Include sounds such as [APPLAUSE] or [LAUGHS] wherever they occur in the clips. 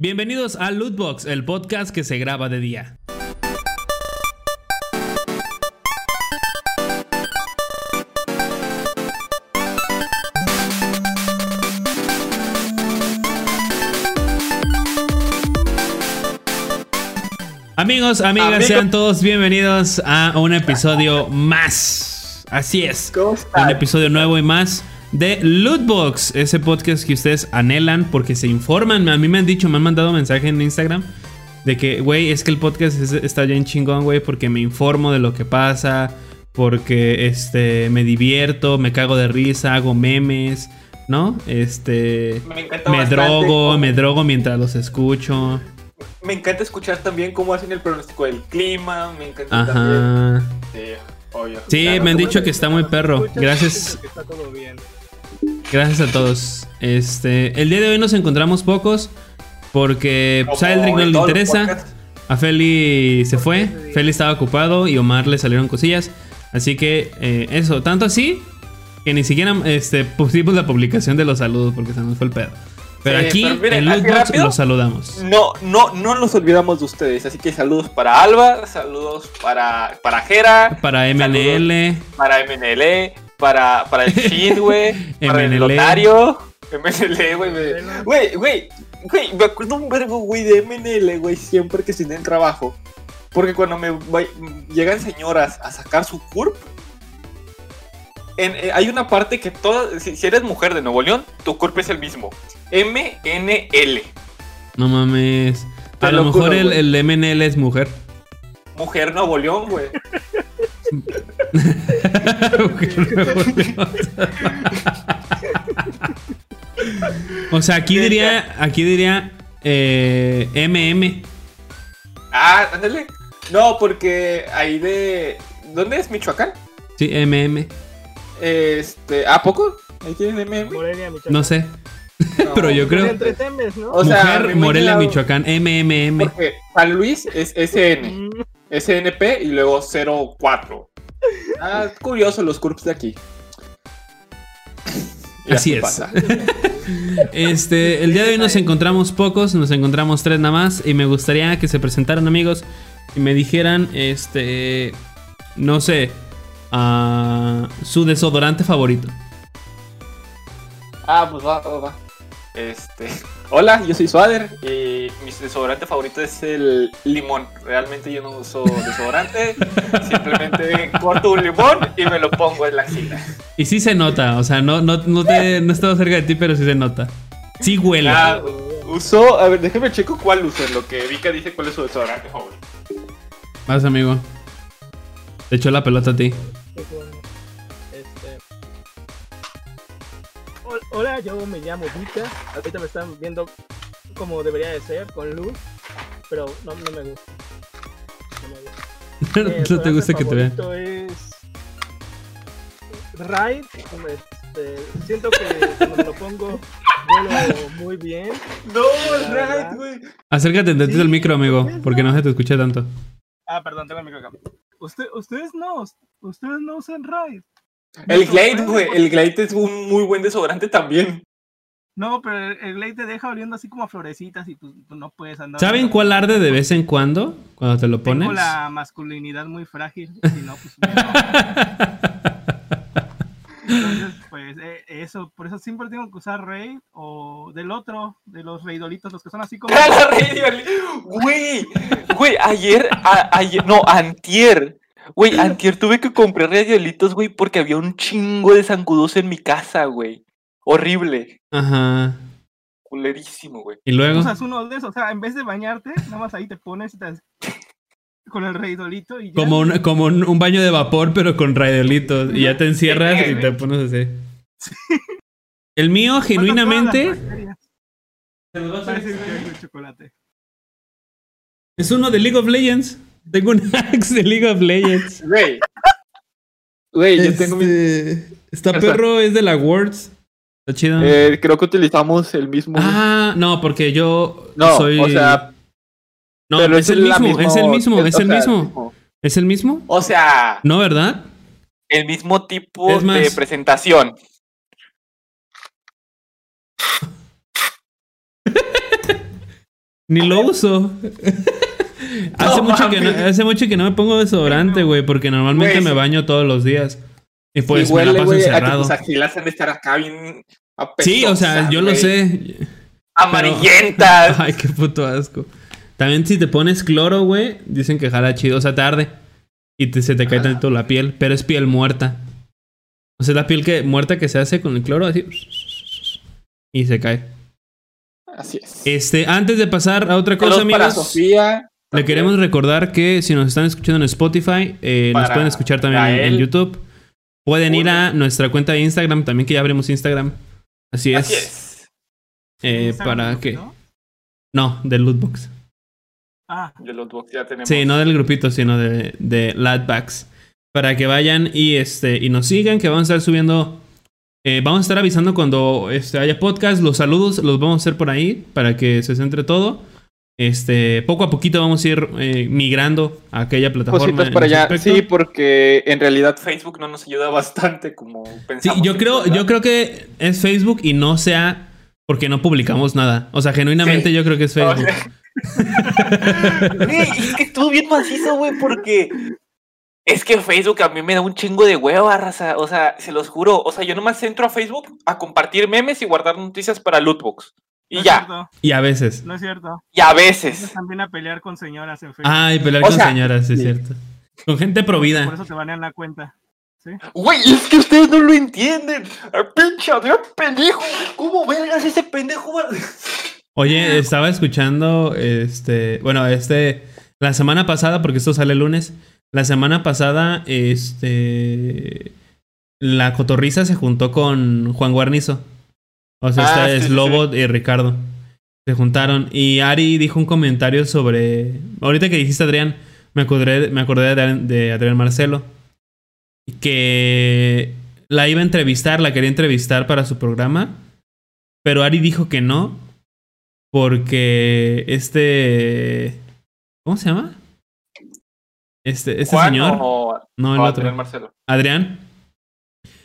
Bienvenidos a Lootbox, el podcast que se graba de día. Amigos, amigas, Amigo. sean todos bienvenidos a un episodio más. Así es. ¿Cómo Un episodio nuevo y más de Lootbox, ese podcast que ustedes anhelan porque se informan. A mí me han dicho, me han mandado mensaje en Instagram de que, güey, es que el podcast es- está bien chingón, güey, porque me informo de lo que pasa, porque este me divierto, me cago de risa, hago memes, ¿no? Este Me drogo, cómo- me drogo mientras los escucho. Me encanta escuchar también cómo hacen el pronóstico del clima. Me encanta también. Ajá. Sí, obvio. Sí, Claro, me han ¿cómo dicho que está muy perro. Gracias. Que está todo bien. Gracias a todos. Este, el día de hoy nos encontramos pocos porque pues, a Eldrick no le interesa. A Feli se fue. Feli estaba ocupado y Omar le salieron cosillas. Así que eh, eso, tanto así que ni siquiera este, pusimos la publicación de los saludos porque se nos fue el pedo. Pero Sí, aquí pero miren, en Lootbox los saludamos. No, no, no nos olvidamos de ustedes. Así que saludos para Alba, saludos para, para Jera, Para MNL, para MNL, para, para el Shid, güey, [LAUGHS] para el. Lotario. MNL, güey. Güey, güey, güey, me acuerdo un verbo, güey, de MNL, güey, siempre que el trabajo. Porque cuando me voy- llegan señoras a sacar su CURP, en- eh, hay una parte que todas, si, si eres mujer de Nuevo León, tu CURP es el mismo. MNL. no mames. A lo lo mejor juro, el, güey. el MNL es mujer. Mujer Nuevo León, güey. [LAUGHS] [LAUGHS] o sea, aquí diría, aquí diría eh, MM. Ah, ándale. No, porque ahí de. ¿Dónde es Michoacán? Sí, MM. Este. ¿A poco? Ahí tienen MM. Morelia, Michoacán. No sé. No. Pero yo creo. Entre temes, ¿no? O sea, Mujer, Morelia, Michoacán, MMM. Porque San Luis es SN. Mm, SNP y luego 04. Ah, es curioso los CURPS de aquí. Y Así es. pasa. [LAUGHS] Este, el día de hoy nos encontramos pocos, nos encontramos tres nada más. Y me gustaría que se presentaran amigos y me dijeran, este, no sé, ah, su desodorante favorito. Ah, pues va, va, va. Este. [LAUGHS] Hola, yo soy Swader y mi desodorante favorito es el limón. Realmente yo no uso desodorante, [LAUGHS] simplemente corto un limón y me lo pongo en la axila. Y sí se nota, o sea, no, no, no, te, no he estado cerca de ti, pero sí se nota. Sí huele. Ah, uso, a ver, déjeme checo cuál uso, en lo que Vika dice cuál es su desodorante favorito. Vas, amigo. Te echó la pelota a ti. Hola, yo me llamo Vika. Ahorita me están viendo como debería de ser, con luz. Pero no, no me gusta. [LAUGHS] No me gusta. Mi no te gusta que te vean. es. Raid. Este, siento que cuando me lo pongo, vuelo muy bien. No, right, güey. Acércate tantito Sí, al micro, amigo, ¿por qué porque no se te escucha tanto. Ah, perdón, tengo el micro acá. Usted, ustedes no, ustedes no usan Raid. El Glade, güey, el Glade es un muy buen desodorante también. No, pero el, Glade te deja oliendo así como a florecitas y tú, tú no puedes andar. ¿Saben cuál arde de vez en cuando? Cuando te lo Tengo pones. la masculinidad muy frágil. Si no, pues. no. Entonces, [LAUGHS] pues eh, eso, por eso siempre tengo que usar Raid o del otro, de los Raidolitos, los que son así como. [LAUGHS] La Güey, güey, ayer, a- ayer, no, antier. Güey, antier tuve que comprar radiolitos, güey, porque había un chingo de zancudos en mi casa, güey. Horrible. Ajá. Culerísimo, güey. Y luego. Usas uno de esos, o sea, en vez de bañarte, nada más ahí te pones y te- [LAUGHS] con el Raidolito y ya. Como, un, como un, un baño de vapor, pero con radiolitos. Y ya te encierras y te pones así. El mío, genuinamente. Parece que es de chocolate. es uno de League of Legends. Tengo un axe de League of Legends. Güey. Güey, yo tengo mi. Este, Está Esa. perro, es de la Words. Está chido. Eh, creo que utilizamos el mismo. ah, no, porque yo no, soy. o sea, no, pero es el mismo, es el mismo, es o el sea, mismo. ¿Es el mismo? O sea, ¿No, verdad? el mismo tipo Es más- de presentación. [LAUGHS] Ni lo uso. [LAUGHS] hace, mucho que no, hace mucho que no me pongo desodorante, güey, porque normalmente me baño todos los días. Y pues y me la paso güey, a que encerrado. tus de estar acá bien Sí, o sea, yo lo güey. sé. Amarillentas. [LAUGHS] Ay, qué puto asco. También si te pones cloro, güey, dicen que jala chido, o sea, tarde. Y te- se te cae tanto la piel, pero es piel muerta. O sea, es la piel que, muerta que se hace con el cloro, así. Y se cae. Así es. Este, antes de pasar a otra cosa, Saludos para amigos, Sofía. Le queremos recordar que si nos están escuchando en Spotify, eh, nos pueden escuchar también en. YouTube. Pueden ir a nuestra cuenta de Instagram, también que ya abrimos Instagram. Así es. Así es. Eh, para que. ¿no? No, del Lootbox. Ah, De los box ya tenemos. Sí, no del grupito, sino de, de Ladbacks. Para que vayan y este y nos sigan, que vamos a estar subiendo. eh, vamos a estar avisando cuando este, haya podcast. Los saludos los vamos a hacer por ahí para que se centre todo. Este, poco a poquito vamos a ir eh, migrando a aquella plataforma. Cositas para allá. aspecto. Sí, porque en realidad Facebook no nos ayuda bastante como Sí, pensamos. yo creo, yo creo que es Facebook y no sea porque no publicamos nada. O sea, genuinamente Sí. yo creo que es Facebook. [LAUGHS] Güey, es que estuvo bien macizo, güey, porque es que Facebook a mí me da un chingo de hueva, raza. O sea, se los juro. O sea, yo nomás entro a Facebook a compartir memes y guardar noticias para Lootbox. Y no ya. cierto, Y a veces. no es cierto. Y a veces. también a pelear con señoras en Facebook. Ay, pelear O con sea, señoras, sí, es cierto. Con gente Por provida. eso te banean la cuenta. ¿Sí? Güey, es que ustedes no lo entienden. El pinche Adrián pendejo. ¿Cómo vergas ese pendejo? Oye, [LAUGHS] estaba escuchando, este, bueno, este, la semana pasada, porque esto sale el lunes, la semana pasada, este, la cotorriza se juntó con Juan Guarnizo. O sea, Ah, esta sí, es sí, Lobo y Ricardo. Se juntaron. Y Ari dijo un comentario sobre, ahorita que dijiste Adrián, me acordé, me acordé de, Adrián- de Adrián Marcelo, que la iba a entrevistar, la quería entrevistar para su programa, pero Ari dijo que no, porque este. ¿Cómo se llama? Este, este señor. o- no, el o otro. Adrián Marcelo. Adrián.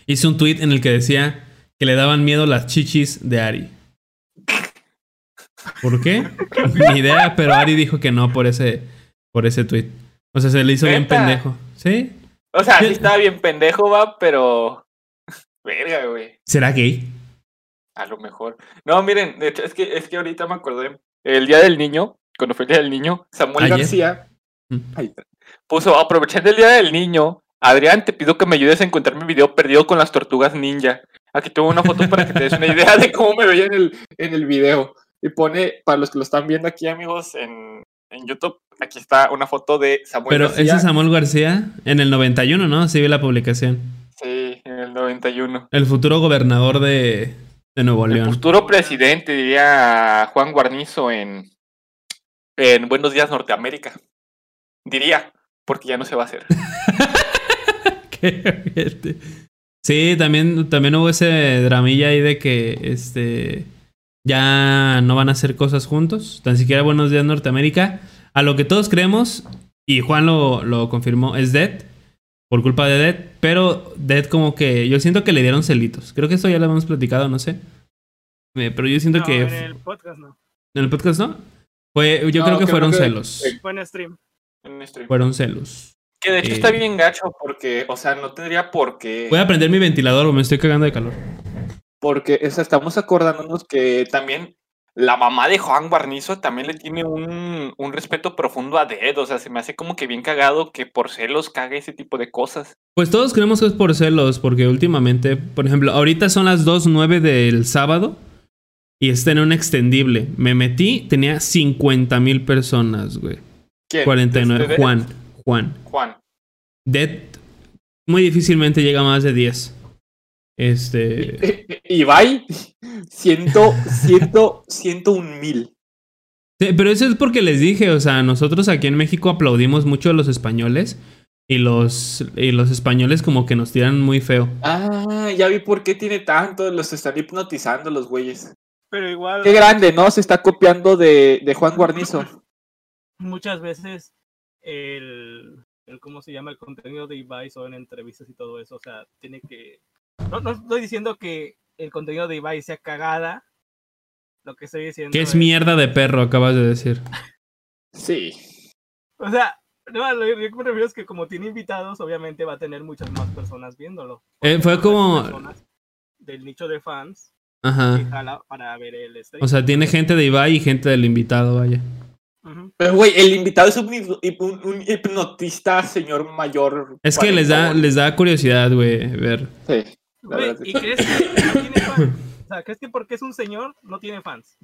Hizo un tweet en el que decía que le daban miedo las chichis de Ari. ¿Por qué? [LAUGHS] Ni idea, pero Ari dijo que no por ese, por ese tweet. O sea, se le hizo bien pendejo. ¿Sí? O sea, Sí. estaba bien pendejo, va, pero. [LAUGHS] Verga, güey. ¿Será gay? A lo mejor. No, miren, de hecho, es que, es que ahorita me acordé. El día del niño, cuando fue el día del niño, Samuel Ayer. García Mm. puso, aprovechando el día del niño, Adrián, te pido que me ayudes a encontrar mi video perdido con las tortugas ninja. Aquí tengo una foto para que te des una idea de cómo me veía en el, en el video. Y pone, para los que lo están viendo aquí, amigos, en, en YouTube, aquí está una foto de Samuel Pero García. ese es Samuel García en el 91, ¿no? Sí vi la publicación. Sí, en el 91. El futuro gobernador de, de Nuevo El León. futuro presidente, diría Juan Guarnizo en, en Buenos Días Norteamérica. Diría, porque ya no se va a hacer. [LAUGHS] Qué. Sí, también, también hubo ese dramilla ahí de que este ya no van a hacer cosas juntos. Tan siquiera Buenos Días Norteamérica. A lo que todos creemos, y Juan lo, lo confirmó, es Dead. Por culpa de Dead. Pero Dead como que yo siento que le dieron celitos. Creo que esto ya lo hemos platicado, no sé. Eh, Pero yo siento No, que... en el podcast no. ¿En el podcast no? Fue, yo No, creo que creo fueron que- celos. Fue en stream. En stream. Fueron celos. Que de hecho eh, está bien gacho porque, o sea, no tendría por qué. Voy a prender mi ventilador o me estoy cagando de calor. Porque o sea, estamos acordándonos que también la mamá de Juan Guarnizo también le tiene un, un respeto profundo a Dead. O sea, se me hace como que bien cagado que por celos cague ese tipo de cosas. Pues todos creemos que es por celos, porque últimamente, por ejemplo, ahorita son las 2.09 del sábado y está en un extendible. Me metí, tenía 50 mil personas, güey. ¿Quién? 49. ¿Este? Juan, Juan. Juan. Dead muy difícilmente llega a más de 10. Este. [LAUGHS] Ibai, ciento, ciento, ciento un mil. Sí, pero eso es porque les dije, o sea, nosotros aquí en México aplaudimos mucho a los españoles y los, y los españoles como que nos tiran muy feo. Ah, ya vi por qué tiene tanto. Los están hipnotizando los güeyes. Pero igual, Qué grande, ¿no? Se está copiando de, de Juan Guarnizo. muchas veces el, el cómo se llama el contenido de Ibai son entrevistas y todo eso, o sea, tiene que no, no estoy diciendo que el contenido de Ibai sea cagada, Lo que estoy diciendo. Que es mierda de perro, acabas de decir. [LAUGHS] Sí. O sea, no, lo que me refiero es que como tiene invitados, obviamente va a tener muchas más personas viéndolo. Eh, fue como- Del nicho de fans que Ajá. jala para ver el stream. O sea, tiene gente de Ibai y gente del invitado, vaya. Pero, güey, el invitado es un, hip- un- un hipnotista, señor mayor. Es que les da, les da curiosidad, güey, ver. Sí. verdad, ¿Y crees que no tiene fans? O sea, ¿crees que porque es un señor no tiene fans?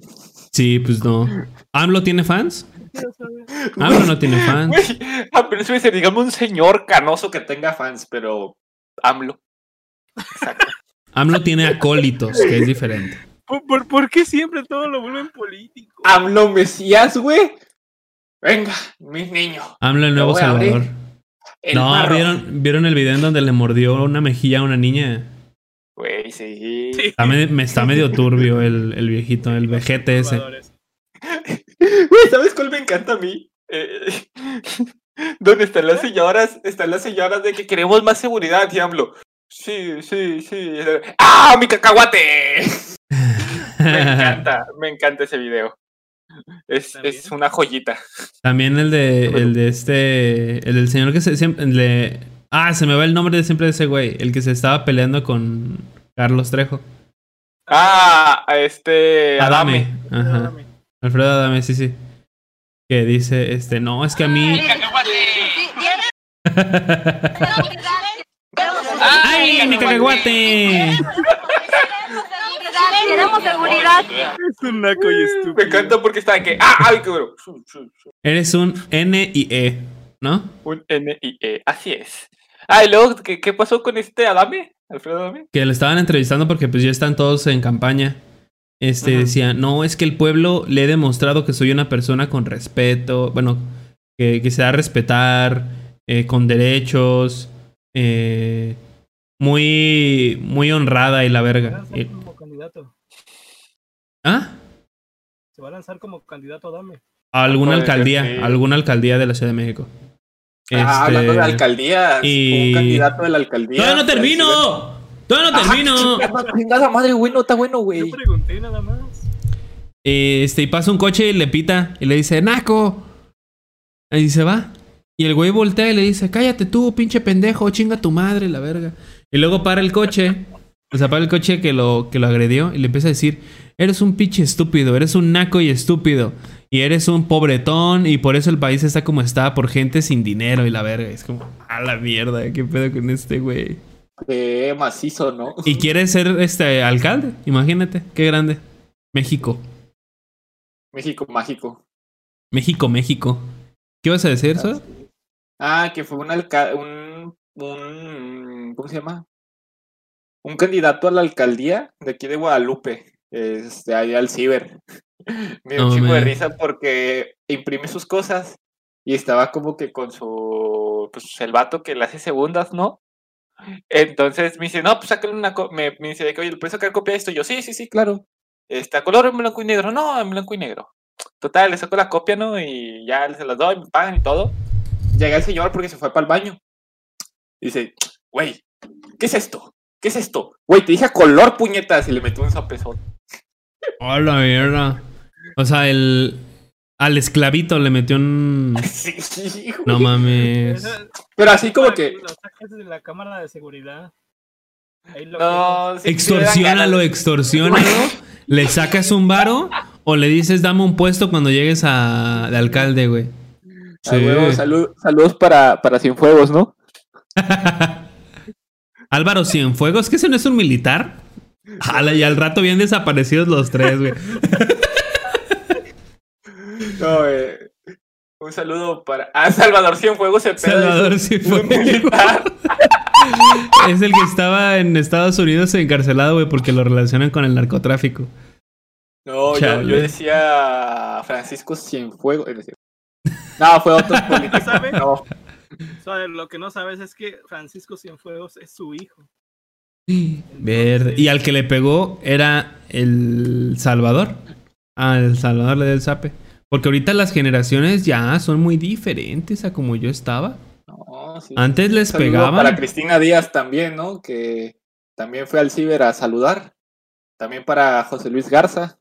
Sí, pues no. ¿AMLO tiene fans? [LAUGHS] AMLO no tiene fans. Güey, apenas me dice, digamos un señor canoso que tenga fans, pero AMLO. Exacto. [LAUGHS] AMLO tiene acólitos, que es diferente. ¿Por, por, por qué siempre todo lo vuelven político? AMLO Mesías, güey. Venga, mi niño. AMLO el nuevo. Salvador. El No, marro. ¿vieron, ¿vieron el video en donde le mordió una mejilla a una niña? Güey, sí. Sí. Está, me- me está medio turbio el, el viejito, el vejete ese. Güey, ¿sabes cuál me encanta a mí? Eh, [LAUGHS] ¿Dónde están las señoras? Están las señoras de que queremos más seguridad, y AMLO. Sí, sí, sí. ¡Ah, mi cacahuate! [LAUGHS] Me encanta, me encanta ese video. Es, es una joyita. También el de, el de este, el del señor que se siempre, el de, ah, se me va el nombre de siempre de ese güey, el que se estaba peleando con Carlos Trejo. Ah, este. Adame. Adame. Ajá. Adame. Alfredo Adame, sí, sí. Que dice, este, no, es que a mí. ¡Ay, mi cacahuate! Queremos seguridad. Es un naco y estúpido. Me encanta porque está de que. ¡Ah, ay, su, su. Eres un N y E, ¿no? Un N y E. Así es. Ah, y luego, ¿qué, qué pasó con este Adame? ¿Alfredo Adame? Que le estaban entrevistando porque pues ya están todos en campaña. Este decía, no, es que el pueblo le he demostrado que soy una persona con respeto, bueno, que, que se da a respetar, eh, con derechos, eh, muy, muy honrada y la Se va a verga. lanzar Y- como candidato. ¿Ah? Se va a lanzar como candidato a Dame. A alguna Puede ser, alcaldía, sí. alguna alcaldía de la Ciudad de México. Ah, hablando de Este, alcaldías. y- Un candidato de la alcaldía. ¡Todavía no termino! ¡Todavía no termino! [LAUGHS] Chingada madre, güey, no está bueno, Yo güey. pregunté nada más. Este, y pasa un coche y le pita y le dice, ¡Naco! Y se va. Y el güey voltea y le dice, cállate tú, pinche pendejo, chinga tu madre, la verga. Y luego para el coche, o sea, para el coche que lo, que lo agredió y le empieza a decir, eres un pinche estúpido, eres un naco y estúpido. Y eres un pobretón y por eso el país está como está, por gente sin dinero y la verga. Es como, a la mierda, qué pedo con este güey. Qué macizo, ¿no? Y quiere ser este alcalde, imagínate, qué grande. México. México mágico. México, México. ¿Qué vas a decir, Sora? Ah, que fue un alcalde. Un, un. ¿Cómo se llama? Un candidato a la alcaldía de aquí de Guadalupe. Este, allá al Ciber. [LAUGHS] Me dio No, un chico de risa porque imprime sus cosas y estaba como que con su. Pues el vato que le hace segundas, ¿no? Entonces me dice, no, pues sácale una copia. Me, me dice, oye, ¿le puedes sacar copia de esto? Y yo, sí, sí, sí, claro. Está color en blanco y negro. No, en blanco y negro. Total, le saco la copia, ¿no? Y ya se las doy, me pagan y todo. Llega el señor porque se fue para el baño. Dice, güey, ¿qué es esto? ¿Qué es esto? Güey, te dije a color, puñetas. Y le metió un zapezón. Hola, mierda. O sea, el. Al esclavito le metió un. [LAUGHS] Sí, güey. No mames. Pero así como que. Lo sacas de la cámara de seguridad. Ahí lo No, sí, sí Extorsiónalo, extorsiónalo. Le sacas un varo o le dices dame un puesto cuando llegues a, de alcalde, güey. Ah, huevo, salud- saludos para, para Cienfuegos, ¿no? [LAUGHS] Álvaro Cienfuegos, que ese no es un militar. Jala, y al rato bien desaparecidos los tres, güey. [LAUGHS] No, eh, un saludo para. Ah, Salvador Cienfuegos, pedo Salvador Cienfuegos. [LAUGHS] Es el que estaba en Estados Unidos encarcelado, güey, porque lo relacionan con el narcotráfico. No, yo, decía Francisco Cienfuegos. No, fue otro político. ¿Sabe? No, Lo que no sabes es que Francisco Cienfuegos es su hijo. Verde. Y al que le pegó era el Salvador. Ah, el Salvador le dio el zape. Porque ahorita las generaciones ya son muy diferentes a como yo estaba. no, sí. Antes les pegaban. Para Cristina Díaz también, ¿no? Que también fue al ciber a saludar. También para José Luis Garza.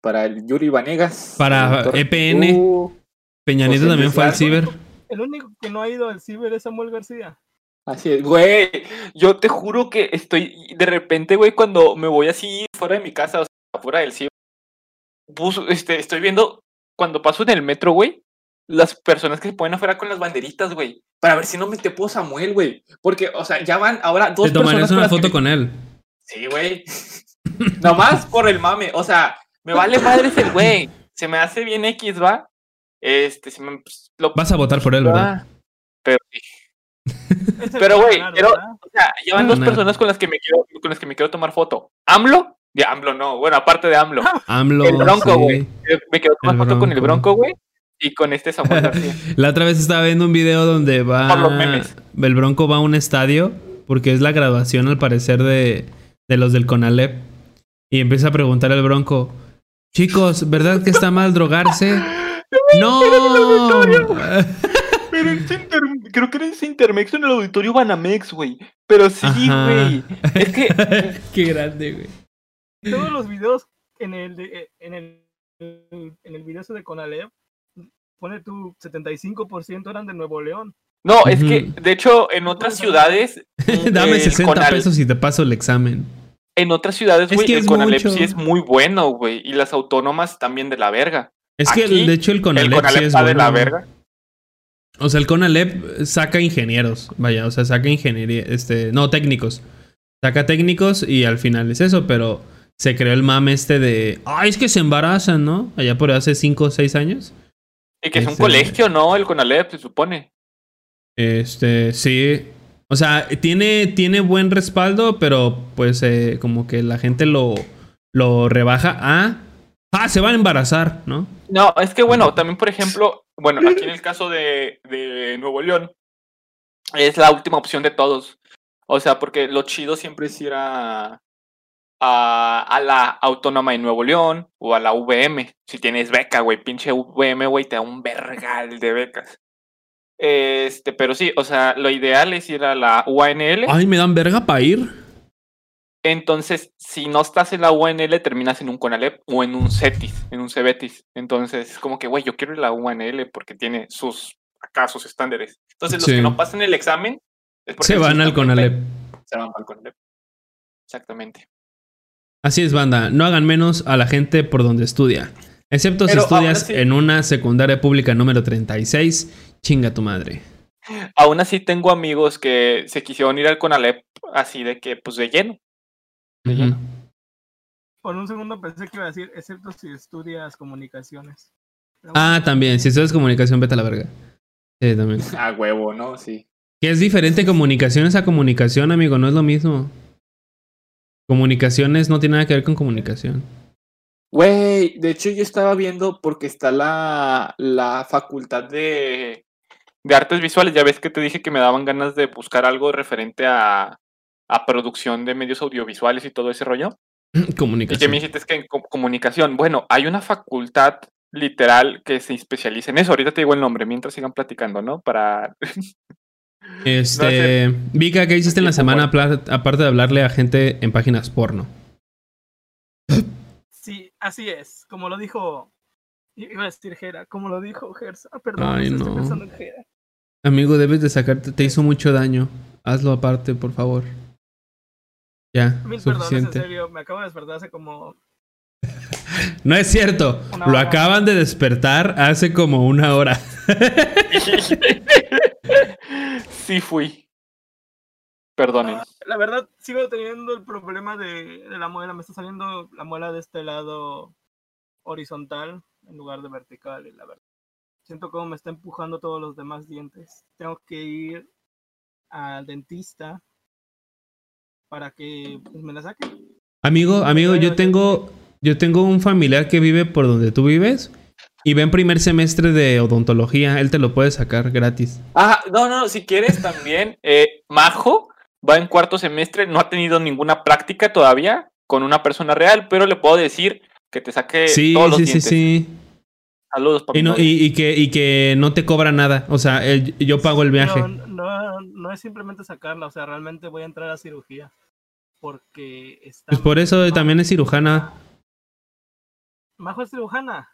para el Yuri Vanegas. Para el EPN. Uh, Peña Nieto José también fue al ciber. El único que no ha ido al ciber es Samuel García. Así es, güey. Yo te juro que estoy de repente, güey, cuando me voy así fuera de mi casa, o sea, fuera del ciber, bus- este, estoy viendo cuando paso en el metro, güey, las personas que se ponen afuera con las banderitas, güey, para ver si no me tepo Samuel, güey. Porque, o sea, ya van ahora dos Te tomarías personas una que foto con él. Sí, güey. [LAUGHS] Nomás por el mame. O sea, me vale madres el güey. Se me hace bien X, ¿va? Este, se me, pues, lo Vas a votar por él, ¿verdad? Ah, Pero sí. [LAUGHS] Pero, güey, pero-. O sea, ya van No, dos personas con las que me quiero, con las que me quiero tomar foto. ¿AMLO? De AMLO no. Bueno, aparte de AMLO. [LAUGHS] AMLO. El Bronco, güey. Eh, Me quiero tomar El foto con el Bronco. Bronco, güey. Y con este Samuel [LAUGHS] García. La otra vez estaba viendo un video donde va. Por los memes. El Bronco va a un estadio. Porque es la graduación, al parecer, de, de los del Conalep. Y empieza a preguntar al Bronco: Chicos, ¿verdad que está mal drogarse? ¡No! [LAUGHS] Pero en Center- creo que era en Intermex en el auditorio Banamex, güey. Pero sí, güey. Es que [LAUGHS] Qué grande, güey. Todos los videos en el, de- eh, en el, en el video ese de Conalep, pone tu 75% eran de Nuevo León. No, es que, de hecho, en otras ciudades. [LAUGHS] Dame el 60 Conal- pesos y te paso el examen. En otras ciudades, Es güey, que el Conalep mucho. sí es muy bueno, güey. Y las autónomas también de la verga. Es que, Aquí, de hecho, el Conalep, el Conalep sí es está de bueno. la verga. O sea, el Conalep saca ingenieros, vaya, o sea, saca ingeniería, este, no, técnicos. Saca técnicos y al final es eso, pero se creó el mame este de, ay, es que se embarazan, ¿no? Allá por hace 5 o 6 años. Y que es un Este- colegio, ¿no? El Conalep, se supone. Este, sí. O sea, tiene, tiene buen respaldo, pero pues eh, como que la gente lo, lo rebaja a, ah, se van a embarazar, ¿no? No, es que bueno, también por ejemplo, bueno, aquí en el caso de, de Nuevo León, es la última opción de todos. O sea, porque lo chido siempre es ir a, a, a la Autónoma de Nuevo León o a la VM. Si tienes beca, güey, pinche VM, güey, te da un vergal de becas. Este, pero sí, o sea, lo ideal es ir a la UANL. Ay, me dan verga para ir. Entonces, si no estás en la UNL, terminas en un CONALEP o en un CETIS, en un CEBETIS. Entonces, es como que, güey, yo quiero ir a la UNL porque tiene sus, acá, sus estándares. Entonces, los Sí. que no pasan el examen... es porque Se van al Conalep. Se van al CONALEP. Exactamente. Así es, banda. No hagan menos a la gente por donde estudia. Excepto si Pero estudias así- en una secundaria pública número 36. Chinga tu madre. Aún así, tengo amigos que se quisieron ir al CONALEP así de que, pues, de lleno. Por un segundo pensé que iba a decir, excepto si estudias comunicaciones. Pero Ah, bueno, también. Si estudias comunicación, vete a la verga. Sí, también. [LAUGHS] A huevo, ¿no? Sí. Que es diferente comunicaciones a comunicación, amigo. No es lo mismo. Comunicaciones no tiene nada que ver con comunicación. Güey, de hecho yo estaba viendo porque está la, la facultad de, de artes visuales. Ya ves que te dije que me daban ganas de buscar algo referente a, a producción de medios audiovisuales y todo ese rollo. [CLEARS THROAT] Y que me comunicación. dijiste es que en co- comunicación. Bueno, hay una facultad literal que se especializa en eso. Ahorita te digo el nombre mientras sigan platicando, ¿no? Para... [LAUGHS] Este. Vika, ¿qué hiciste en la semana aparte de hablarle a gente en páginas porno? Sí, así es. Como lo dijo. Iba a decir Jera, como lo dijo Gersa. Ah, perdón, Ay, estoy no. pensando en Jera. Amigo, debes de sacarte. Te hizo mucho daño. Hazlo aparte, por favor. Ya, Mil perdones, en suficiente. serio. Me acabo de despertar hace como. [LAUGHS] No es cierto. Una Lo hora. acaban de despertar hace como una hora. [LAUGHS] sí fui. Perdonen. Ah, La verdad, sigo teniendo el problema de, de la muela. Me está saliendo la muela de este lado horizontal en lugar de vertical. Y la verdad, siento como me está empujando todos los demás dientes. Tengo que ir al dentista para que pues, me la saquen. Amigo, amigo, yo tengo, yo tengo un familiar que vive por donde tú vives y va en primer semestre de odontología. Él te lo puede sacar gratis. Ah, no, no, si quieres también, [LAUGHS] eh, Majo va en cuarto semestre, no ha tenido ninguna práctica todavía con una persona real, pero le puedo decir que te saque Sí, todos los sí, sí, dientes. sí. Saludos, papi. Y, no, y, y que, y que no te cobra nada. O sea, él- yo pago el viaje. No, no, no es simplemente sacarla, o sea, realmente voy a entrar a cirugía. Porque está. Pues por eso también es cirujana. Majo es cirujana.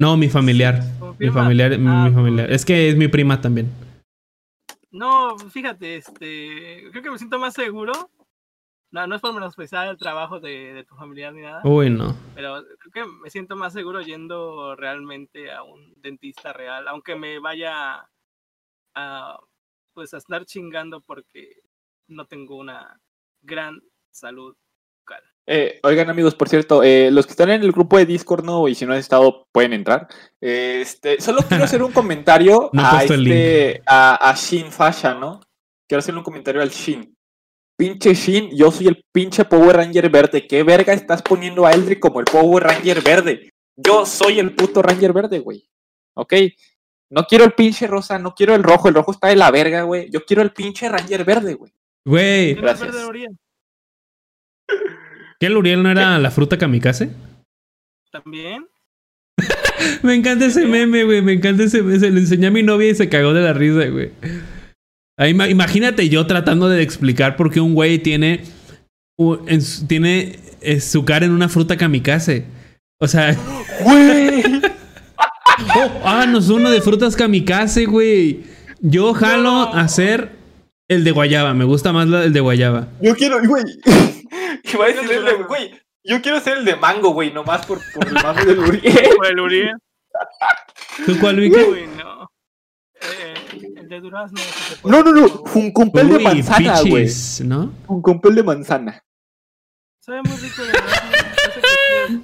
No, mi familiar. Mi familiar, mi- Ah, mi familiar. Es que es mi prima también. No, fíjate, este, creo que me siento más seguro. No, no es por menospreciar el trabajo de, de tu familiar ni nada, Uy, no. pero creo que me siento más seguro yendo realmente a un dentista real, aunque me vaya a, pues, a estar chingando porque no tengo una gran salud bucal. Eh, oigan amigos, por cierto, eh, los que están en el grupo de Discord no, y si no han estado, pueden entrar. Este, solo quiero hacer un comentario [LAUGHS] No a, este, a, a Shin Fasha, ¿no? Quiero hacerle un comentario al Shin. Pinche Shin, yo soy el pinche Power Ranger verde. ¿Qué verga estás poniendo a Eldrick como el Power Ranger verde? Yo soy el puto Ranger verde, güey. ¿Ok? No quiero el pinche rosa, no quiero el rojo. El rojo está de la verga, güey. Yo quiero el pinche Ranger verde, güey. Güey, ¿Qué Gracias. ¿Qué el Uriel no era la fruta kamikaze? También. [LAUGHS] Me encanta ese meme, güey. Me encanta ese meme. Se lo enseñé a mi novia y se cagó de la risa, güey. Imagínate yo tratando de explicar por qué un güey tiene. tiene eh, su cara en una fruta kamikaze. O sea, [LAUGHS] ¡Güey! [LAUGHS] oh, háganos uno de frutas kamikaze, güey. Yo jalo No. a hacer el de guayaba. Me gusta más el de guayaba. Yo quiero, güey. Iba a decir el de, güey. Yo quiero ser el de mango, güey, nomás por, por el mame del [LAUGHS] Uriel. O el Uriel. ¿Tú cuál, Vicky? Uy, no. Eh, el de durazno. No, no, no. Funcompel de manzana, güey. ¿no? Funcompel de manzana. Sabe muy rico de durazno. ese que ustedes-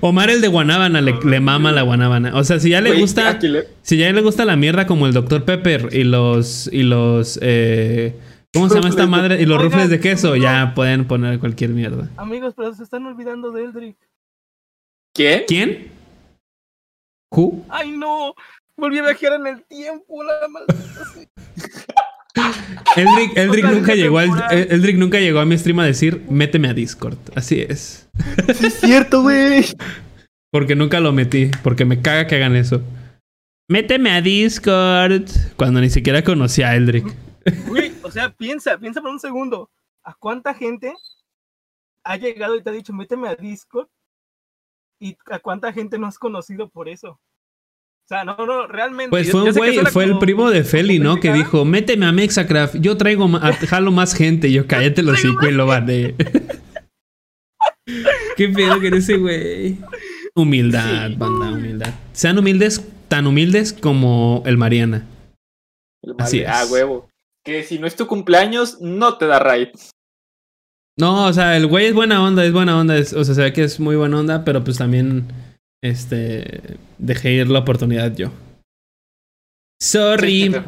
Omar el de guanábana le, le mama la guanábana. O sea, si ya le gusta. le- Si ya le gusta la mierda como el Dr. Pepper y los. y los. eh, ¿Cómo se llama esta madre? Y los Oigan, rufles de queso, ya pueden poner cualquier mierda. Amigos, pero se están olvidando de Eldrick. ¿Quién? ¿Quién? ¿Who? ¡Ay, no! Volví a viajar en el tiempo, la maldita sea. [LAUGHS] Eldrick, Eldrick Otra nunca línea llegó al, temporal. eh, Eldrick nunca llegó a mi stream a decir, méteme a Discord. Así es. [LAUGHS] Sí, es cierto, güey. Porque nunca lo metí. Porque me caga que hagan eso. Méteme a Discord. Cuando ni siquiera conocía a Eldrick. Güey, o sea, piensa, piensa por un segundo. ¿A cuánta gente ha llegado y te ha dicho, méteme a Discord? ¿Y a cuánta gente no has conocido por eso? O sea, no, no, realmente. Pues fue yo un güey, fue el primo de Feli, ¿no? Que dijo, méteme a Mexacraft, yo traigo, a- jalo más gente. Y yo, cállate los hocico y lo baneé. ¿Qué pedo que ese güey? Humildad, Sí. banda, humildad. Sean humildes, tan humildes como el Mariana. El Así Ah, es. huevo. Que si no es tu cumpleaños, no te da raid. No, o sea, el güey es buena onda, es buena onda. es- o sea, se ve que es muy buena onda, pero pues también, este, dejé ir la oportunidad yo. Sorry. Sí.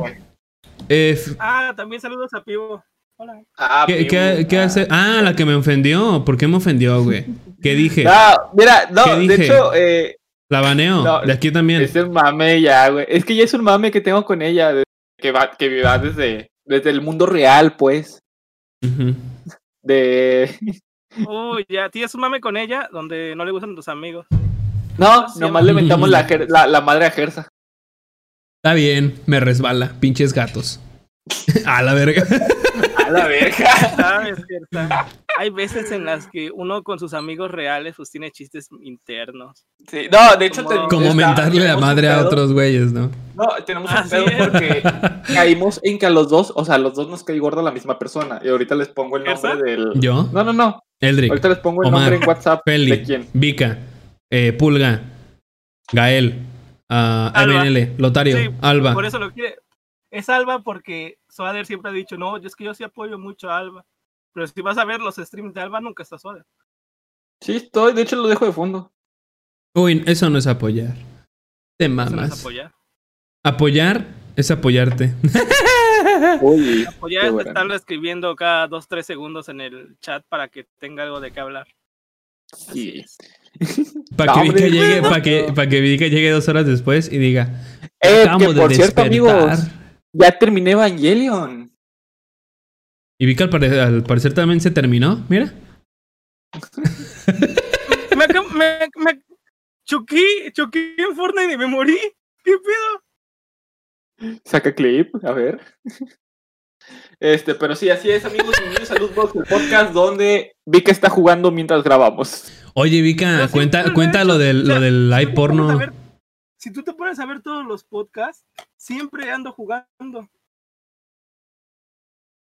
Eh, Ah, también saludos a Pivo. Hola. Ah, ¿Qué, qué- qué Ah. hace? Ah, la que me ofendió. ¿Por qué me ofendió, güey? ¿Qué dije? No, mira, no, ¿Qué de dije? hecho, eh, La baneo. No, de aquí también. es un mame ya, güey. Es que ya es un mame que tengo con ella, que va, que va desde, desde el mundo real, pues. Ujú. De. [LAUGHS] Uy, ya, tienes un mame con ella donde no le gustan tus amigos. No, Sí, nomás le mentamos [LAUGHS] la, la madre a Gersa. Está bien, me resbala. Pinches gatos. [LAUGHS] A la verga. A la verga. [LAUGHS] ¿Sabes? Hay veces en las que uno con sus amigos reales pues tiene chistes internos. Sí, no, de hecho, Como- Como está- mentarle la madre a otros güeyes, ¿no? No, tenemos un pedo porque caímos en que a los dos, o sea, a los dos nos cae gorda la misma persona. Y ahorita les pongo el nombre del. ¿Yo? No, no, no. Eldrick, Ahorita les pongo el Omar, nombre en WhatsApp Feli, de quién. Vika, eh, Pulga, Gael, ah, Alba. MNL, Lotario, Sí, Alba. Por eso lo quiere. Es Alba porque Soader siempre ha dicho, no, yo es que yo sí apoyo mucho a Alba. Pero si vas a ver los streams de Alba, nunca está Soader. Sí, estoy, de hecho lo dejo de fondo. Uy, eso no es apoyar. Te Eso no es mamas. apoyar. Apoyar es apoyarte. [LAUGHS] Uy, Apoyar es bueno. estarlo escribiendo cada 2-3 segundos en el chat para que tenga algo de qué hablar. Sí. Para que Vika llegue, no. para que, pa' que Vika llegue dos horas después y diga. Eh, "Acabo que de por cierto, despertar". amigos, ya terminé Evangelion. Y Vika al parecer, al parecer también se terminó. Mira. [LAUGHS] me, me, me choqué, choqué en Fortnite y me morí. ¿Qué pedo? Saca clip, a ver. Este, pero sí, así es, amigos. Bienvenidos a Lootbox, el podcast donde Vika está jugando mientras grabamos. Oye, Vika, cuenta, cuenta lo del, lo del live porno. Si tú te pones a ver todos los podcasts, siempre ando jugando.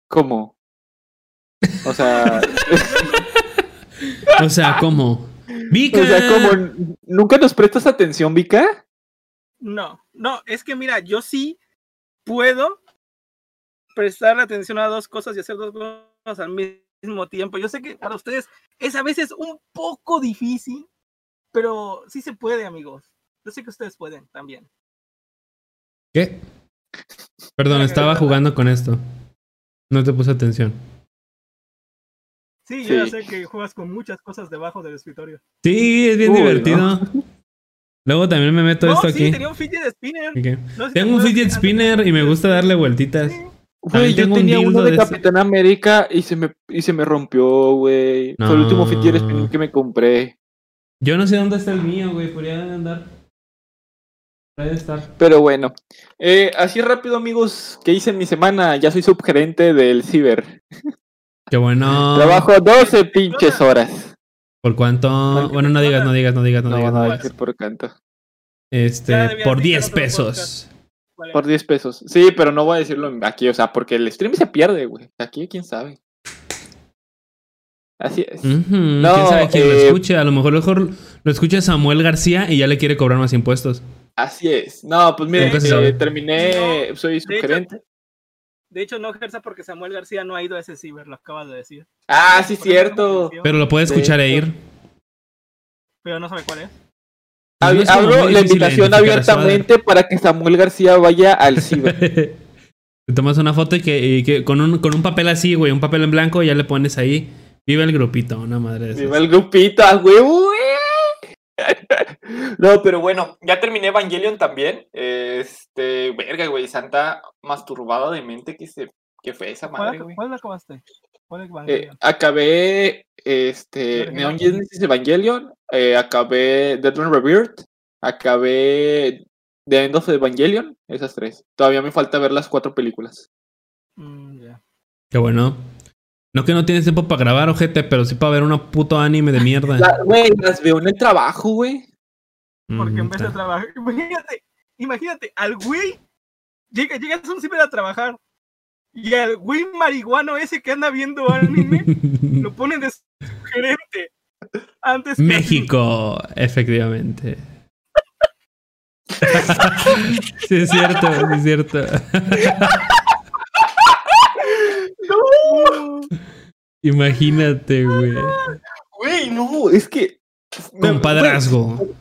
¿Cómo? O sea, [LAUGHS] O sea, ¿cómo? Vika. o sea, como nunca nos prestas atención, Vika. No, no, es que mira, yo sí puedo prestarle atención a dos cosas y hacer dos cosas al mismo tiempo. Yo sé que para ustedes es a veces un poco difícil, pero sí se puede, amigos. Yo sé que ustedes pueden también. ¿Qué? Perdón, estaba jugando con esto. No te puse atención. Sí, yo ya Sí. sé que juegas con muchas cosas debajo del escritorio. Sí, es bien Uy, divertido. Luego también me meto no, esto sí, aquí. tenía un fidget spinner. No si Tengo un fidget spinner y me gusta darle vueltitas. Sí. Güey, yo tengo un tenía dildo uno de, de ese. Capitán América y se me, y se me rompió, güey. Fue el último fidget spinner que me compré. Yo no sé dónde está el mío, güey. Podría andar. Puede estar. Pero bueno, eh, así rápido, amigos, ¿qué hice en mi semana? Ya soy subgerente del Ciber. Qué bueno. Trabajo 12 pinches horas. ¿Por cuánto? Bueno, no digas, no digas, no digas, no, No, digas. no, no digas. que por canto. Ya Este, por dicho 10 en otro pesos. Vale. Por 10 pesos. Sí, pero no voy a decirlo aquí, o sea, porque el stream se pierde, güey. Aquí, quién sabe. Así es. Ujú, ¿Quién No, sabe quién lo eh, escuche? A lo mejor, mejor lo escucha Samuel García y ya le quiere cobrar más impuestos. Así es. No, pues mire, eh, terminé, No, soy de hecho- subgerente. De hecho, no ejerza porque Samuel García no ha ido a ese ciber, lo acabas de decir. Ah, sí, Por cierto. Pero lo puede De escuchar e ir. Pero no sabe cuál es. Pues no Abro la invitación abiertamente para que Samuel García vaya al ciber. [LAUGHS] Te tomas una foto y que, y que con, un, con un papel así, güey, un papel en blanco, ya le pones ahí. Vive el grupito, una madre de esas. Viva el grupito, a huevo, güey. No, pero bueno, ya terminé Evangelion también. Este, verga, güey, Santa masturbada de mente que se que fue esa madre, ¿Cuál, güey. cuál la acabaste? ¿Cuál es Eh, acabé este. Neon Genesis Evangelion, eh, acabé Deadman Rebirth, acabé The End of Evangelion, esas tres. Todavía me falta ver las cuatro películas. Mm, ya. Qué bueno. No que no tienes tiempo para grabar, ojete, pero sí para ver un puto anime de mierda. La- Güey, las veo en el trabajo, güey. Porque en Mm, vez de trabajar, [LAUGHS] imagínate, imagínate, al güey, llega, llegas a un ciber a trabajar y al güey marihuano ese que anda viendo anime, [LAUGHS] lo ponen de gerente. Antes que. México, efectivamente. [LAUGHS] sí, es cierto, sí, es cierto. No. Imagínate, güey. Güey, no, es que. Compadrazgo.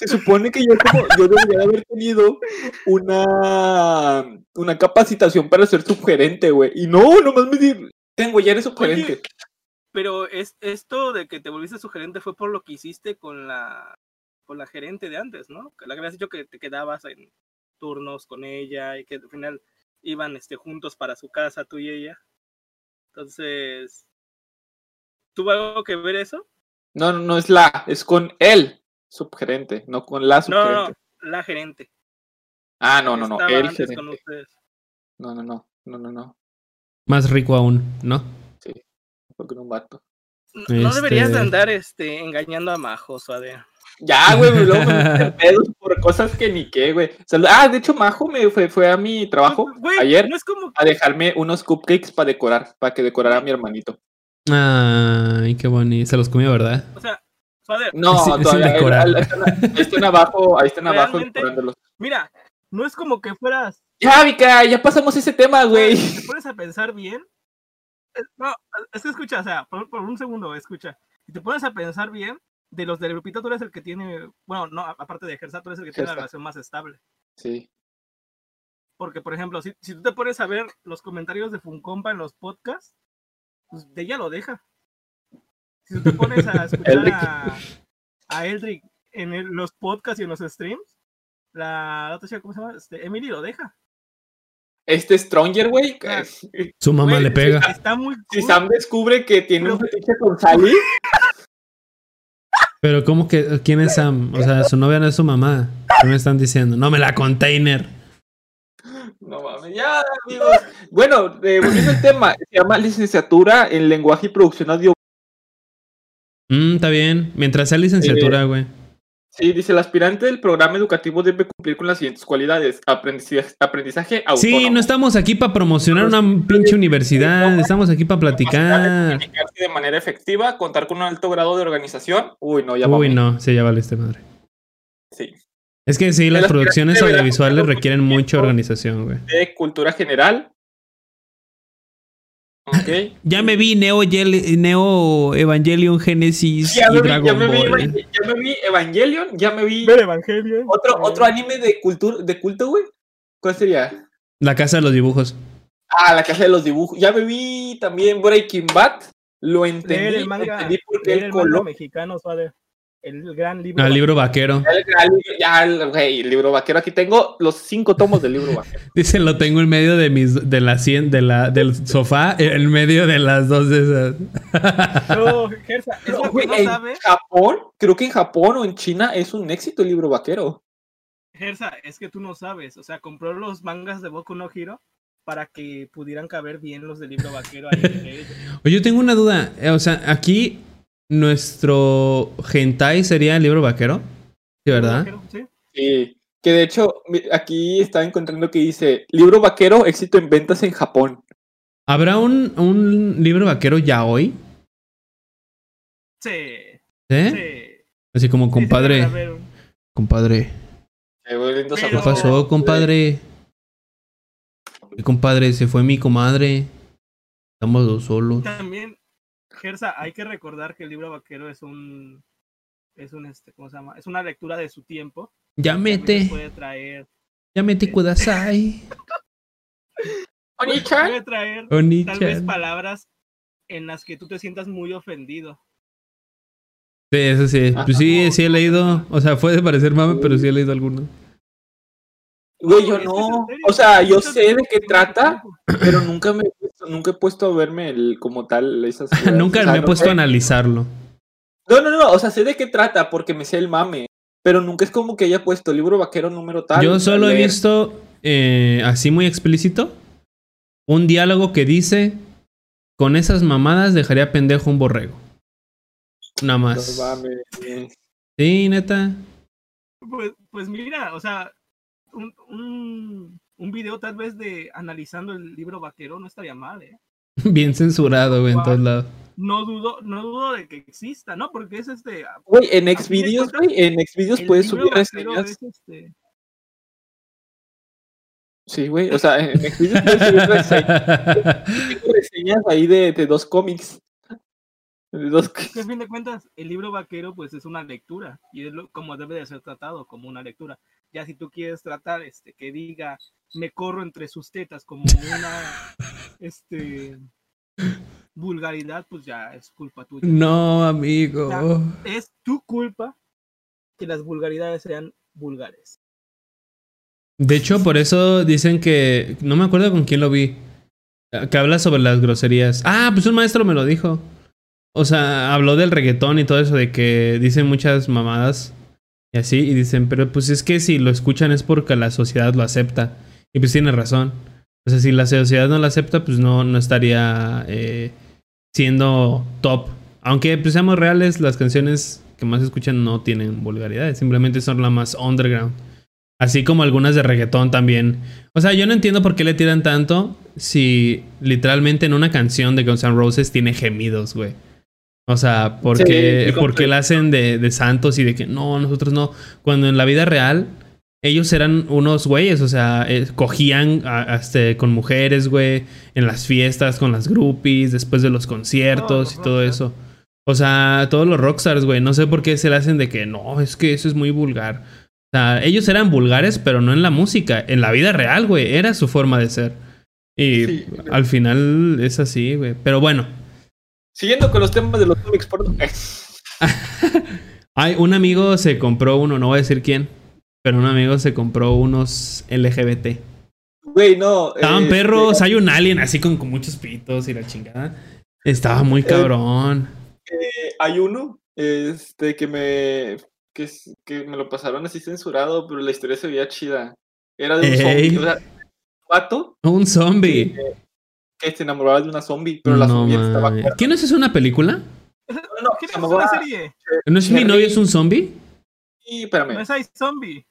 Se supone que yo, como, yo debería haber tenido una, una capacitación para ser subgerente, güey. Y no, nomás me di. Tengo, ya eres subgerente. Oye, Pero es, esto de que te volviste su gerente fue por lo que hiciste con la, con la gerente de antes, ¿no? Que la que habías dicho que te quedabas en turnos con ella y que al final iban este, juntos para su casa, tú y ella. Entonces, ¿tuvo algo que ver eso? No, no, no es la, es con el subgerente, no con la subgerente. no, no, la gerente. Ah, no, no, no, Estaba el con gerente. ustedes. No, no, no, no, no, no. Más rico aún, ¿no? Fue con un vato. No, no deberías de Este- andar este, engañando a Majo, Suade. Ya, güey, luego me [LAUGHS] pedos por cosas que ni qué, güey. Ah, de hecho, Majo me fue, fue a mi trabajo Güey, ayer no es como a dejarme unos cupcakes para decorar, para que decorara a mi hermanito. Ay, qué bonito. Se los comió, ¿verdad? O sea, No, Sí, sin todavía. decorar. ahí- ahí están, ahí están abajo, ahí están abajo mira, no es como que fueras Ya, Vika, ya pasamos ese tema, güey. Si te pones a pensar bien, eh, no, es que escucha, o sea, por, por un segundo, escucha. Si te pones a pensar bien, de los del grupito tú eres el que tiene, bueno, no, aparte de Gersa, tú eres el que tiene la relación más estable. Sí. Porque, por ejemplo, si, si tú te pones a ver los comentarios de Funcompa en los podcasts, pues de ella lo deja. Si tú te pones a [LAUGHS] escuchar Eldrick. a, a Eldrick en el- los podcasts y en los streams, la, la otra chica, ¿cómo se llama? Este, Emily lo deja. Este Stronger, güey. Ah. eh, Su mamá le pega. Está muy Si. Sam descubre que tiene un fetiche con Sally, Pero ¿cómo que quién es Sam? O sea, su novia no es su mamá. ¿Qué me están diciendo? No me la container. No mames, ya, amigos. Bueno, eh, volviendo al tema, se llama licenciatura en lenguaje y producción audio. Mm, está bien. Mientras sea licenciatura, güey. Sí, dice el aspirante del programa educativo debe cumplir con las siguientes cualidades: aprendizaje, aprendizaje autónomo. Sí, no estamos aquí para promocionar una pinche universidad, estamos aquí para platicar. De manera efectiva, contar con un alto grado de organización. Uy, no, ya Uy, mamé. no, sí, ya vale este madre. Sí. Es que sí, las producciones audiovisuales requieren mucha organización, güey. De cultura general. Ok. [LAUGHS] Ya me vi Neo, Yel- Neo Evangelion, Genesis Ya y me, vi, Dragon ya, me vi, Ball. Ya me vi Evangelion, ya me vi otro, otro anime de cultura, de culto, güey. ¿Cuál sería? La casa de los dibujos. Ah, la casa de los dibujos. Ya me vi también Breaking Bad. Lo entendí. Leer el manga, entendí porque leer el color. mexicano, suave. El gran libro. Al libro vaquero. El, el- el, el libro vaquero. Aquí tengo los cinco tomos del libro vaquero. [LAUGHS] Dice, lo tengo en medio de mis de la cien, de la del sofá, en medio de las dos de esas. [LAUGHS] No, Gersa, es No, lo que güey, no en sabe. Japón, creo que en Japón o en China es un éxito el libro vaquero. Gersa, es que tú no sabes. O sea, compró los mangas de Boku no Hero para que pudieran caber bien los del libro vaquero ahí. [LAUGHS] Oye, yo tengo una duda. eh, O sea, aquí nuestro hentai sería el libro vaquero. Sí, ¿verdad? Vaquero, Sí. Sí. Que de hecho, aquí estaba encontrando que dice libro vaquero, éxito en ventas en Japón. ¿Habrá un, un libro vaquero ya hoy? Sí. ¿Eh? sí. Así como, Sí, sí, compadre, compadre. Pero- ¿Qué pasó, compadre? ¿Qué compadre? Se fue mi comadre. Estamos dos solos. También, Gersa, hay que recordar que el libro vaquero es un. Es un, este, ¿cómo se llama? Es una lectura de su tiempo. Ya También mete, te puede traer. ya mete kudasai. [LAUGHS] Oni-chan. Puede traer tal vez Oni-chan. palabras en las que tú te sientas muy ofendido. Sí, eso sí. Pues sí, Ajá. sí he leído. O sea, puede parecer mame, pero sí he leído algunos. Güey, yo no. O sea, yo sé de qué trata, pero nunca me he puesto, nunca he puesto a verme el, como tal esas [LAUGHS] cosas. Nunca O sea, me he no puesto sé. a analizarlo. No, no, no, o sea, sé de qué trata porque me sé el mame, pero nunca es como que haya puesto libro vaquero número tal. Yo solo he visto, eh, así muy explícito, un diálogo que dice: Con esas mamadas dejaría pendejo un borrego. Nada No más. Sí, neta. Pues, pues mira, o sea, un, un, un video tal vez de analizando el libro vaquero no estaría mal, ¿eh? [LAUGHS] Bien censurado, güey, en todos lados. No dudo, no dudo de que exista, ¿no? Porque es este. Güey, en Xvideos, güey, en Xvideos el puedes subir reseñas. es este. Sí, güey, o sea, en Xvideos puedes subir reseñas. Reseñas ahí de, de dos cómics. De dos Que a fin de cuentas, el libro vaquero, pues es una lectura. Y es lo- como debe de ser tratado, como una lectura. Ya si tú quieres tratar, este, que diga, me corro entre sus tetas como una, este, vulgaridad, pues ya es culpa tuya. No, amigo. es tu culpa que las vulgaridades sean vulgares. De hecho, por eso dicen que. No me acuerdo con quién lo vi. Que habla sobre las groserías. Ah, pues un maestro me lo dijo. O sea, habló del reggaetón y todo eso, de que dicen muchas mamadas y así, y dicen, pero pues es que si lo escuchan es porque la sociedad lo acepta. Y pues tiene razón. O sea, si la sociedad no lo acepta, pues no, no estaría eh, siendo top. Aunque pues seamos reales, las canciones que más escuchan no tienen vulgaridades, simplemente son las más underground. Así como algunas de reggaetón también. O sea, yo no entiendo por qué le tiran tanto si literalmente en una canción de Guns N' Roses tiene gemidos, güey. O sea, ¿por Sí, qué, sí, por qué la hacen de, de santos y de que no, nosotros no? Cuando en la vida real ellos eran unos güeyes, o sea, eh, cogían a- este, con mujeres, güey, en las fiestas, con las groupies, después de los conciertos y todo eso. O sea, todos los rockstars, güey, no sé por qué se le hacen de que no, es que eso es muy vulgar. O sea, ellos eran vulgares, pero no en la música, en la vida real, güey, era su forma de ser. Y Sí. al final es así, güey. Pero bueno, Siguiendo con los temas de los cómics porno. hay [LAUGHS] un amigo se compró uno, no voy a decir quién, pero un amigo se compró unos LGBT. Güey, no. Estaban este, perros, hay un alien así con, con muchos pitos y la chingada. Estaba muy cabrón. eh, hay uno este, que me. Que, que me lo pasaron así censurado, pero la historia se veía chida. Era de un zombie. O sea, pato Un zombie. Que se enamoraba de una zombie, pero la no, zombie estaba. ¿Qué no es eso una película? No, no, ¿Qué se es una serie? ¿No es mi Cherry- novio es un zombie? Sí, espérame. No es hay zombie.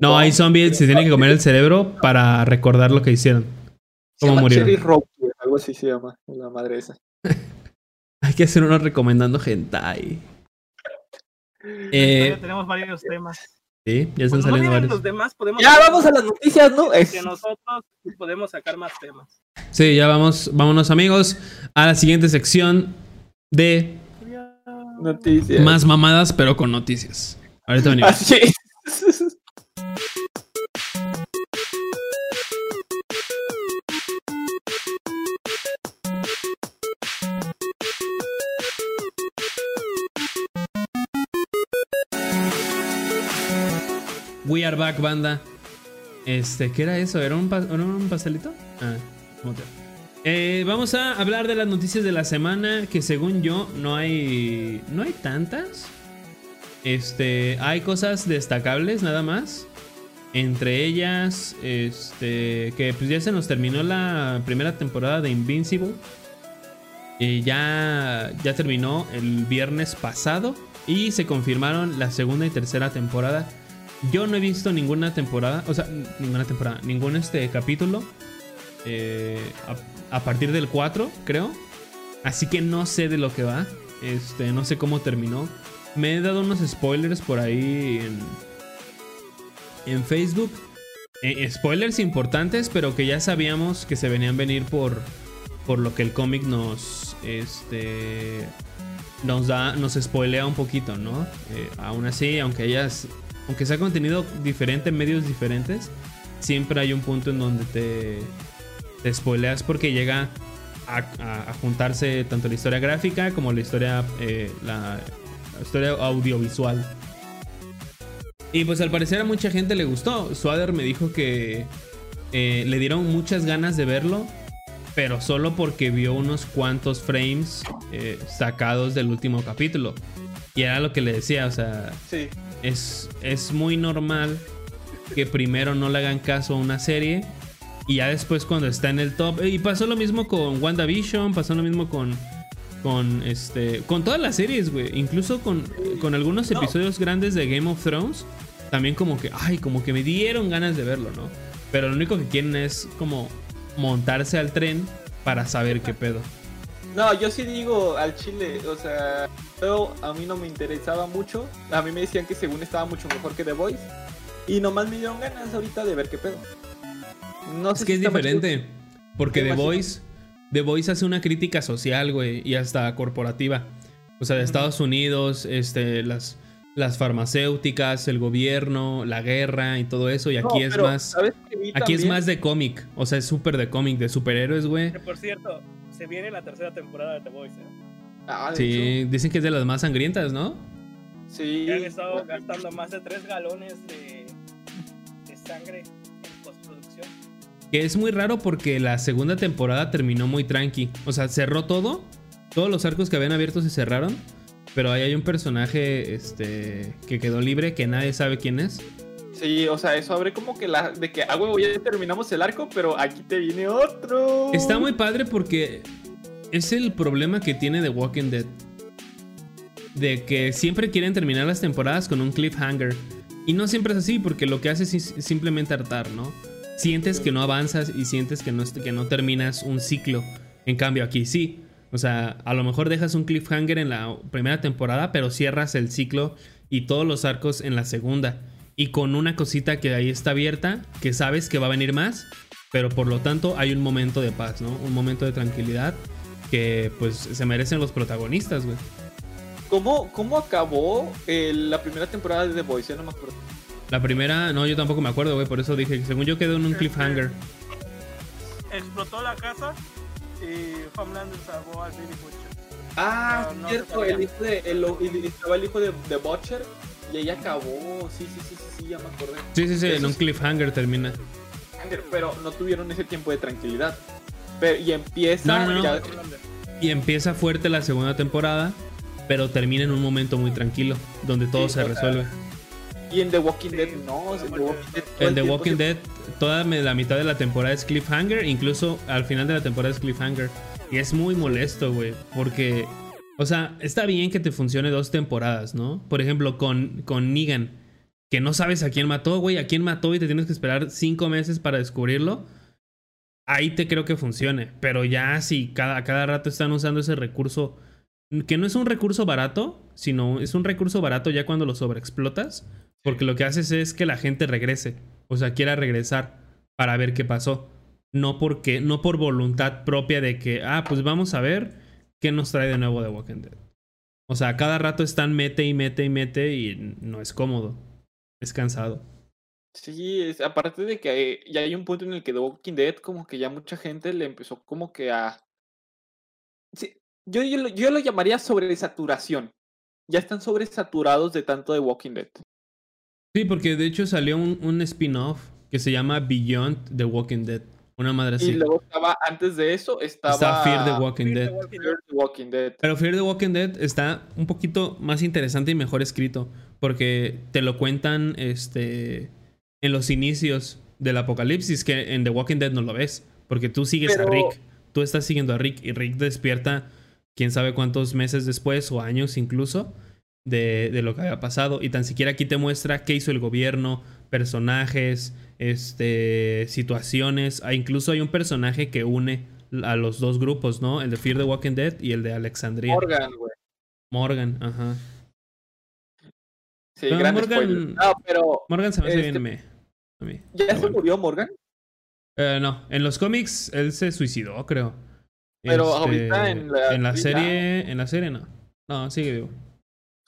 No, hay zombies, se tiene que comer el cerebro para recordar lo que hicieron. ¿Cómo murieron? Cherry Rock, güey, algo así se llama, la madre esa. [LAUGHS] Hay que hacer uno recomendando hentai. Eh, tenemos varios temas. sí, ya están no saliendo los demás, podemos Ya vamos a las noticias, ¿no? Es- que nosotros podemos sacar más temas. Sí, ya vamos, vámonos amigos a la siguiente sección de Noticias. más mamadas, pero con noticias. Ahorita venimos. Así es. We are back, banda. Este, ¿qué era eso? ¿Era un, pa- era un pastelito? Ah, Eh, vamos a hablar de las noticias de la semana, que según yo no hay, no hay tantas. Este, hay cosas destacables nada más. Entre ellas, este, que pues ya se nos terminó la primera temporada de Invincible. Eh, ya, ya terminó el viernes pasado y se confirmaron la segunda y tercera temporada. Yo no he visto ninguna temporada, o sea, ninguna temporada, ningún este capítulo a, partir del 4, creo. Así que no sé de lo que va, este, no sé cómo terminó. Me he dado unos spoilers por ahí en, en Facebook. Eh, spoilers importantes, pero que ya sabíamos que se venían a venir por, por lo que el cómic nos, este, nos da, nos spoilea un poquito, ¿no? Eh, aún así, aunque hayas, aunque sea contenido diferente en medios diferentes, siempre hay un punto en donde te, te spoileas porque llega a, a- a juntarse tanto la historia gráfica como la historia, eh, la, la historia audiovisual. Y pues al parecer a mucha gente le gustó. Swader me dijo que eh, le dieron muchas ganas de verlo, pero solo porque vio unos cuantos frames eh, sacados del último capítulo. Y era lo que le decía, o sea, Sí. es, es muy normal que primero no le hagan caso a una serie y ya después cuando está en el top. Y pasó lo mismo con WandaVision, pasó lo mismo con. Con este. Con todas las series, güey. Incluso con, con algunos No. episodios grandes de Game of Thrones. También como que. Ay, como que me dieron ganas de verlo, ¿no? Pero lo único que quieren es como montarse al tren para saber qué pedo. No, yo sí digo al chile, o sea, pero a mí no me interesaba mucho. A mí me decían que según estaba mucho mejor que The Voice. Y nomás me dieron ganas ahorita de ver qué pedo. No Es sé que si es diferente. Porque The. Voice, The Voice hace una crítica social, güey, y hasta corporativa. O sea, de Estados Unidos, este, las, las farmacéuticas, el gobierno, la guerra y todo eso. Y aquí No, es más. ¿sabes qué vi Aquí es más de cómic. O sea, es súper de cómic, de superhéroes, güey. Por cierto, se viene la tercera temporada de The Voice. ¿eh? Ah, de Sí, dicen que es de las más sangrientas, ¿no? sí. Ya han estado gastando más de 3 galones de, de sangre. Que es muy raro porque la segunda temporada terminó muy tranqui. O sea, cerró todo. Todos los arcos que habían abierto se cerraron. Pero ahí hay un personaje este, que quedó libre que nadie sabe quién es. Sí, o sea, eso abre como que la. De que, ah, huevo, ya terminamos el arco, pero aquí te viene otro. Está muy padre porque es el problema que tiene The Walking Dead. De que siempre quieren terminar las temporadas con un cliffhanger. Y no siempre es así, porque lo que hace es sim- simplemente hartar, ¿no? Sientes que no avanzas y sientes que no, que no terminas un ciclo. En cambio, aquí sí. O sea, a lo mejor dejas un cliffhanger en la primera temporada, pero cierras el ciclo y todos los arcos en la segunda. Y con una cosita que ahí está abierta, que sabes que va a venir más, pero por lo tanto hay un momento de paz, ¿no? Un momento de tranquilidad que pues se merecen los protagonistas, güey. ¿Cómo, cómo acabó eh, la primera temporada de The Voice? Ya no me acuerdo. La primera, no, yo tampoco me acuerdo, güey, por eso dije que según yo quedó en un cliffhanger. Explotó la casa y Homeland salvó al Billy Butcher. Ah, No, no cierto, el hijo de, el, el- estaba el hijo de, de Butcher y ahí acabó. Sí, sí, sí, sí, sí, ya me acordé. Sí, sí, sí, en un sí. cliffhanger termina. Pero no tuvieron ese tiempo de tranquilidad. Pero, y empieza. No, no, no. ya- Homelander. Y empieza fuerte la segunda temporada, pero termina en un momento muy tranquilo, donde todo Sí, se sea, resuelve. Y en The Walking Dead no, en The Walking Dead. El The Walking se- Dead, toda me- la mitad de la temporada es cliffhanger, incluso al final de la temporada es cliffhanger. Y es muy molesto, güey, porque, o sea, está bien que te funcione dos temporadas, ¿no? Por ejemplo, con, con Negan, que no sabes a quién mató, güey, a quién mató y te tienes que esperar cinco meses para descubrirlo. Ahí te creo que funcione, pero ya si cada, cada rato están usando ese recurso, que no es un recurso barato, sino es un recurso barato ya cuando lo sobreexplotas, porque lo que haces es que la gente regrese, o sea, quiera regresar para ver qué pasó. No porque, no por voluntad propia de que, ah, pues vamos a ver qué nos trae de nuevo de Walking Dead. O sea, cada rato están mete y mete y mete y no es cómodo. Es cansado. Sí, es, aparte de que ya hay un punto en el que The Walking Dead como que ya mucha gente le empezó como que a... Sí, yo, yo, yo lo llamaría sobresaturación. Ya están sobresaturados de tanto de Walking Dead. Sí, porque de hecho salió un, un spin-off que se llama Beyond the Walking Dead. Una madre así. Y luego estaba, antes de eso, estaba... Está Fear the Walking Fear the Dead. Walking Fear the Walking Dead. Pero Fear the Walking Dead está un poquito más interesante y mejor escrito. Porque te lo cuentan este, en los inicios del apocalipsis, que en The Walking Dead no lo ves. Porque tú sigues a Rick. Tú estás siguiendo a Rick y Rick despierta quién sabe cuántos meses después o años incluso de, de lo que había pasado. Y tan siquiera aquí te muestra qué hizo el gobierno, personajes, este, situaciones. Ah, incluso hay un personaje que une a los dos grupos, ¿no? El de Fear the Walking Dead y el de Alexandria. Morgan, güey. Morgan, ajá. Sí, gran Morgan-. No, pero Morgan se me hace Este- bien me, a mí. ¿ya Pero se bueno. murió Morgan? Eh, no, en los cómics él se suicidó, creo. Pero ahorita en la- en la serie, en la serie no. No, sigue vivo.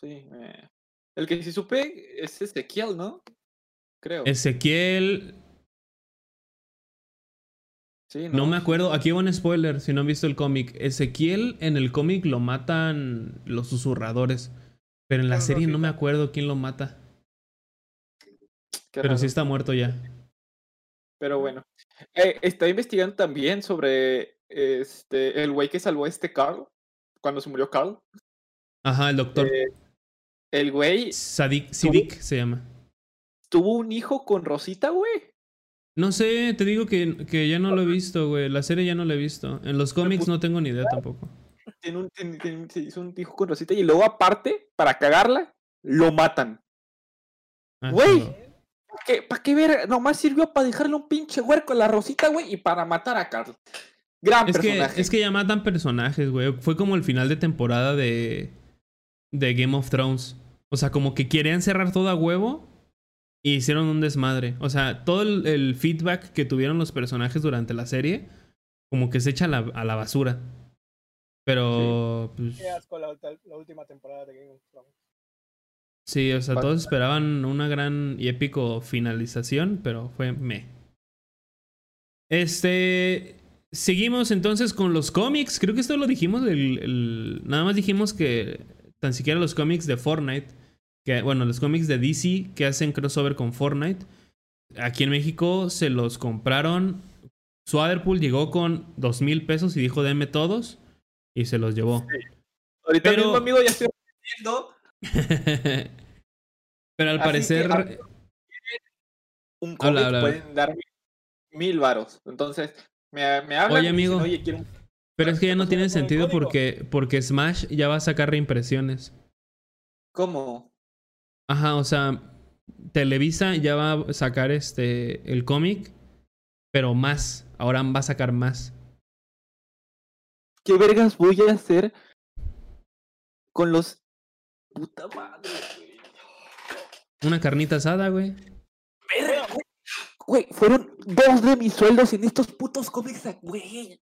Sí. eh, El que sí supe es Ezequiel, ¿no? Creo. Ezequiel, Sí, no me acuerdo, aquí va un spoiler si no han visto el cómic. Ezequiel en el cómic lo matan los susurradores, pero en la Con serie no me acuerdo quién lo mata. Qué Pero raro. sí está muerto ya. Pero bueno. Eh, está investigando también sobre este el güey que salvó a este Carl. Cuando se murió Carl. Ajá, el doctor. Eh, el güey Sadik, Sidik se llama. tuvo un hijo con Rosita, güey. No sé, te digo que, que ya no lo he visto, güey. La serie ya no la he visto. En los cómics no tengo ni idea tampoco. Tiene un, tiene- tiene- se hizo un hijo con Rosita y luego aparte, para cagarla, lo matan. Ah, Güey. ¿Para qué, pa' qué ver? Nomás sirvió para dejarle un pinche huerco a la Rosita, güey, y para matar a Carl. Gran Es que, es que ya matan personajes, güey. Fue como el final de temporada de, de Game of Thrones. O sea, como que querían cerrar todo a huevo y hicieron un desmadre. O sea, todo el, el feedback que tuvieron los personajes durante la serie, como que se echa a la, a la basura. Pero, pues, Qué asco la, última temporada de Game of Thrones. sí, o sea, todos esperaban una gran y épico finalización, pero fue me. Este. Seguimos entonces con los cómics. Creo que esto lo dijimos. el- el- nada más dijimos que tan siquiera los cómics de Fortnite. Que, bueno, los cómics de DC que hacen crossover con Fortnite. Aquí en México se los compraron. Swaderpool llegó con dos mil pesos y dijo: Denme todos. Y se los llevó. Ahorita pero- mismo, amigo, ya estoy viendo [LAUGHS] Pero al Así parecer. que, ah, un cómic, Habla, habla, habla. pueden darme mil varos. Entonces, me, me hablan Oye, dicen, amigo. Oye, quiero un Pero es que ya no tiene sentido porque, porque Smash ya va a sacar reimpresiones. ¿Cómo? Ajá, o sea, Televisa ya va a sacar este el cómic, pero más. Ahora va a sacar más. ¿Qué vergas voy a hacer con los... Puta madre, güey. Una carnita asada, güey. Verga, güey. Güey, fueron dos de mis sueldos en estos putos cómics, güey.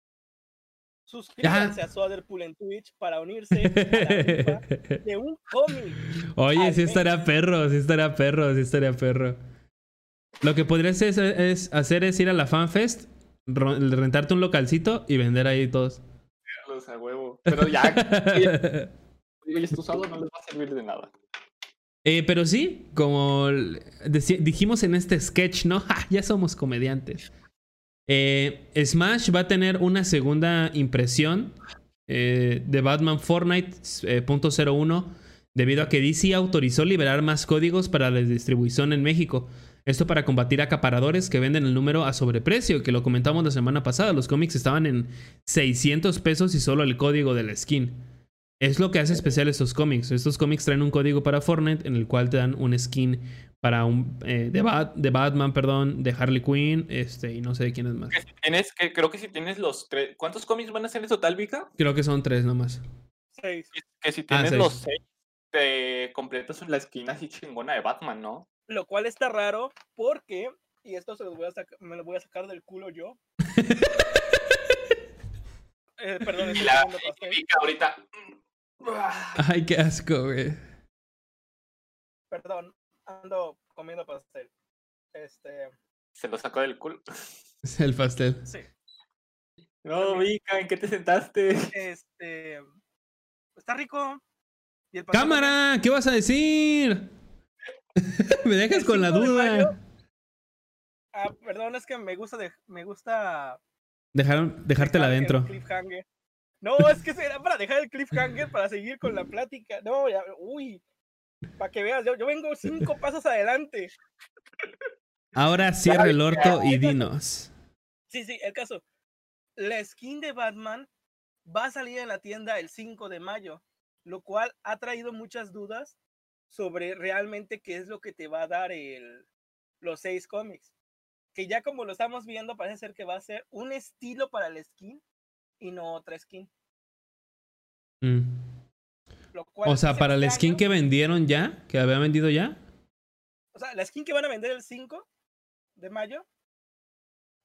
Suscríbanse a Swaderpool en Twitch para unirse a la de un cómic. Oye, sí estaría perro, sí estaría perro, sí estaría perro. Lo que podrías es, es hacer es ir a la FanFest, rentarte un localcito y vender ahí todos. Los a huevo. Pero ya, ya, ya está usado, no les va a servir de nada. Eh, pero sí, como dijimos en este sketch, ¿no? [LAUGHS] ¡Ja! Ya somos comediantes. Eh, Smash va a tener una segunda impresión eh, de Batman Fortnite eh, punto .01 debido a que DC autorizó liberar más códigos para la distribución en México. Esto para combatir acaparadores que venden el número a sobreprecio, que lo comentamos la semana pasada. Los cómics estaban en 600 pesos y solo el código de la skin. Es lo que hace especial estos cómics. Estos cómics traen un código para Fortnite en el cual te dan un skin para un eh, de, de, Batman, perdón, de Harley Quinn, este y no sé de quién es más. tienes, que, creo que si tienes los tres, ¿cuántos cómics van a ser en total, Vika? Creo que son tres nomás. Seis. Que si tienes ah, los seis, te completas la skin así chingona de Batman, ¿no? Lo cual está raro porque, y esto se los voy a me lo voy a sacar del culo yo. [LAUGHS] eh, perdón, estoy la ahorita. Ay, qué asco, güey. Perdón, ando comiendo pastel. Este. Se lo sacó del culo. [LAUGHS] El pastel. Sí. No, Vika, ¿en qué te sentaste? Este. Está rico. ¡Cámara! ¿Qué vas a decir? [LAUGHS] me dejas con la duda. ah, perdón, es que me gusta, me gusta Dejar, dejártela adentro. No, es que será para dejar el cliffhanger para seguir con la [LAUGHS] plática. No, ya, uy, para que veas, yo, vengo cinco pasos adelante. Ahora cierra el orto y dinos. Sí, sí, el caso. La skin de Batman va a salir en la tienda el 5 de mayo, lo cual ha traído muchas dudas sobre realmente qué es lo que te va a dar el, los seis cómics. Que ya como lo estamos viendo, parece ser que va a ser un estilo para el skin y no otra skin. Mm. o sea, para el skin que vendieron ya, que habían vendido ya. O sea, la skin que van a vender el 5 de mayo,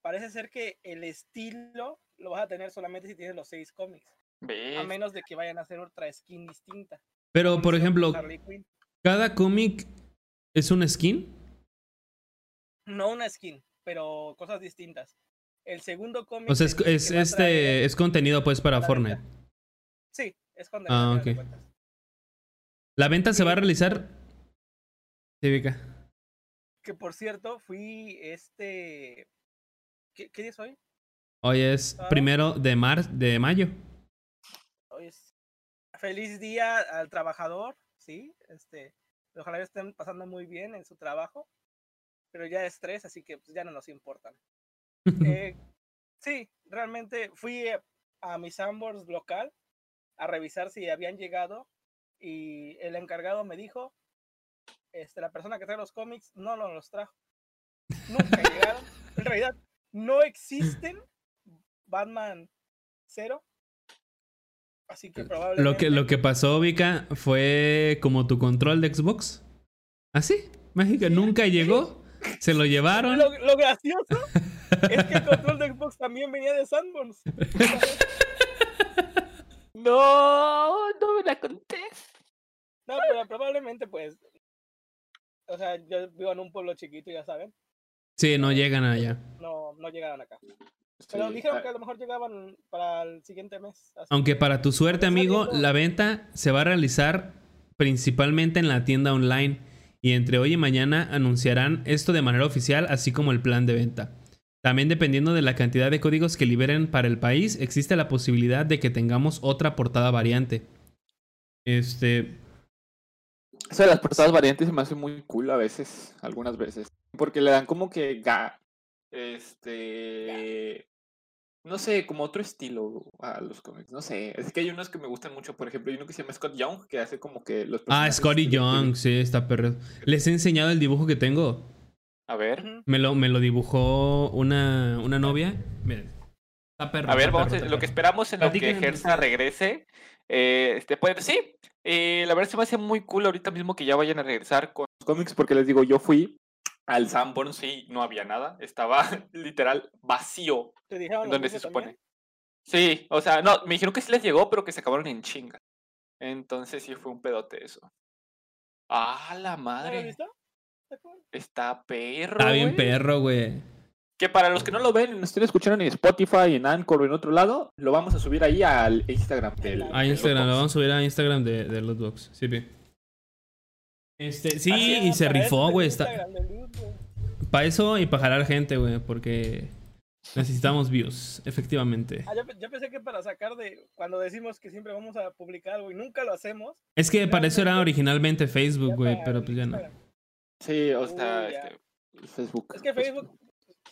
parece ser que el estilo lo vas a tener solamente si tienes los seis cómics. A menos de que vayan a hacer otra skin distinta. Pero, por ejemplo, ¿Cada cómic es una skin? No una skin, pero cosas distintas. El segundo cómic. O sea, es, este, es contenido pues para Fortnite. Sí, es contenido. Ah, ok. ¿La venta se va a realizar? Sí, Que por cierto, fui este. ¿Qué, día es hoy? Hoy es primero de mar de mayo. Hoy es feliz día al trabajador sí, este, ojalá estén pasando muy bien en su trabajo, pero ya es tres, así que pues, ya no nos importan. Eh, [LAUGHS] sí, realmente fui a mi Sandbox local a revisar si habían llegado y el encargado me dijo, este, la persona que trae los cómics no los trajo. Nunca [LAUGHS] llegaron. En realidad, no existen Batman 0 Así que probablemente. Lo que, lo que pasó, Vika, fue como tu control de Xbox. ¿Así? ¿Ah, Mágica, nunca llegó. Se [LAUGHS] lo llevaron. Lo, gracioso es que el control de Xbox también venía de Sandbox. [LAUGHS] no, no me la contés. No, pero probablemente, pues. O sea, yo vivo en un pueblo chiquito, ya saben. Sí, no llegan allá. No, no llegaron acá. Pero dijeron ah. que a lo mejor llegaban para el siguiente mes. Aunque para tu suerte, amigo, la venta se va a realizar principalmente en la tienda online. Y entre hoy y mañana anunciarán esto de manera oficial, así como el plan de venta. También dependiendo de la cantidad de códigos que liberen para el país, existe la posibilidad de que tengamos otra portada variante. Este. Eso de las portadas variantes se me hace muy cool a veces, algunas veces. Porque le dan como que este no sé, como otro estilo a los cómics. No sé, es que hay unos que me gustan mucho. Por ejemplo, hay uno que se llama Scott Young, que hace como que los. Ah, Scotty Young, sí, está perro. Les he enseñado el dibujo que tengo. A ver. Me lo, me lo dibujó una, una novia. Miren. Está perro. A ver, vamos a, lo que esperamos en lo que Gersa regrese. Eh, este, pues sí, eh, la verdad se me hace muy cool ahorita mismo que ya vayan a regresar con los cómics, porque les digo, yo fui al Sanborn sí no había nada, estaba [LAUGHS] literal vacío. ¿Te dijeron donde se supone. Sí, o sea, no, me dijeron que sí les llegó, pero que se acabaron en chinga. Entonces sí fue un pedote eso. Ah, la madre. visto? Está perro. Está bien perro, güey. Que para los que no lo ven, nos estén escuchando en Spotify, en Anchor o en otro lado, lo vamos a subir ahí al Instagram del. A Instagram, lo vamos a subir a Instagram de, de Lootbox. Sí, bien. Este, sí, y se rifó, güey. Está... Para eso y para jalar gente, güey, porque Necesitamos views, efectivamente. Ah, yo, pe- yo pensé que para sacar de cuando decimos que siempre vamos a publicar algo y nunca lo hacemos. Es que para eso era originalmente Facebook, güey, pero pues ya no. Sí, o sea, Uy, este, Facebook. Es que Facebook,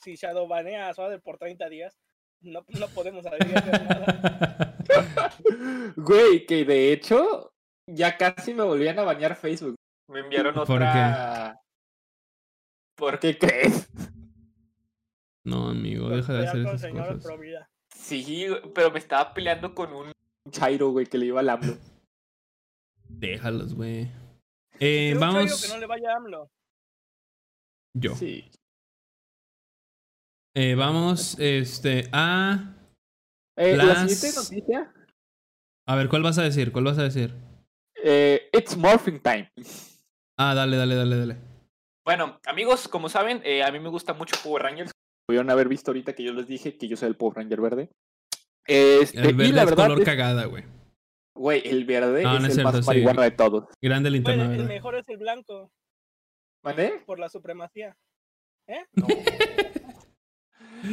si Shadow banea a Suader por 30 días, no, no podemos hacer nada. [LAUGHS] Güey, que de hecho ya casi me volvían a bañar Facebook. Me enviaron ¿Por otra. ¿Por qué crees? No, amigo, deja de hacer con esas cosas. pro vida. Sí, pero me estaba peleando con un Chairo, güey, que le iba al AMLO. Déjalos, güey. Eh, vamos. que no le vaya a AMLO. Yo. Sí. Eh, vamos, este, a. Eh, La Las- siguiente noticia. A ver, ¿cuál vas a decir? ¿Cuál vas a decir? eh, it's morphing time. Ah, dale, dale, dale, dale. Bueno, amigos, como saben, eh, a mí me gusta mucho Power Rangers. Pudieron haber visto ahorita que yo les dije que yo soy el Power Ranger verde. Este, El verde y la es verdad, color es- cagada, güey. güey, el verde No, es no es el cierto, más sí. marihuana de todos. Grande el, el verde. mejor es el blanco, ¿Vale? por la supremacía. [LAUGHS]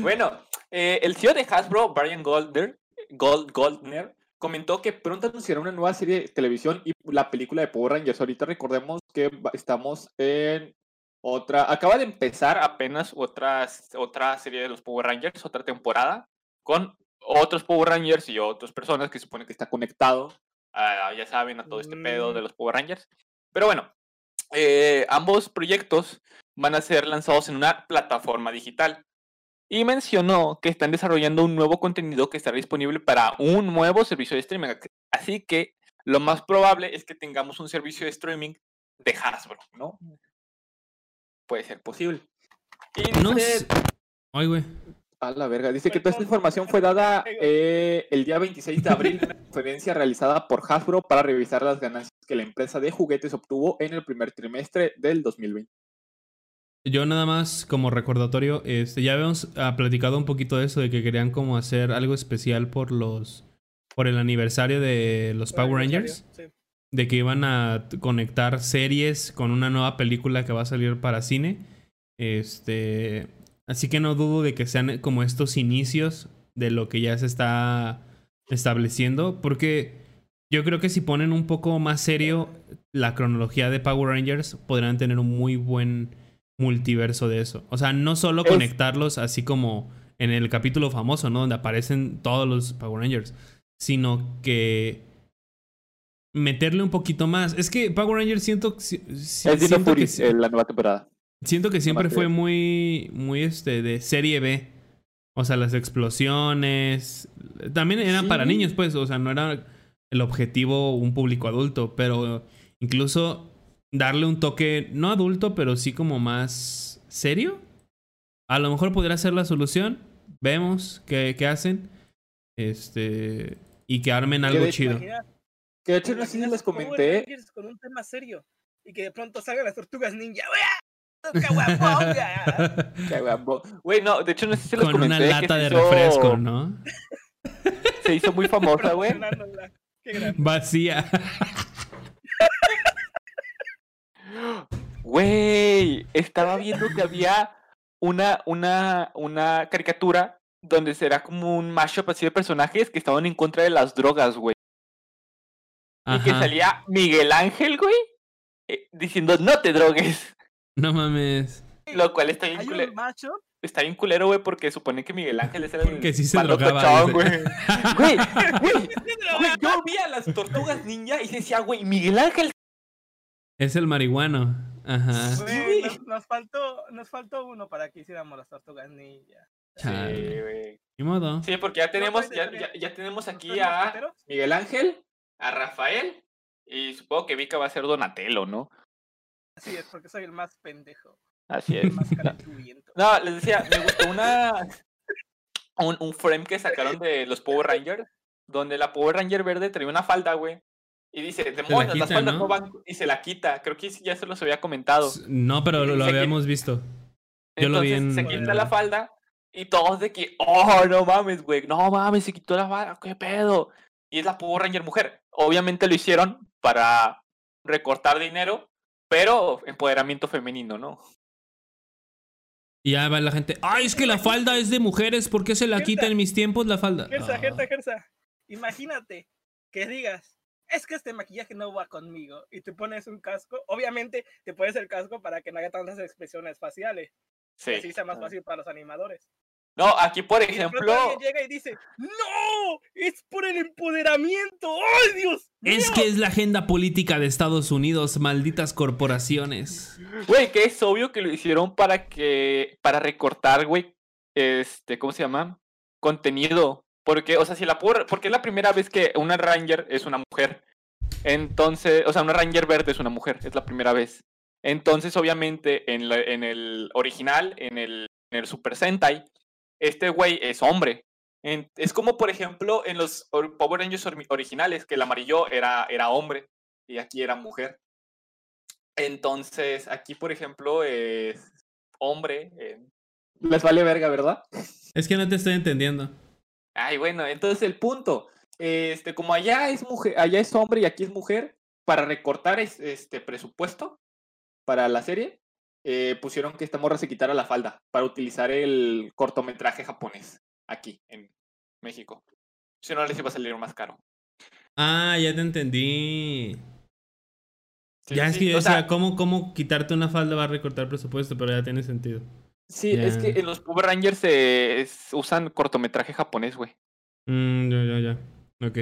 Bueno, eh, el CEO de Hasbro, Brian Goldner, Gold, Goldner, comentó que pronto anunciará una nueva serie de televisión y la película de Power Rangers. Ahorita recordemos que estamos en otra, acaba de empezar apenas otra, otra serie de los Power Rangers, otra temporada, con otros Power Rangers y otras personas que supone que está conectado, a- ya saben, a todo este pedo de Mm. los Power Rangers. Pero bueno, eh, ambos proyectos van a ser lanzados en una plataforma digital. Y mencionó que están desarrollando un nuevo contenido que estará disponible para un nuevo servicio de streaming. Así que lo más probable es que tengamos un servicio de streaming de Hasbro, ¿no? Puede ser posible. Y No sé. Ay, güey. A la verga. Dice que toda esta información fue dada eh, el día 26 de abril en una conferencia realizada por Hasbro para revisar las ganancias que la empresa de juguetes obtuvo en el primer trimestre del 2020. Yo nada más como recordatorio, este, ya habíamos ah, platicado un poquito de eso, de que querían como hacer algo especial por los, por el aniversario de los Power Rangers, sí. de que iban a conectar series con una nueva película que va a salir para cine. Este, así que no dudo de que sean como estos inicios de lo que ya se está estableciendo, porque yo creo que si ponen un poco más serio la cronología de Power Rangers, podrán tener un muy buen multiverso de eso. O sea, no solo Es- conectarlos así como en el capítulo famoso, ¿no? Donde aparecen todos los Power Rangers, sino que meterle un poquito más. Es que Power Rangers siento, si- es Dino siento Fury, que, si- eh, la nueva temporada. Siento que siempre fue muy, muy este, de serie B. O sea, las explosiones. También eran para niños, pues. O sea, no era el objetivo un público adulto. Pero incluso darle un toque, no adulto, pero sí como más serio. A lo mejor podría ser la solución. Vemos qué, qué hacen. Este. Y que armen algo chido. Que de hecho no sé les comenté. Con un tema serio. Y que de pronto salgan las tortugas ninja. ¡Uah! ¡Caguaponga! [LAUGHS] Qué guapo. [LAUGHS] Güey, no, de hecho no sé si les Con comenté. una que lata se de hizo- refresco, ¿no? Se hizo muy famosa, güey. Vacía. [LAUGHS] Güey, estaba viendo que había una, una, una caricatura donde será como un mashup así de personajes que estaban en contra de las drogas, güey. Y que salía Miguel Ángel, güey, eh, diciendo no te drogues. No mames. Lo cual está bien, culero, está bien culero, güey, porque supone que Miguel Ángel es el Porque sí se drogaba, [LAUGHS] güey. Güey, güey, güey, yo vi a las tortugas ninja y decía, güey, Miguel Ángel. Es el marihuano. Ajá. Güey, nos, nos faltó, nos faltó uno para que hiciéramos las tortugas ninja. Chale. Sí, güey. Ni modo. Sí, porque ya tenemos, de ya, tres. ya, ya tenemos ¿Los aquí a? Miguel Ángel, a Rafael y supongo que Vika va a ser Donatello, ¿no? Así es, porque soy el más pendejo. Así El es. más [LAUGHS] calenturiento. No, les decía, me gustó una un, un frame que sacaron de los Power Rangers, donde la Power Ranger verde traía una falda, güey. Y dice, demonios, las quita, faldas ¿no? no van. Y se la quita. Creo que ya se los había comentado. No, pero lo, lo habíamos visto. Yo lo vi Entonces en- se quita la- la falda y todos de que, oh, no mames, güey, no mames, se quitó la falda, qué pedo. Y es la Power Ranger mujer. Obviamente lo hicieron para recortar dinero, pero empoderamiento femenino, ¿no? Y ya va la gente, ay, es que la falda es de mujeres, ¿por qué se la quita en mis tiempos la falda? Gersa, Ah. Gersa, Gersa. Imagínate que digas, es que este maquillaje no va conmigo. Y te pones un casco. Obviamente te pones el casco para que no haya tantas expresiones faciales. Sí. Así sea más fácil para los animadores. No, aquí por ejemplo. llega y dice, ¡No! ¡Es por el empoderamiento! ¡Ay, Dios! Es que es la agenda política de Estados Unidos, malditas corporaciones. Güey, que es obvio que lo hicieron para que. Para recortar, güey. Este, ¿cómo se llama? Contenido. Porque, o sea, si la puedo. Porque es la primera vez que una Ranger es una mujer. Entonces, o sea, una Ranger verde es una mujer. Es la primera vez. Entonces, obviamente, en, la- en el original, en el, en el Super Sentai, este güey es hombre. En- es como, por ejemplo, en los Power Rangers ori- originales, que el amarillo era, era hombre y aquí era mujer. Entonces, aquí, por ejemplo, es hombre. eh, Les vale verga, ¿verdad? Es que no te estoy entendiendo. Ay, bueno, entonces el punto. Este, como allá es mujer, allá es hombre y aquí es mujer, para recortar es- este presupuesto para la serie, eh, pusieron que esta morra se quitara la falda para utilizar el cortometraje japonés aquí en México. Si no les iba a salir más caro. Ah, ya te entendí. Sí, ya sí, es que sí, o sea, ¿cómo, ¿cómo quitarte una falda va a recortar presupuesto? Pero ya tiene sentido. Sí, es que en los Power Rangers se es- usan cortometraje japonés, güey. Mm, ya, ya, ya. Ok.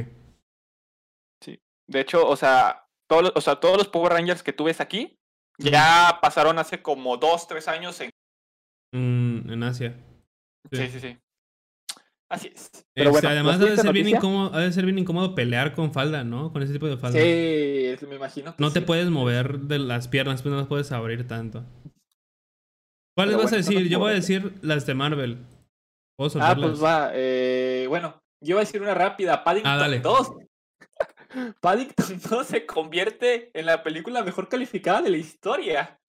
De hecho, o sea, todos o sea, todos los Power Rangers que tú ves aquí ya pasaron hace como dos, tres años en... Mm, en Asia. Sí. Sí, sí, sí. Así es. Este, además, ha de, ¿la ser bien incómodo, ha de ser bien incómodo pelear con falda, ¿no? Con ese tipo de falda. Sí, me imagino que No te puedes mover de las piernas, pues no las puedes abrir tanto. ¿Cuáles Pero vas a bueno, decir? Yo voy a decir las de Marvel. ¿Puedo Ah, pues va. eh, bueno, yo voy a decir una rápida. Paddington Ah, dale. 2. Paddington [LAUGHS] 2 se convierte en la película mejor calificada de la historia.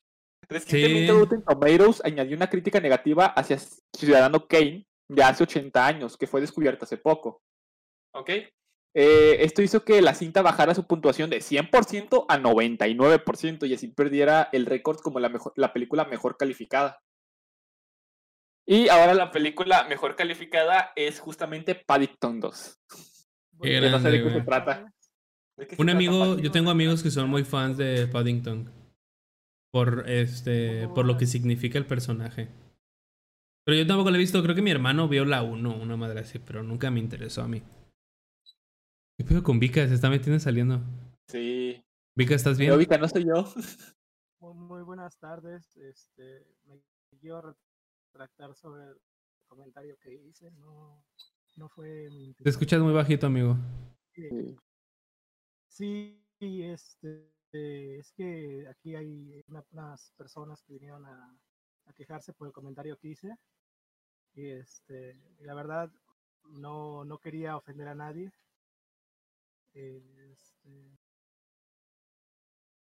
Recientemente Sí. Rotten Tomatoes añadió una crítica negativa hacia Ciudadano Kane de hace 80 años, que fue descubierta hace poco. ¿Ok? Eh, esto hizo que la cinta bajara su puntuación de 100% a 99% y así perdiera el récord como la, mejor, la película mejor calificada. Y ahora la película mejor calificada es justamente Paddington 2. Qué Que no sé de qué se trata. ¿De qué se Un amigo, yo tengo amigos que son muy fans de Paddington. Por este. Por lo que significa el personaje. Pero yo tampoco lo he visto. Creo que mi hermano vio la 1, una madre así, pero nunca me interesó a mí. ¿Qué pedo con Vika? Se está metiendo y saliendo. Sí. Vika, ¿estás bien? Pero ahorita no soy yo. Muy, muy buenas tardes. Este, me quiero retractar sobre el comentario que hice. No, no fue mi Te escuchas muy bajito, amigo. Sí. Sí, este, es que aquí hay una- unas personas que vinieron a, a quejarse por el comentario que hice. Y este, la verdad, no, no quería ofender a nadie. Este,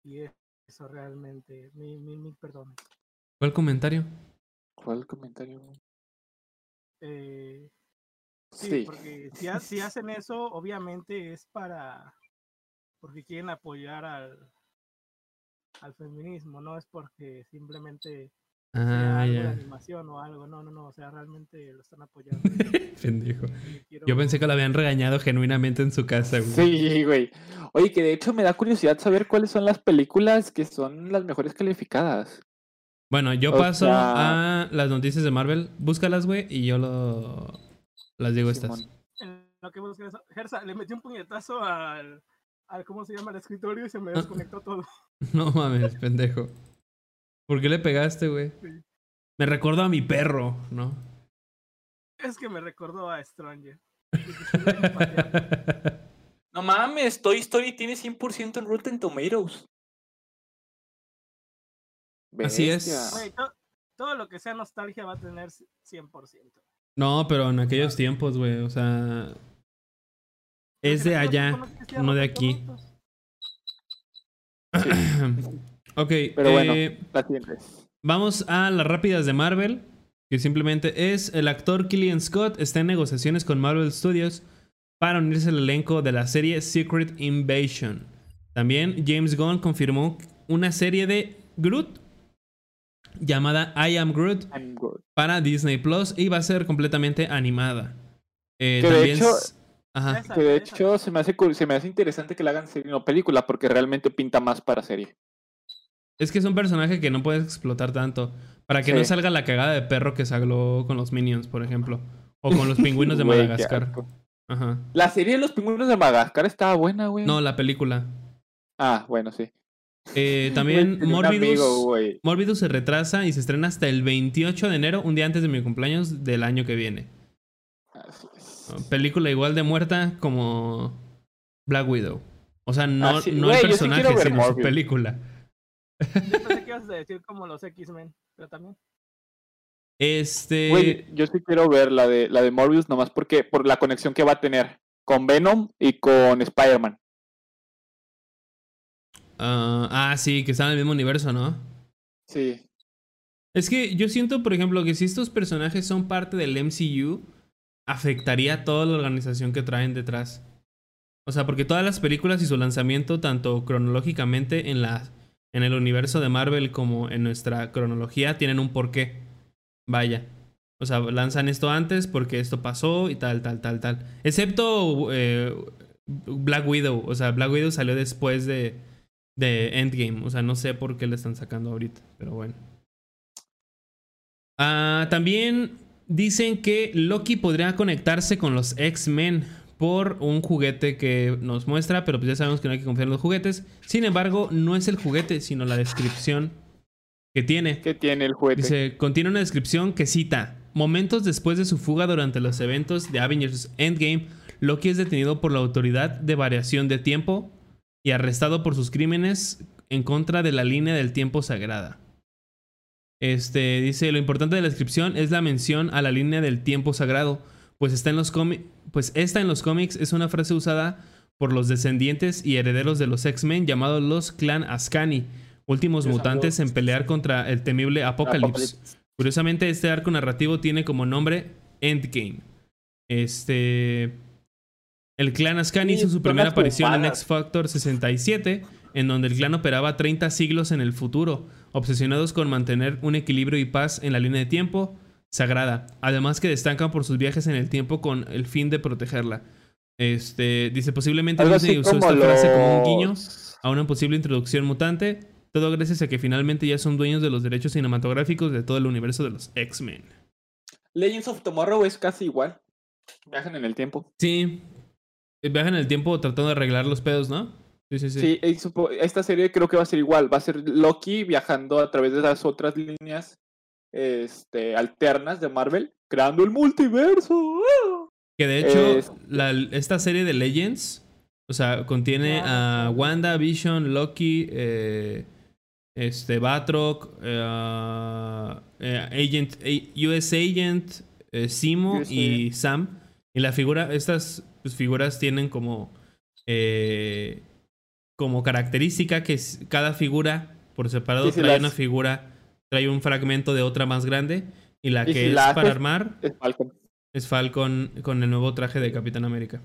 y eso realmente, mil, mil, mil perdones. ¿Cuál comentario? ¿Cuál comentario? Eh, sí, Sí. porque si, ha- si hacen eso, obviamente es para, porque quieren apoyar al, al feminismo, no es porque simplemente sea Ah, algo de ya. animación o algo, no, no, no, o sea, realmente lo están apoyando. [LAUGHS] Pendejo. Quiero- Yo pensé que lo habían regañado genuinamente en su casa, güey. Sí, güey. Oye, que de hecho me da curiosidad saber cuáles son las películas que son las mejores calificadas. Bueno, yo O paso sea- a las noticias de Marvel. Búscalas, güey, y yo lo... las digo estas. En lo que Gersa, le metí un puñetazo al, al, ¿cómo se llama? Al escritorio y se me desconectó todo. [LAUGHS] No mames, pendejo. ¿Por qué le pegaste, güey? Sí. Me recordó a mi perro, ¿no? Es que me recordó a Stranger. [LAUGHS] No mames, Toy Story tiene 100% en Rotten Tomatoes. Así es. To- todo lo que sea nostalgia va a tener 100%. no, pero en aquellos tiempos, güey, o sea... Es de allá, no de aquí. [CLEARS THROAT] Ok, Pero bueno. eh, La. Vamos a las rápidas de Marvel, que simplemente es el actor Killian Scott está en negociaciones con Marvel Studios para unirse al elenco de la serie Secret Invasion. También James Gunn confirmó una serie de Groot. llamada I Am Groot I'm para Disney Plus y va a ser completamente animada. Eh, Que de hecho- Ajá. Que de hecho se me hace se me hace interesante que la hagan serie no película porque realmente pinta más para serie. Es que es un personaje que no puedes explotar tanto. Para que no salga la cagada de perro que salió con los Minions, por ejemplo. O con los pingüinos de [LAUGHS] Madagascar. Ajá. La serie de los pingüinos de Madagascar estaba buena, güey. No, la película. Ah, bueno, sí. Eh, [LAUGHS] también Morbidus. amigo. Morbidus se retrasa y se estrena hasta el 28 de enero, un día antes de mi cumpleaños del año que viene. Película igual de muerta como Black Widow. O sea, no, Ah, sí. no Güey, el sí personaje, sino su película. Yo pensé que ibas a decir como los X-Men, pero también. Este. Güey, yo sí quiero ver la de la de Morbius nomás porque por la conexión que va a tener con Venom y con Spider-Man. ah, ah, sí, que están en el mismo universo, ¿no? Sí. Es que yo siento, por ejemplo, que si estos personajes son parte del MCU, afectaría a toda la organización que traen detrás. O sea, porque todas las películas y su lanzamiento, tanto cronológicamente en, la, en el universo de Marvel como en nuestra cronología, tienen un porqué. Vaya. O sea, lanzan esto antes porque esto pasó y tal, tal, tal, tal. Excepto eh, Black Widow. O sea, Black Widow salió después de, de Endgame. O sea, no sé por qué le están sacando ahorita, pero bueno. Ah, también dicen que Loki podría conectarse con los X-Men por un juguete que nos muestra, pero pues ya sabemos que no hay que confiar en los juguetes. Sin embargo, no es el juguete, sino la descripción que tiene. ¿Qué tiene el juguete? Dice, contiene una descripción que cita, momentos después de su fuga durante los eventos de Avengers Endgame, Loki es detenido por la autoridad de variación de tiempo y arrestado por sus crímenes en contra de la línea del tiempo sagrada. Este dice, lo importante de la descripción es la mención a la línea del tiempo sagrado, pues está en los cómics, pues esta en los cómics es una frase usada por los descendientes y herederos de los X-Men llamados los Clan Ascani, últimos mutantes en pelear contra el temible Apocalipsis. Curiosamente, este arco narrativo tiene como nombre Endgame. Este. El clan Ascani hizo su primera aparición en. X Factor 67, en donde el clan operaba 30 siglos en el futuro, obsesionados con mantener un equilibrio y paz en la línea de tiempo sagrada. Además que destacan por sus viajes en el tiempo con el fin de protegerla. Este dice posiblemente Disney usó esta frase como un guiño a una posible introducción mutante, todo gracias a que finalmente ya son dueños de los derechos cinematográficos de todo el universo de los X-Men. Legends of Tomorrow es casi igual. Viajan en el tiempo. Sí, viajan en el tiempo tratando de arreglar los pedos, ¿no? Sí, sí, sí. Sí, esta serie creo que va a ser igual. Va a ser Loki viajando a través de las otras líneas este, alternas de Marvel, creando el multiverso. ¡Ah! Que de hecho, Es- la- esta serie de Legends, o sea, contiene a Wanda, Vision, Loki, eh, este, Batroc, eh, eh, Agent, US Agent, eh, Simo y Sam. Y la figura, estas pues, figuras tienen como, eh, como característica que cada figura por separado Sí, trae las- una figura, trae un fragmento de otra más grande. Y la Y que si es la para armar Es Falcon. es Falcon con el nuevo traje de Capitán América.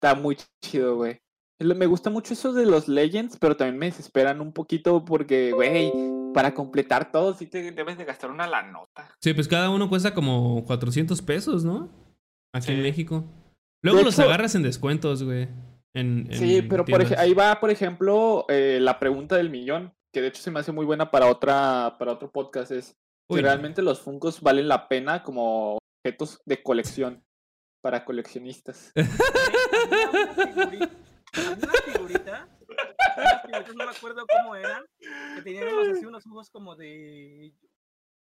Está muy chido, güey. Me gusta mucho eso de los Legends, pero también me desesperan un poquito porque, güey, para completar todo sí te debes de gastar una la nota. Sí, pues cada uno cuesta como 400 pesos, ¿no? Aquí en. México. Luego De los hecho- agarras en descuentos, güey. En, Sí, pero por ej- ahí va, por ejemplo, eh, la pregunta del millón, que de hecho se me hace muy buena para otra, para otro podcast, es Uy, si no. realmente los Funkos valen la pena como objetos de colección para coleccionistas. [LAUGHS] Una figurita, unas figuritas, no me acuerdo cómo eran, que tenían unos, así, unos ojos como de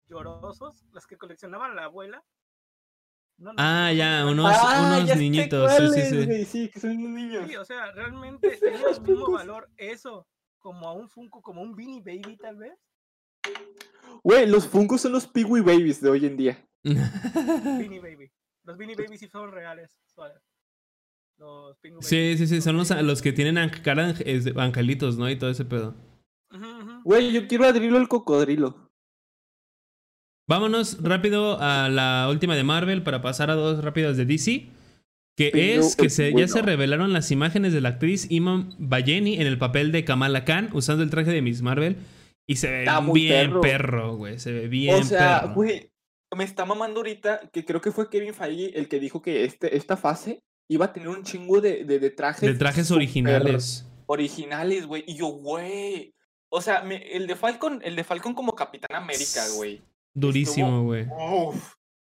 llorosos, las que coleccionaban la abuela. No, no, Ah, no, ya, no, unos, Ah, unos ya niñitos. Sí, sí, sí. sí, que son unos niños. Sí, o sea, [LAUGHS] realmente tiene el mismo valor eso como a un Funko, como un Beanie Baby tal vez. Güey, los Funkos son los Peewee Babies de hoy en día. Beanie Baby. Los Beanie Babies sí son reales. suave. Los Pingu sí, sí, sí. Son los, los que tienen cara de angelitos, ¿no? Y todo ese pedo. Güey, yo quiero adherirlo al cocodrilo. Vámonos rápido a la última de Marvel para pasar a dos rápidas de DC. Que es que es se, ya se revelaron las imágenes de la actriz Iman Bayeni en el papel de Kamala Khan usando el traje de Miss Marvel. Y se ve bien perro. perro, güey. Se ve bien o sea, perro. güey, me está mamando ahorita que creo que fue Kevin Feige el que dijo que este, esta fase iba a tener un chingo de, de, de trajes. de trajes originales. Originales, güey. Y yo, güey. O sea, me- el de Falcon, el de Falcon como Capitán América, güey. Durísimo, güey.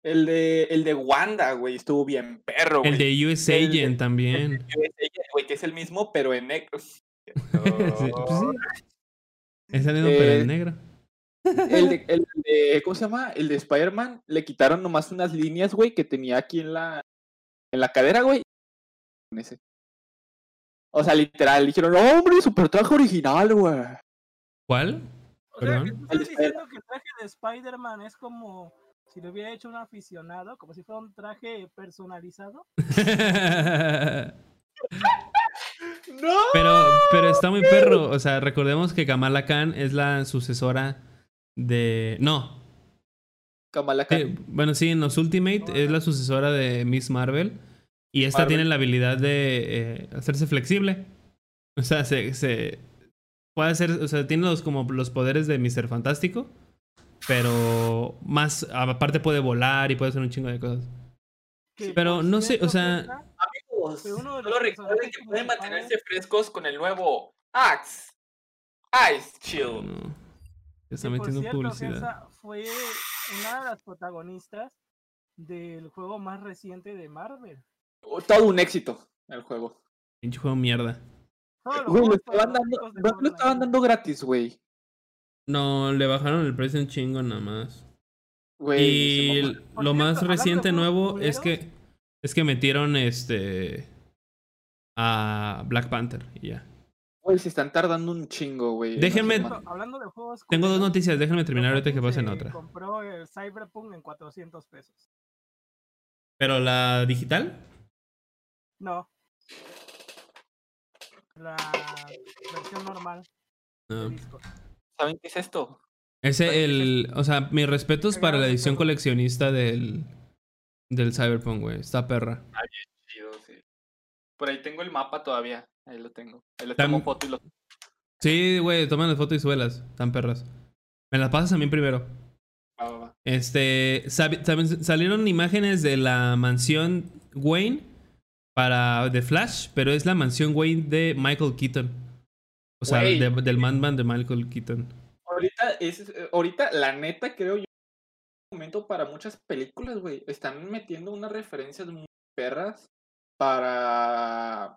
El de, el de Wanda, güey, estuvo bien perro, güey. El de US El- Agent también. [LAUGHS] Güey, que es el mismo, pero en negro. [LAUGHS] Sí, pues sí. Es el mismo, pero Eh, en negro. El de, [LAUGHS] el de- ¿cómo se llama? El de Spider-Man, le quitaron nomás unas líneas, güey, que tenía aquí en la, en la cadera, güey. Ese. O sea, literal, dijeron, no, hombre, super traje original, güey. ¿Cuál? O sea, que tú estás diciendo que el traje de Spider-Man es como si lo hubiera hecho un aficionado, como si fuera un traje personalizado. [LAUGHS] No. Pero, pero está muy perro. O sea, recordemos que Kamala Khan es la sucesora de. No. Kamala Khan. Eh, bueno, sí, en los Ultimate es la sucesora de Miss Marvel. Y esta Marvel. tiene la habilidad de eh, hacerse flexible. O sea, se, se. Puede hacer. O sea, tiene los, como los poderes de Mr. Fantástico. Pero más. Aparte puede volar y puede hacer un chingo de cosas. Pero no sé, o sea- Amigos, Fue uno de los solo recuerden que pueden mantenerse frescos con el nuevo Axe Ice Chill. No. Está metiendo cierto, publicidad. esa fue una de las protagonistas del juego más reciente de Marvel. Todo un éxito el juego. Pinche juego mierda. Güey, lo estaban dando, no lo estaban han dando gratis, güey. No, le bajaron el precio un chingo nada más. Güey, Y el- lo cierto, más reciente nuevo es que es que metieron este a Black Panther y ya. Güey, se están tardando un chingo, güey. en Déjenme- Hablando, de juegos Tengo dos noticias, déjenme terminar ahorita que pasen se otra. compró el Cyberpunk en 400 pesos. Pero la digital? No. La versión normal No. ¿Saben qué es esto? Ese el, o sea, mis respetos para la edición coleccionista del del Cyberpunk, güey. Está perra. Chido, sí. Por ahí tengo el mapa todavía. Ahí lo tengo. Ahí le tomo foto y lo. Sí, güey, toman las fotos y suelas, tan perras. Me las pasas a mí primero. Va, va, va. Este, también salieron imágenes de la mansión Wayne para The Flash, pero es la mansión Wayne de Michael Keaton. O sea, de- del Madman de Michael Keaton. Ahorita, es, eh, ahorita, la neta, creo yo, momento para muchas películas, güey. Están metiendo unas referencias muy perras para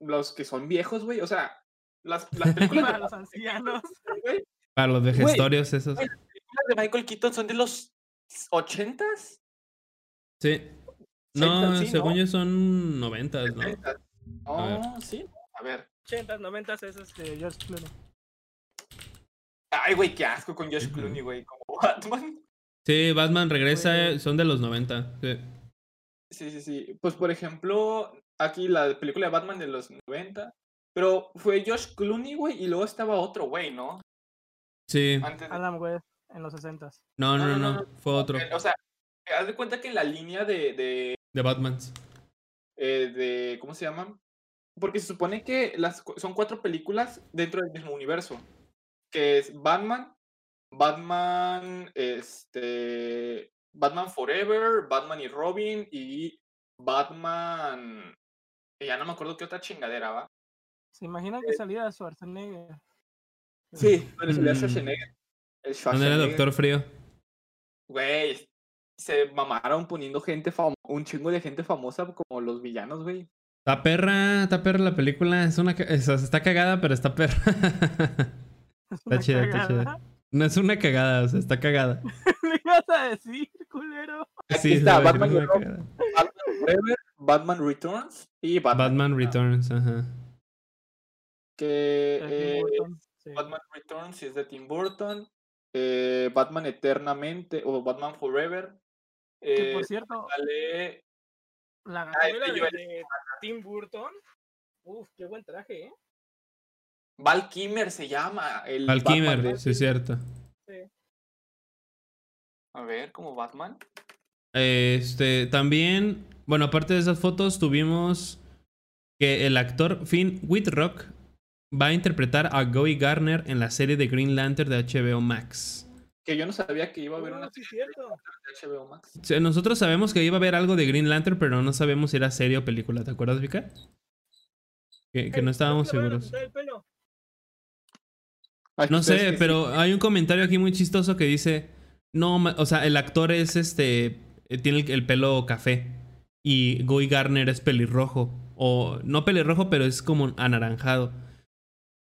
los que son viejos, güey. O sea, las, las [LAUGHS] películas Para los ancianos. [LAUGHS] güey, Para los vejestorios esos. las películas de Michael Keaton son de los ochentas. Sí. No, sí, según ¿no? yo son noventas, ¿no? ¿70s? A ver. No, sí. A ver. 80, 90 es este George Clooney. Ay, güey, qué asco con Josh Ujú. Clooney, güey. Como [LAUGHS] Batman. Sí, Batman regresa, Güey. son de los 90. Sí. Sí, sí, sí. Pues por ejemplo, aquí la película de Batman de los 90. Pero fue Josh Clooney, güey, y luego estaba otro güey, ¿no? Sí. Antes de... Adam West en los 60 No, no, no, no. Fue otro. Eh, O sea, haz de cuenta que en la línea de, de, De Batmans. eh, de- ¿cómo se llaman? Porque se supone que las, son cuatro películas dentro del mismo universo. Que es Batman, Batman, este, Batman Forever, Batman y Robin y Batman... Ya no me acuerdo qué otra chingadera, ¿va? ¿Se imaginan que salía Schwarzenegger? Sí, donde salía Mm. Schwarzenegger. ¿Dónde El era Schwarzenegger. Doctor Frío? Güey, se mamaron poniendo gente un chingo de gente famosa como los villanos, güey. Está perra, está perra la película. Es una, está cagada, pero está perra. [LAUGHS] Es Está chida, está chida. No es una cagada, o sea, está cagada. [LAUGHS] ¿Le ibas a decir, culero? Aquí Sí, está decir, Batman, Forever, Batman Returns y Batman. Batman Returns, ajá. Que eh, Burton, sí. Batman Returns es de Tim Burton. eh, Batman Eternamente o Batman Forever. Que eh, por cierto, sale- la Ah, gatúbela yo de, de Tim Burton. Uf, qué buen traje, ¿eh? Val Kimmer se llama. El Val de- sí es cierto. Sí. A ver, como Batman. Este, también, bueno, aparte de esas fotos, tuvimos que el actor Finn Whitrock va a interpretar a Goey Garner en la serie de Green Lantern de HBO Max. Que yo no sabía que iba a haber Oh, una sí, serie cierto. de HBO Max. Nosotros sabemos que iba a haber algo de Green Lantern, pero no sabemos si era serie o película. ¿Te acuerdas, Vika? Que, que no estábamos ¿por qué le van a seguros. No ustedes sé, pero hay un comentario aquí muy chistoso que dice, no, o sea, el actor es este, eh, tiene el, el pelo café y Guy Garner es pelirrojo o no pelirrojo, pero es como anaranjado.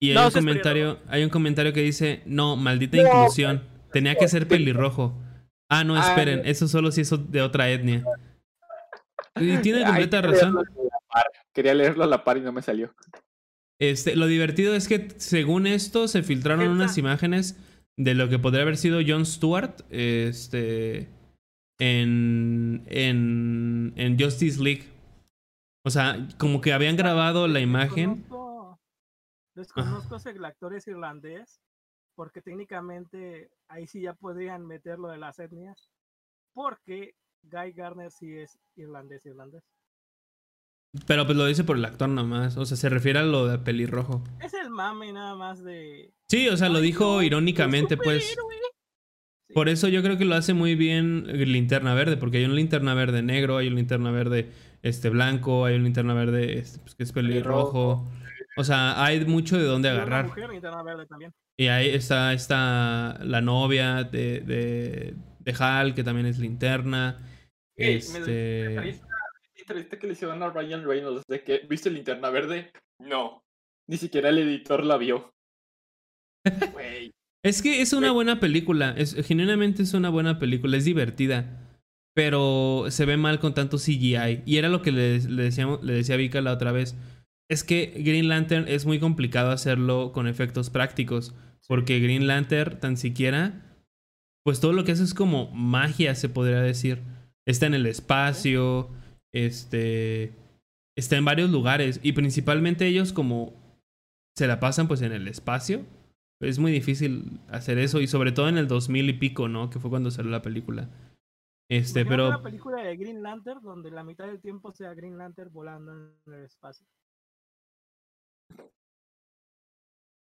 Y hay No, un comentario, hay un comentario que dice, no, maldita No, inclusión, tenía que ser pelirrojo. Ah, no, Ah, esperen, eso solo si es de otra etnia. Y tiene completa razón. Quería leerlo a la par y no me salió. Este, lo divertido es que según esto se filtraron unas imágenes de lo que podría haber sido Jon Stewart este, en, en, en Justice League. O sea, como que habían grabado la imagen. Desconozco, desconozco si el actor es irlandés, porque técnicamente ahí sí ya podrían meter lo de las etnias, porque Guy Garner sí es irlandés, irlandés. Pero pues lo dice por el actor nomás. O sea, se refiere a lo de pelirrojo. Es el mame nada más de... Sí, o sea, lo dijo no, irónicamente, pues. Sí. Por eso yo creo que lo hace muy bien Linterna Verde, porque hay un Linterna Verde negro, hay un Linterna Verde este blanco, hay un Linterna Verde este, pues, que es pelirrojo. O sea, hay mucho de dónde una agarrar. mujer, linterna verde también. Y ahí está, está la novia de, de, de Hal, que también es linterna. Ey, me- Este. me entrevista que le hicieron a Ryan Reynolds de que ¿viste linterna verde? No. Ni siquiera el editor la vio. [LAUGHS] Güey. Es que es una buena película. Es, genuinamente es una buena película. Es divertida. Pero se ve mal con tanto CGI. Y era lo que le, le, decíamos, le decía Vika la otra vez. Es que Green Lantern es muy complicado hacerlo con efectos prácticos. Porque Green Lantern tan siquiera. Pues todo lo que hace es como magia, se podría decir. Está en el espacio. Este. Está en varios lugares. Y principalmente ellos como se la pasan pues en el espacio. Es muy difícil hacer eso. Y sobre todo en el 2000 y pico, ¿no? Que fue cuando salió la película. Este, Imagínate pero. una película de Green Lantern donde la mitad del tiempo sea Green Lantern volando en el espacio.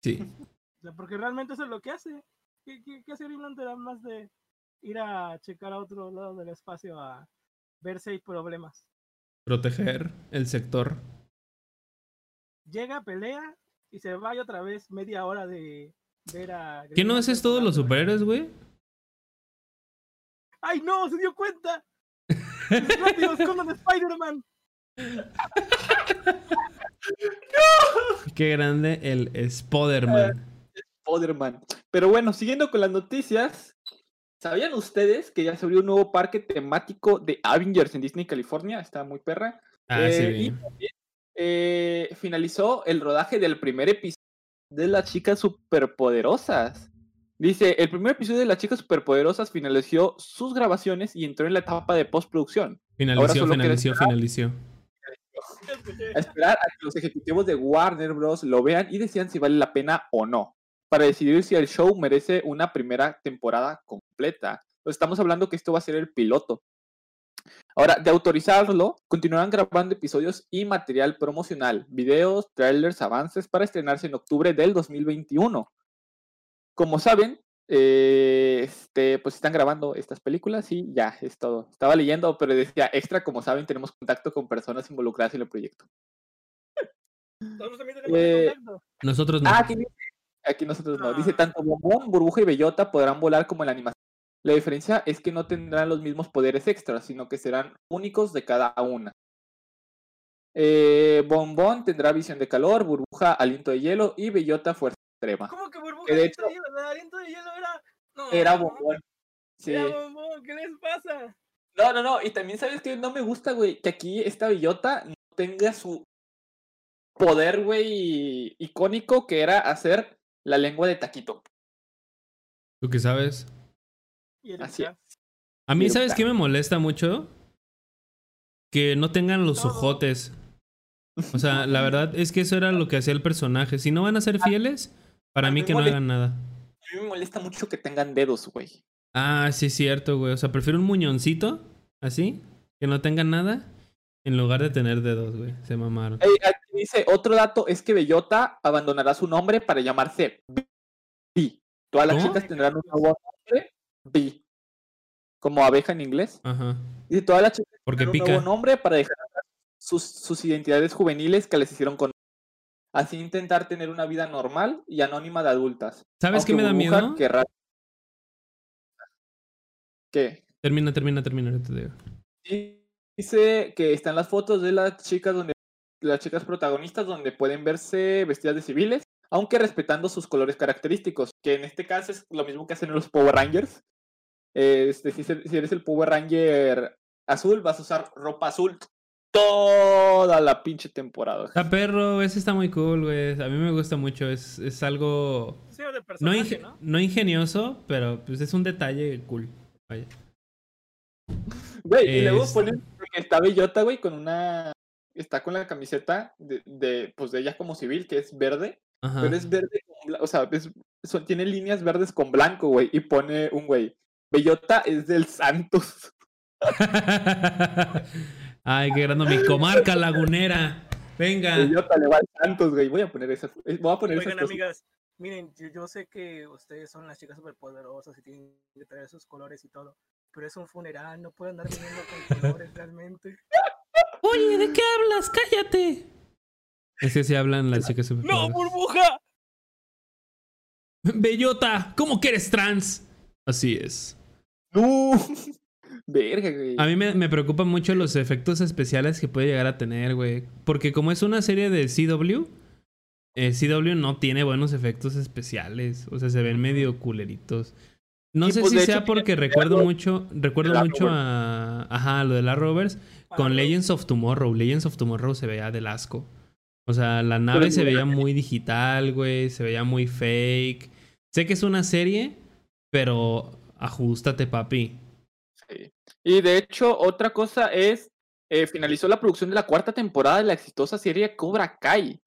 Sí. [LAUGHS] Sea, porque realmente eso es lo que hace. ¿Qué, qué, qué hace Green Lantern además de ir a checar a otro lado del espacio a ver si hay problemas? Proteger el sector. Llega, pelea y se va y otra vez media hora de ver a. Green ¿Qué no haces todos los superhéroes, güey? ¡Ay, no! ¡Se dio cuenta! ¡Rápido, escondan a Spider-Man! [LAUGHS] Qué grande el Spider-Man. Spider-Man. Pero bueno, siguiendo con las noticias. ¿Sabían ustedes que ya se abrió un nuevo parque temático de Avengers en Disney, California? Está muy perra. Ah, sí, Eh, y también, eh, finalizó el rodaje del primer episodio de las chicas superpoderosas. Dice, el primer episodio de las chicas superpoderosas finalizó sus grabaciones y entró en la etapa de postproducción. finalició, esperar. finalició. A esperar a que los ejecutivos de Warner Bros. lo vean y decidan si vale la pena o no, para decidir si el show merece una primera temporada completa. Estamos hablando que esto va a ser el piloto. Ahora, de autorizarlo, continuarán grabando episodios y material promocional, videos, trailers, avances para estrenarse en octubre del 2021. Como saben, eh, este, pues están grabando estas películas y ya, es todo. Estaba leyendo, pero decía extra, como saben, tenemos contacto con personas involucradas en el proyecto. Nosotros también tenemos Eh, contacto. Nosotros no. Ah, aquí nosotros no. Dice, Ah. tanto Bombón, Burbuja y Bellota podrán volar como en la animación. La diferencia es que no tendrán los mismos poderes extras, sino que serán únicos de cada una. Eh, Bombón tendrá visión de calor, Burbuja aliento de hielo y Bellota fuerza extrema. ¿Cómo que burbuja que de aliento hecho- de hielo? El aliento de hielo era. No, Era Bombón. Sí. Era bombón, ¿qué les pasa? No, no, no. Y también sabes que no me gusta, güey, que aquí esta Bellota no tenga su poder, güey, icónico que era hacer la lengua de taquito. ¿Tú qué sabes? Así. A mí, ¿sabes qué me molesta mucho? Que no tengan los ojotes. [LAUGHS] O sea, la verdad es que eso era lo que hacía el personaje. Si no van a ser fieles, para a mí mí que no hagan nada. A mí me molesta mucho que tengan dedos, güey. Ah, sí es cierto, güey. O sea, prefiero un muñoncito, así, que no tenga nada, en lugar de tener dedos, güey. Se mamaron. Aquí dice, otro dato es que Bellota abandonará su nombre para llamarse B. Todas las chicas tendrán un nuevo nombre, B. Como abeja en inglés. Ajá. Y todas las chicas Porque tendrán un nuevo nombre para dejar sus, sus identidades juveniles que les hicieron con Así intentar tener una vida normal y anónima de adultas. ¿Sabes qué me da miedo? querrá- ¿Qué? Termina, termina, termina. te digo. Y dice que están las fotos de las chicas donde las chicas protagonistas donde pueden verse vestidas de civiles, aunque respetando sus colores característicos, que en este caso es lo mismo que hacen los Power Rangers. Este, si, se- si eres el Power Ranger azul, vas a usar ropa azul toda la pinche temporada. Está perro, ese está muy cool, güey. A mí me gusta mucho. Es, es algo. Sí, de No, personaje, inge- ¿no? no ingenioso, pero pues es un detalle cool. Vaya. Güey, y luego Es- ponen está Bellota, güey, con una. Está con la camiseta de, de, pues de ella como civil, que es verde. Ajá. Pero es verde con blanco, o sea, es- son- tiene líneas verdes con blanco, güey. Y pone un güey. Bellota es del Santos. [LAUGHS] Ay, qué grande mi comarca lagunera. Venga. Bellota le va al Santos, güey. Voy a poner esas. eh, Voy a poner esas Oigan, cosas. amigas, miren, yo, yo sé que ustedes son las chicas superpoderosas y tienen que traer sus colores y todo, pero es un funeral, no pueden andar viniendo con colores realmente. [LAUGHS] Oye, ¿de qué hablas? Cállate. Es que si hablan las chicas super [LAUGHS] ¡No, burbuja! Bellota, ¿cómo que eres trans? Así es. No. [LAUGHS] Verga, güey. A mí me, me preocupan mucho los efectos especiales que puede llegar a tener, güey. Porque como es una serie de CW, eh, CW no tiene buenos efectos especiales. O sea, se ven medio culeritos. No Y, sé pues, si sea hecho, porque recuerdo mucho, recuerdo la mucho a, ajá, lo de la Rovers con Legends of Tomorrow. Legends of Tomorrow se veía del asco. O sea, la nave Pero se veía muy digital, güey, se veía muy fake. Sé que es una serie, pero ajustate, papi. Sí. Y de hecho, otra cosa es. eh, finalizó la producción de la cuarta temporada de la exitosa serie Cobra Kai.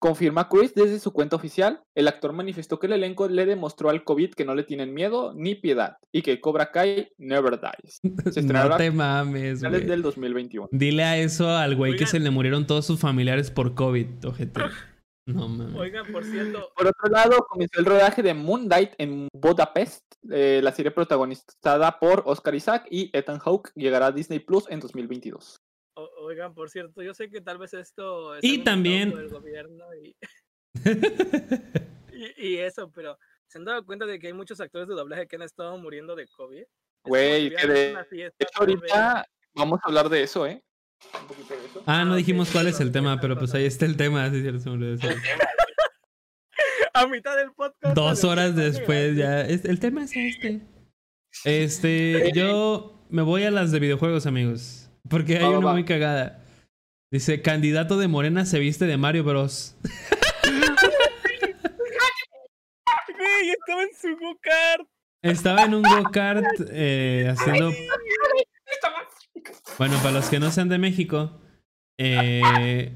Confirma Chris desde su cuenta oficial. El actor manifestó que el elenco le demostró al COVID que no le tienen miedo ni piedad y que Cobra Kai never dies. [LAUGHS] Se No te mames, finales güey. del 2021. Dile a eso al güey que se le murieron todos sus familiares por COVID, ojete. [LAUGHS] No mames. Oigan, por cierto, Por otro lado, comenzó el rodaje de Moonlight en Budapest. eh, la serie protagonizada por Oscar Isaac y Ethan Hawke llegará a Disney Plus en 2022. Oigan, por cierto, yo sé que tal vez esto es Y también- por el gobierno y, [LAUGHS] y, y eso, pero ¿se han dado cuenta de que hay muchos actores de doblaje que han estado muriendo de COVID? Güey, que de De ahorita vamos a hablar de eso, ¿eh? Un poquito de eso. Ah, no Ah, dijimos cuál es el tema, pero pues ahí está el tema. sí, es cierto, se me [LAUGHS] a mitad del podcast. Dos horas después ya. es- El tema es este. Este, yo me voy a las de videojuegos, amigos. Porque hay Va, va, una va. muy cagada. Dice, candidato de Morena se viste de Mario Bros. Güey, estaba en su go-kart. Estaba en un go-kart eh, haciendo... Bueno, para los que no sean de México, eh,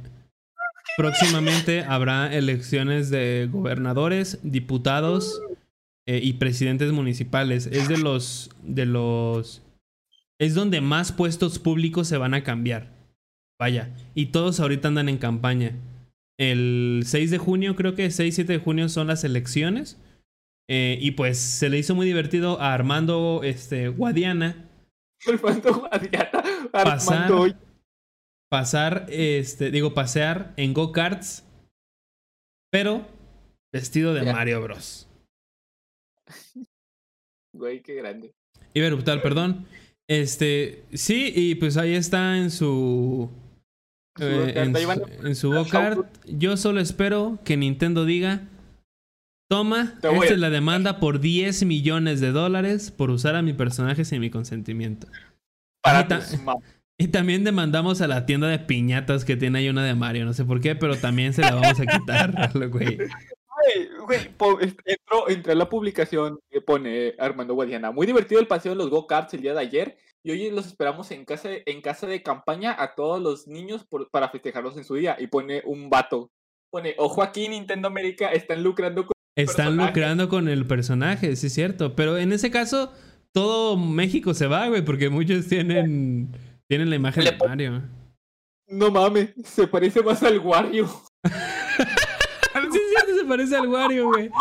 próximamente habrá elecciones de gobernadores, diputados eh, y presidentes municipales. Es de los, de los, es donde más puestos públicos se van a cambiar. Vaya, y todos ahorita andan en campaña. El 6 de junio, creo que 6-7 de junio son las elecciones. Eh, y pues se le hizo muy divertido a Armando este, Guadiana [LAUGHS] Armando Guadiana. Pasar. Armando. pasar, este, digo, pasear en go-karts, pero vestido de Ya. Mario Bros. [LAUGHS] Güey, qué grande. Eruptar, perdón. Este, sí, y pues ahí está en su. Su eh, en, su, en. Yo solo espero que Nintendo diga: Toma, Te esta es la demanda por 10 millones de dólares por usar a mi personaje sin mi consentimiento. Para ta- ma- [LAUGHS] Y también demandamos a la tienda de piñatas que tiene ahí una de Mario, no sé por qué, pero también se la vamos a quitar, [LAUGHS] güey. Güey, entró, entró en la publicación que pone Armando Guadiana. Muy divertido el paseo de los go-karts el día de ayer. Y hoy los esperamos en casa, en casa de campaña a todos los niños por- para festejarlos en su día. Y pone un vato. Pone, ojo aquí, Nintendo América, están lucrando con... Están personaje. lucrando con el personaje, sí es cierto. Pero en ese caso, todo México se va, güey, porque muchos tienen, tienen la imagen Le de Mario. No mames, se parece más al Wario. Se parece al Wario, güey. [LAUGHS]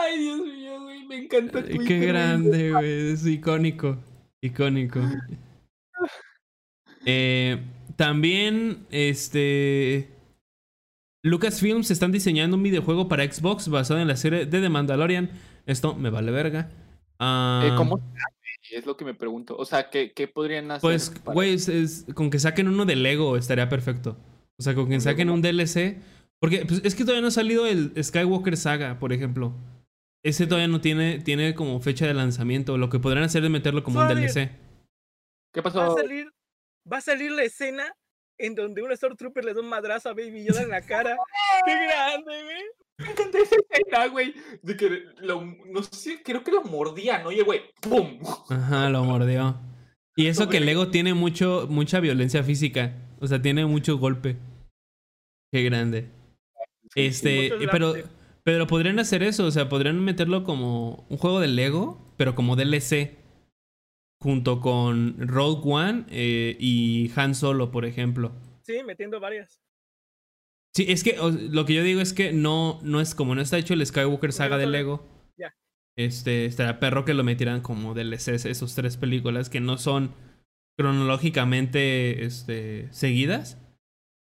Ay, Dios mío, güey, me encanta Twitter, Qué grande, güey. Es icónico. Icónico. [LAUGHS] Eh, también, este. Lucasfilms están diseñando un videojuego para Xbox basado en la serie de The Mandalorian. Esto me vale verga. Ah, Eh, ¿Cómo se hace? Es lo que me pregunto. O sea, ¿qué, qué podrían hacer? Pues, güey, con que saquen uno de Lego estaría perfecto. O sea, con que Un saquen un DLC. Porque pues, es que todavía no ha salido el Skywalker Saga, por ejemplo. Ese todavía no tiene, tiene como fecha de lanzamiento. Lo que podrían hacer es meterlo como un. DLC. ¿Qué Va a pasó? salir, va a salir la escena en donde un Stormtrooper le da un madrazo a Baby Yoda en la cara. [LAUGHS] ¡Qué grande, güey! Me encanta esa escena, güey. De que lo, no sé, creo que lo mordía, ¿no? Y el güey, ¡pum! Ajá, lo mordió. Y eso que Lego tiene mucho, mucha violencia física. O sea, tiene mucho golpe. Qué grande. Este, pero, pero podrían hacer eso. O sea, podrían meterlo como un juego de Lego, pero como DLC. Junto con Rogue One eh, y Han Solo, por ejemplo. Sí, metiendo varias. Sí, es que o- lo que yo digo es que no, no es como no está hecho el Skywalker saga de Lego. Ya. Este, estaría perro que lo metieran como DLCs, esos tres películas que no son cronológicamente este, seguidas.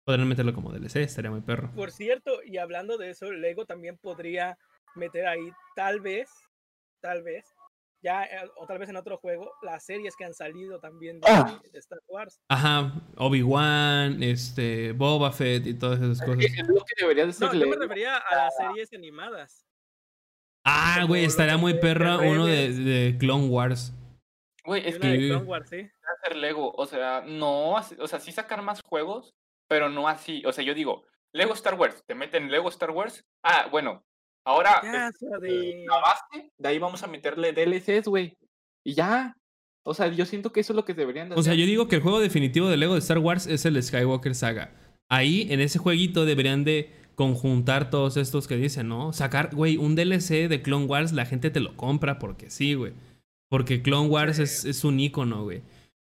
Podrían meterlo como DLC, estaría muy perro. Por cierto, y hablando de eso, Lego también podría meter ahí, tal vez, tal vez, ya, eh, o tal vez en otro juego, las series que han salido también de, Ah. de Star Wars. Ajá, Obi-Wan, este, Boba Fett y todas esas cosas. Lo que debería de ser No, yo me refería a las series animadas. Ah, güey, estaría muy perro uno de, Clone Wars. Güey, es que una de Sí. Clone Wars, sí. Ser Lego. O sea, no, o sea, sí sacar más juegos, pero no así. O sea, yo digo, Lego Star Wars, te meten Lego Star Wars. Ah, bueno, ahora Ya, es- suave. la base, de ahí vamos a meterle DLCs, güey. Y ya. O sea, yo siento que eso es lo que deberían de O sea, hacer. yo digo que el juego definitivo de Lego de Star Wars es el Skywalker Saga. Ahí, en ese jueguito, deberían de conjuntar todos estos que dicen, ¿no? Sacar, güey, un DLC de Clone Wars, la gente te lo compra porque sí, güey. Porque Clone Wars Sí. es, es un icono, güey.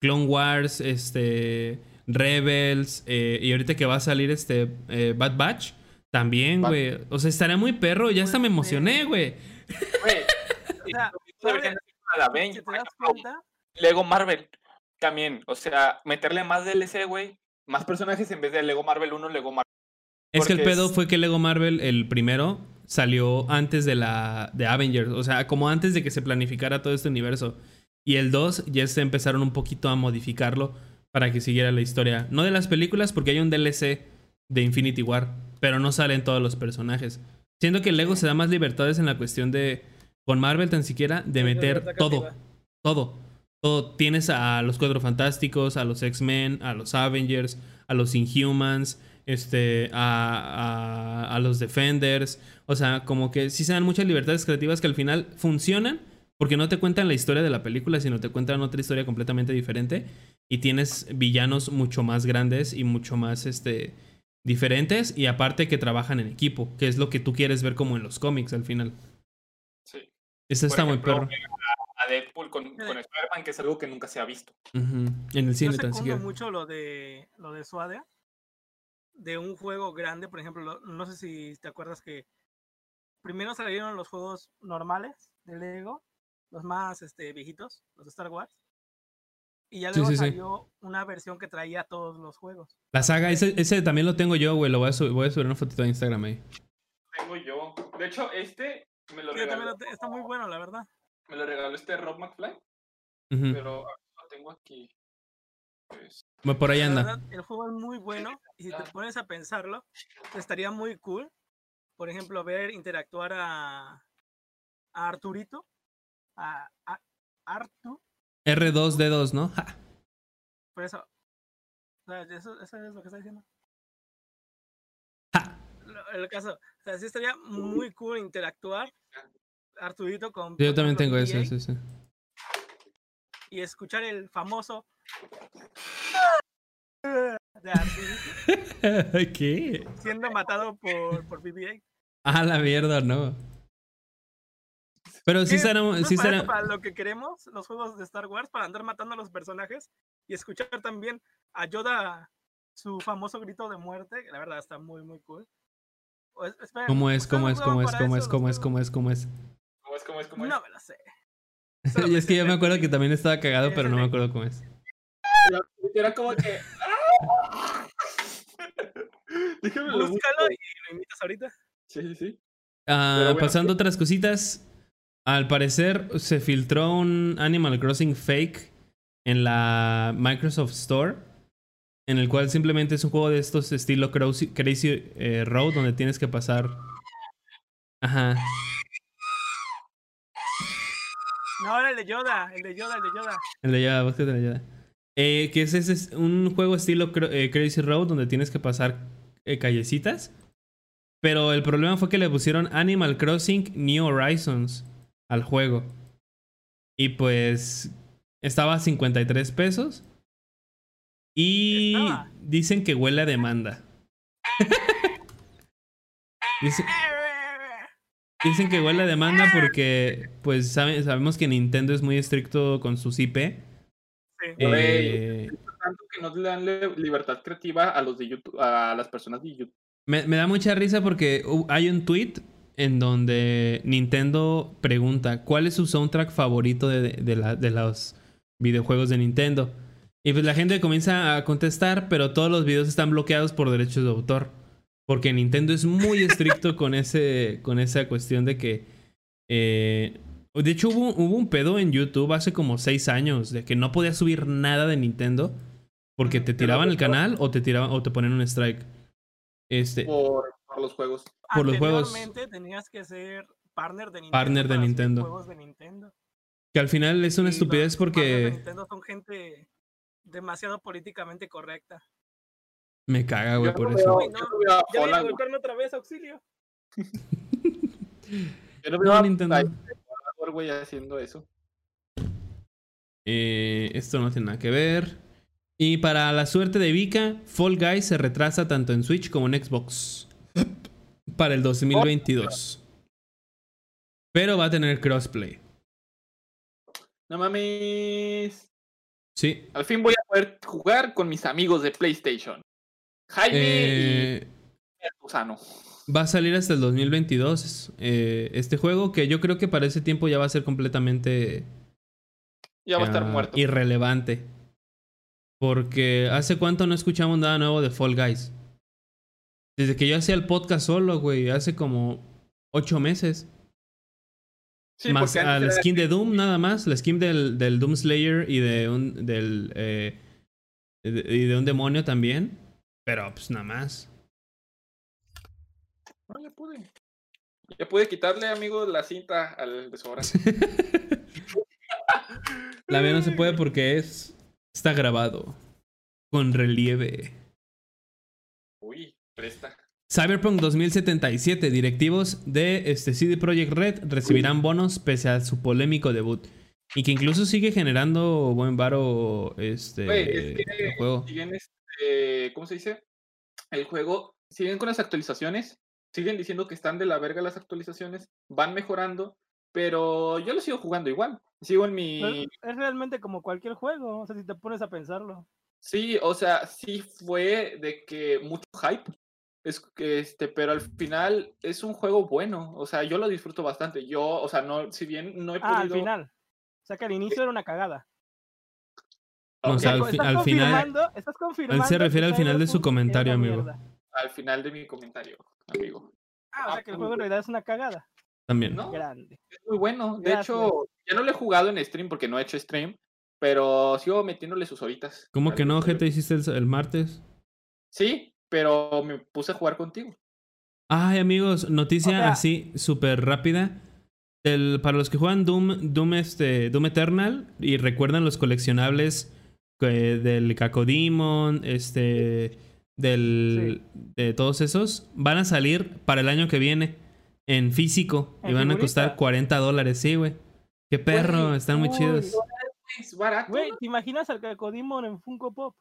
Clone Wars, este. Rebels, eh, y ahorita que va a salir este eh, Bad Batch, también, güey. O sea, estaría muy perro, ya hasta me emocioné, güey. [LAUGHS] O sea, Lego Marvel también. O sea, meterle más DLC, güey. Más personajes en vez de Lego Marvel 1, Lego Marvel. Es que el pedo es- fue que Lego Marvel, el primero, salió antes de la de Avengers. O sea, como antes de que se planificara todo este universo. Y el 2 ya se empezaron un poquito a modificarlo para que siguiera la historia. No de las películas, porque hay un DLC de Infinity War. Pero no salen todos los personajes. Siendo que Lego se da más libertades en la cuestión de. Con Marvel tan siquiera, de meter todo. Todo. Todo. Tienes a los Cuatro Fantásticos, a los X-Men, a los Avengers, a los Inhumans, este, a, a, a los Defenders. O sea, como que sí se dan muchas libertades creativas que al final funcionan porque no te cuentan la historia de la película, sino te cuentan otra historia completamente diferente. Y tienes villanos mucho más grandes y mucho más este, diferentes. Y aparte que trabajan en equipo, que es lo que tú quieres ver como en los cómics al final. Sí. Eso está muy perro. A Deadpool con, con Spider-Man, que es algo que nunca se ha visto. En el cine Yo tan siquiera. mucho lo de lo de Suade de un juego grande, por ejemplo, lo- no sé si te acuerdas que primero salieron los juegos normales de Lego, los más este viejitos, los de Star Wars. Y ya luego sí, sí. salió una versión que traía todos los juegos. La saga, ese, ese también lo tengo yo, güey. Lo voy a, subir, voy a subir una fotito a Instagram ahí. Tengo yo. De hecho, este me lo regaló, lo te- está muy bueno, la verdad. me lo regaló este Rob McFly, pero lo tengo aquí. Pues, Bueno, Por ahí anda. verdad, el juego es muy bueno y si te Ah. pones a pensarlo, estaría muy cool, por ejemplo, ver interactuar a, a Arturito, a, a Artu, R2D2, ¿no? [LAUGHS] Ja. por eso, o sea, eso, eso es lo que está diciendo. Ja. Lo- El caso, o sea, sí estaría muy cool interactuar Arturito con... Yo también tengo EA, ese, ese. Y escuchar el famoso... de Arturito [LAUGHS] ¿Qué? siendo matado por, por BB-8. Ah, la mierda, no. Pero sí será. ¿No es Sí para será para lo que queremos los juegos de Star Wars, para andar matando a los personajes y escuchar también a Yoda su famoso grito de muerte, que la verdad está muy, muy cool. O es- esperen, ¿Cómo es? ¿ustedes ¿Cómo no es? ¿Cómo es? ¿Cómo es? ¿Cómo ¿Los es? ¿Cómo es? ¿Cómo es? ¿Cómo es? ¿Cómo es? ¿Cómo es? No me la sé. [LAUGHS] Y es que yo me acuerdo que también estaba cagado, pero no me acuerdo cómo es. Era- como que. ¡ah! [LAUGHS] Lo. Búscalo y lo imitas ahorita. Sí, sí, sí. Ah, bueno, pasando a otras cositas. Al parecer se filtró un Animal Crossing fake en la Microsoft Store. En el cual simplemente es un juego de estos estilo Crazy, Crazy, eh, Road, donde tienes que pasar. Ajá. No, era el de Yoda, el de Yoda, el de Yoda. El de Yoda, búscate el de Yoda. Eh, que es, ese es un juego estilo eh, Crazy Road donde tienes que pasar eh, callecitas. Pero el problema fue que le pusieron Animal Crossing New Horizons al juego. Y pues estaba a 53 pesos. Y Estaba. dicen que huele a demanda. Dice- dicen que huele a demanda porque pues sabe- sabemos que Nintendo es muy estricto con sus IP. Sí. Eh, Tanto que no le dan libertad creativa a los de YouTube, a las personas de YouTube. Me, me da mucha risa porque hay un tweet en donde Nintendo pregunta cuál es su soundtrack favorito de, de la- de los videojuegos de Nintendo. Y pues la gente comienza a contestar, pero todos los videos están bloqueados por derechos de autor. Porque Nintendo es muy [LAUGHS] estricto con, ese, con esa cuestión de que... eh, de hecho hubo, hubo un pedo en YouTube hace como seis años de que no podías subir nada de Nintendo porque te tiraban el canal o te tiraban o te ponían un strike. Este, Por, por los juegos. por los juegos. Tenías que ser partner de Nintendo. Partner de Nintendo. Juegos de Nintendo. Que al final es una Y estupidez los partners de porque Nintendo son gente demasiado políticamente correcta. me caga, güey, por no eso. veo- Uy, no. yo no veo a Ya voy a golpearme otra vez, auxilio. [LAUGHS] yo no veo No, a- Nintendo. a- a- güey, haciendo eso. Eh, esto no tiene nada que ver. Y para la suerte de Vika, Fall Guys se retrasa tanto en Switch como en Xbox. Para el 2022. Pero va a tener crossplay. No mames. Sí. Al fin voy a poder jugar con mis amigos de PlayStation. Jaime Eh, y Gusano. va a salir hasta el 2022 eh, este juego que yo creo que para ese tiempo ya va a ser completamente Ya va a estar ah, muerto. irrelevante. Porque hace cuánto no escuchamos nada nuevo de Fall Guys. Desde que yo hacía el podcast solo, güey, hace como ocho meses. Sí, más a la skin de Doom, nada más. La skin del, del Doom Slayer y de un, del, eh, de- y de un demonio también. Pero pues nada más. No, ya pude. Ya pude quitarle, amigo, la cinta al desodorante. [LAUGHS] La mía no se puede porque es está grabado con relieve. Uy, presta. Cyberpunk 2077, directivos de este CD Projekt Red recibirán bonos pese a su polémico debut. Y que incluso sigue generando buen varo este Güey, es que el juego. siguen, este, ¿cómo se dice? El juego, siguen con las actualizaciones, siguen diciendo que están de la verga las actualizaciones, van mejorando, pero yo lo sigo jugando igual. Sigo en mi... Es realmente como cualquier juego, o sea, si te pones a pensarlo. Sí, o sea, sí fue de que mucho hype. Es que este, pero al final es un juego bueno. O sea, yo lo disfruto bastante. Yo, o sea, no, si bien no he Ah, al podido. final. O sea, que al inicio era una cagada. O sea, al, Estás fi- al final, confirmando- estás confirmando se refiere al final de su comentario, amigo. al final de mi comentario, amigo. Ah, o sea, que el juego en realidad es una cagada. también. ¿No? Grande. Es muy bueno. De Gracias. hecho, ya no lo he jugado en stream porque no he hecho stream. Pero sigo metiéndole sus horitas. ¿Cómo que no, gente? ¿Hiciste el, el martes? Sí, pero me puse a jugar contigo. Ay, amigos, noticia O sea- así súper rápida. El- para los que juegan Doom, Doom, este, Doom Eternal y recuerdan los coleccionables que- del Cacodemon, este, del, de todos esos, van a salir para el año que viene en físico y ¿En van a costar 40 dólares, sí, güey. Qué perro, están muy uy, chidos. Es barato. Güey, ¿te imaginas al Cacodemon en Funko Pop?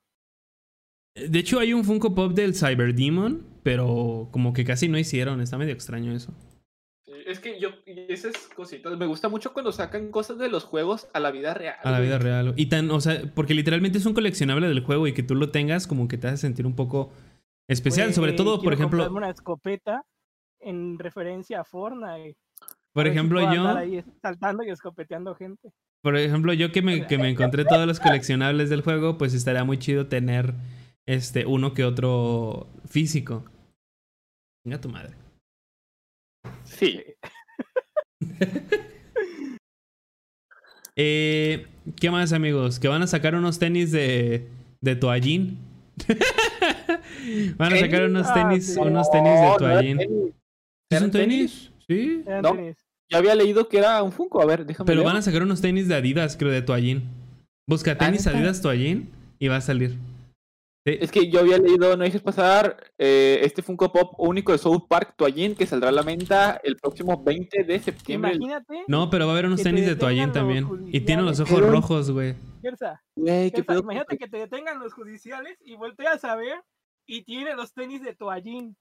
De hecho, hay un Funko Pop del Cyber Demon, pero como que casi no hicieron, está medio extraño eso. Es que yo, y esas cositas. Me gusta mucho cuando sacan cosas de los juegos a la vida real. A la vida real. Y tan, o sea, porque literalmente es un coleccionable del juego y que tú lo tengas como que te hace sentir un poco especial. Sobre todo, por ejemplo, una escopeta en referencia a Fortnite. por A ver si ejemplo, yo, ahí saltando y escopeteando gente. Por ejemplo, yo que me, que me encontré todos los coleccionables del juego, pues estaría muy chido tener este uno que otro físico. Venga tu madre. Sí. [LAUGHS] Eh, ¿Qué más, amigos? Que van a sacar unos tenis de, de toallín. [LAUGHS] van a sacar unos Ah, tenis, unos tenis de toallín. tenis. ¿Sí ¿Son ¿Eran tenis? Sí. No. Tenis. Yo había leído que era un Funko. A ver, déjame Pero van a sacar unos tenis de Adidas, creo, de toallín. Busca tenis ¿neta? Adidas toallín y va a salir. Sí. Es que yo había leído, no dejes pasar, eh, este Funko Pop único de South Park Toallín que saldrá a la venta el próximo 20 de septiembre. Imagínate, No, pero va a haber unos te tenis de toallín también. Y tiene los ojos Pero- rojos, güey. Gersa, Güey, qué Gersa, pedo. imagínate que te detengan los judiciales y volteas a ver y tiene los tenis de toallín.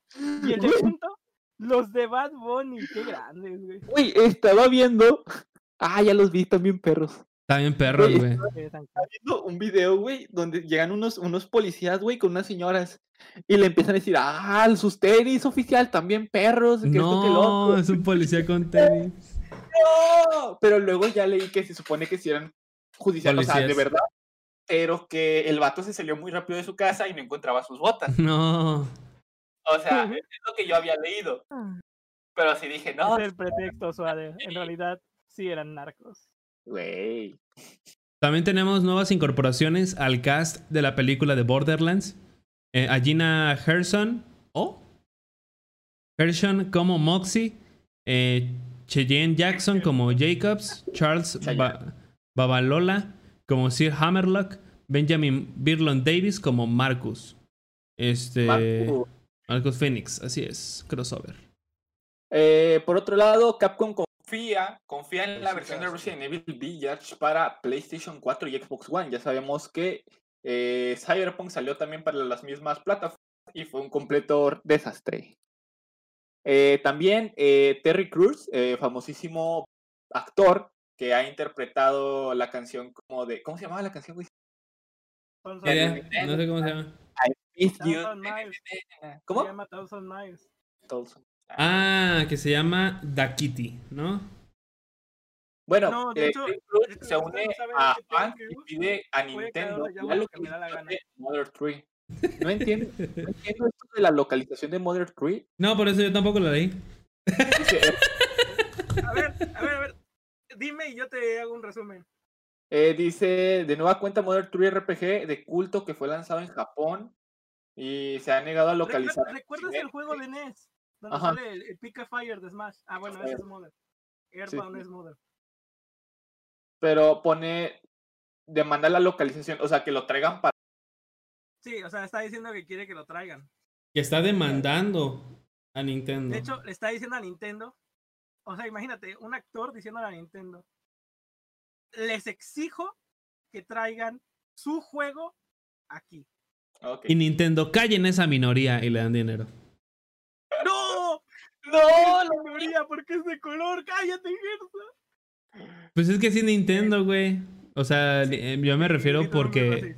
Y el de punto, los de Bad Bunny. Qué grandes, güey. Güey, estaba viendo. Ah, ya los vi también perros. Bien perros, Güey, tan- viendo un video, güey, donde llegan unos, unos policías, güey, con unas señoras y le empiezan a decir, ah, sus tenis oficial también perros, que esto que lo No, otro". es un policía con tenis. No, Pero luego ya leí que se supone que si eran judiciales, o sea, de verdad, pero que el vato se salió muy rápido de su casa y no encontraba sus botas. No. O sea, es lo que yo había leído. Pero sí dije, no, Es el pretexto, suave. En realidad, sí eran narcos. güey. También tenemos nuevas incorporaciones al cast de la película de Borderlands. Eh, a Gina Gerson. ¿Oh? Gerson como Moxie. eh, Cheyenne Jackson como Jacobs. Charles Ba- Babalola como Sir Hammerlock. Benjamin Birlon Davis como Marcus. Este. Marco. Marcus Phoenix, así es. Crossover. Eh, por otro lado, Capcom confía, confía en la versión de. Resident Evil Village para PlayStation 4 y Xbox One. Ya sabemos que eh, Cyberpunk salió también para las mismas plataformas y fue un completo desastre. Eh, también eh, Terry Crews, eh, famosísimo actor que ha interpretado la canción como de... ¿Cómo se llamaba la canción? No sé cómo se llama. Thousand Miles. Se ¿Cómo? llama Thousand Miles. Ah, que se llama Da Kitty, ¿no? Bueno, No, de eh, hecho- se une no a fans y pide a Nintendo la la lo que la de Mother 3. [LAUGHS] No entiendo, no entiendo esto de la localización de Mother 3. No, por eso yo tampoco lo leí. A ver, a ver, a ver. Dime y yo te hago un resumen. Eh, dice, de nueva cuenta Mother 3 RPG de culto que fue lanzado en Japón y se ha negado a localizar. ¿Recuerdas, ¿recuerdas el juego de NES? Donde Ajá. sale el, el Fire de Smash. Ah, bueno, ese es Mother. Airbound sí. es Mother. Pero pone, demanda la localización, o sea, que lo traigan para... Sí, o sea, está diciendo que quiere que lo traigan. Que está demandando a Nintendo. De hecho, le está diciendo a Nintendo. O sea, imagínate, un actor diciendo a Nintendo. Les exijo que traigan su juego aquí. Ok. Y Nintendo callen esa minoría y le dan dinero. ¡No! ¡No! La mayoría, porque es de color. ¡Cállate, Gersa! Pues es que sí Nintendo, güey. O sea, eh, yo me refiero porque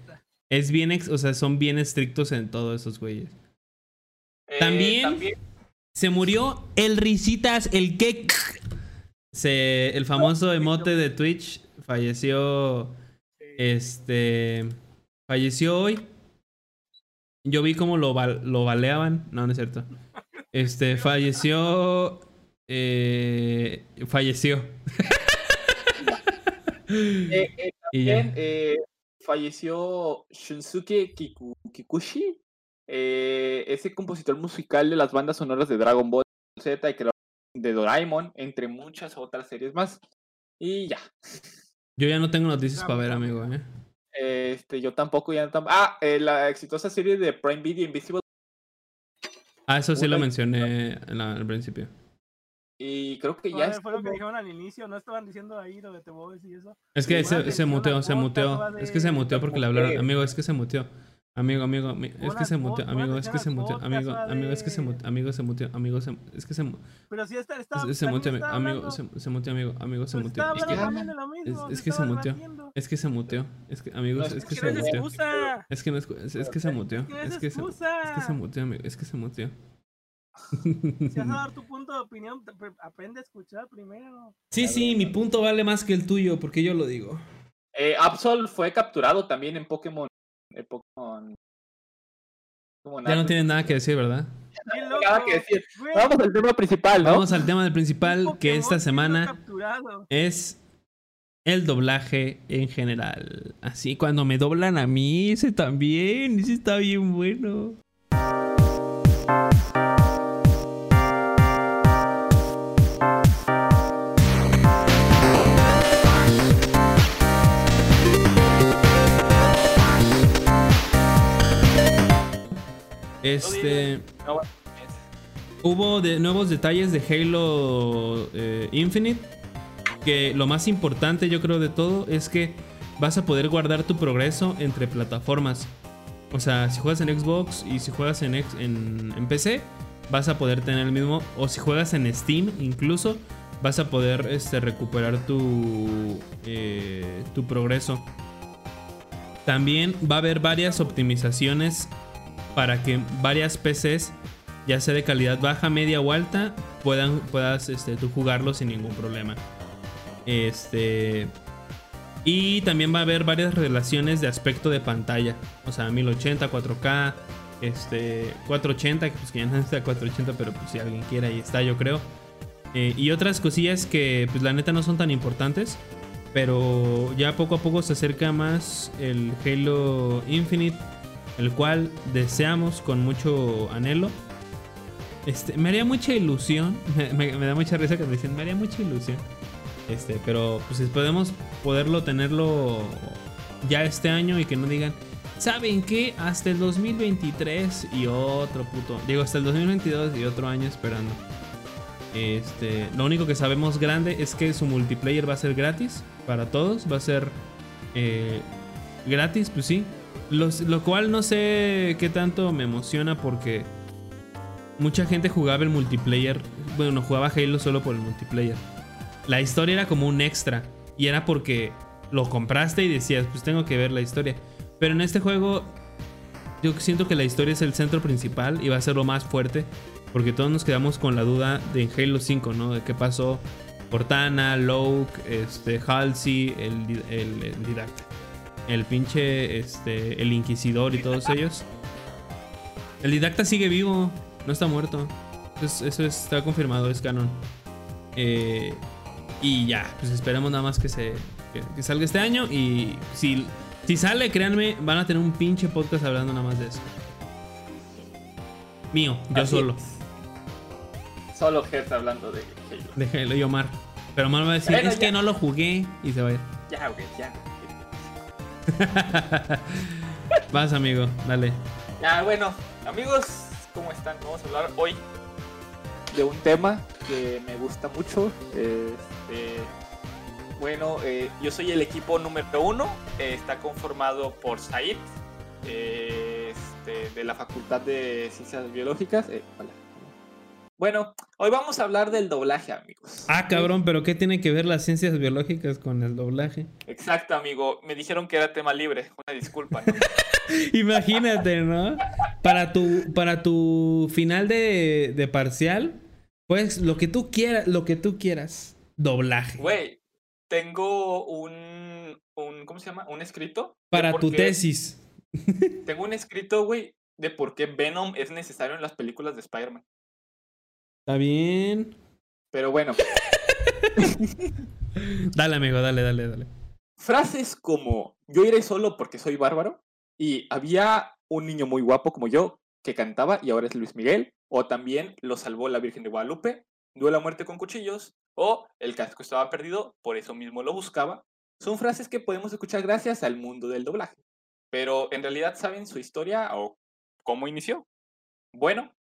es bien, ex- o sea, son bien estrictos en todos esos güeyes. Eh, También- Se murió el Risitas, el que se el famoso emote de Twitch falleció este falleció hoy. Yo vi cómo lo, bal- lo baleaban. No, no es cierto. Este falleció. eh, falleció. [LAUGHS] Eh, eh, [LAUGHS] y ya. También eh, falleció Shunsuke Kiku- Kikuchi, eh, ese compositor musical de las bandas sonoras de Dragon Ball Z y creador de Doraemon, entre muchas otras series más. Y ya. Yo ya no tengo noticias para ver, amigo. ¿eh? Este, yo tampoco ya tam- Ah, eh, la exitosa serie de Prime Video Invisible. Ah, eso sí lo mencioné en la- al principio. Y creo que ya es fue lo que dijeron al inicio, no estaban diciendo ahí lo de The Voice y eso. Es que se, se muteó, se muteó. Es que se muteó porque le hablaron. Amigo, es que se muteó. Amigo, amigo, mi- es que se muteó, amigo, es que se muteó, amigo, amigo, es que se muteó, amigo, se muteó, amigo, se, es que se, Pero si esta está. es- se muteó, amigo, se, se muteó, amigo, amigo, se muteó. Es que, se muteó. es que se muteó, es que, amigos, es que se que ¿Qué es muteó. Es que no es, es, que se muteó, ¿Qué es que se, es que se muteó, amigo, es que se muteó. Si vas a dar tu punto de opinión, aprende a escuchar primero. Sí, sí, mi punto vale más que el tuyo, porque yo lo digo. Eh, Absol fue capturado también en Pokémon. Pokémon. Ya no tienen nada que decir, ¿verdad? Que decir. Vamos al tema principal, ¿no? Vamos al tema del principal, que esta semana es el doblaje en general. Así, cuando me doblan a mí, ese también, ese está bien bueno. Este. No, Hubo de nuevos detalles de Halo eh, Infinite. Que lo más importante, yo creo, de todo es que vas a poder guardar tu progreso entre plataformas. O sea, si juegas en Xbox y si juegas en, en, en PC, vas a poder tener el mismo. O si juegas en Steam, incluso, vas a poder este, recuperar tu, eh, tu progreso. También va a haber varias optimizaciones para que varias PCs ya sea de calidad baja, media o alta, puedas este, tú jugarlo sin ningún problema. Este. Y también va a haber varias relaciones de aspecto de pantalla. O sea, 1080, 4K, este, 480, que pues que ya no está 480, pero pues si alguien quiere, ahí está, yo creo. Eh, y otras cosillas que pues la neta no son tan importantes. Pero ya poco a poco se acerca más el Halo Infinite, el cual deseamos con mucho anhelo. Este, me haría mucha ilusión. [LAUGHS] Me, da mucha risa que me dicen, me haría mucha ilusión. Este, pero pues podemos poderlo tenerlo ya este año y que no digan, ¿saben qué? Hasta el 2023 y otro puto. Digo, hasta el 2022 y otro año esperando. Este, lo único que sabemos grande es que su multiplayer va a ser gratis para todos. Va a ser eh, gratis, pues sí. Lo cual no sé qué tanto me emociona porque mucha gente jugaba el multiplayer. Bueno, jugaba Halo solo por el multiplayer. La historia era como un extra. Y era porque lo compraste y decías, pues tengo que ver la historia. Pero en este juego, yo siento que la historia es el centro principal y va a ser lo más fuerte. Porque todos nos quedamos con la duda de Halo 5, ¿no? De qué pasó Cortana, Loke, este, Halsey, el, el, el didacta. El pinche, este, el inquisidor y todos ellos. El didacta sigue vivo, no está muerto. Eso, eso está confirmado, es canon. Eh, y ya, pues esperemos nada más que se que, que salga este año. Y si, si sale, créanme, van a tener un pinche podcast hablando nada más de eso. Mío, yo Así solo. es. Solo Gert hablando de Halo. De Halo y Omar. Pero Omar va a decir, es que no lo jugué y se va a ir. Ya, güey, ya. [LAUGHS] Vas, amigo, dale. Ya, bueno, amigos, ¿cómo están? Vamos a hablar hoy de un tema que me gusta mucho. Este, bueno, eh, yo soy el equipo número uno. eh, está conformado por Said, eh, este, de la Facultad de Ciencias Biológicas. eh, hola. Bueno, hoy vamos a hablar del doblaje, amigos. Ah, cabrón, pero ¿qué tiene que ver las ciencias biológicas con el doblaje? Exacto, amigo. Me dijeron que era tema libre. Una disculpa. ¿no? [LAUGHS] Imagínate, ¿no? Para tu, para tu final de, de parcial, pues lo que tú quieras, lo que tú quieras. Doblaje. Güey, tengo un, un, ¿cómo se llama? Un escrito. Para tu tesis. Tengo un escrito, güey, de por qué Venom es necesario en las películas de Spider-Man. ¿Está bien? Pero bueno, [LAUGHS] Dale, amigo, dale, dale, dale. frases como yo iré solo porque soy bárbaro y había un niño muy guapo como yo que cantaba y ahora es Luis Miguel o también lo salvó la Virgen de Guadalupe, duele a muerte con cuchillos o el casco estaba perdido, por eso mismo lo buscaba. Son frases que podemos escuchar gracias al mundo del doblaje. Pero en realidad saben su historia o cómo inició. Bueno,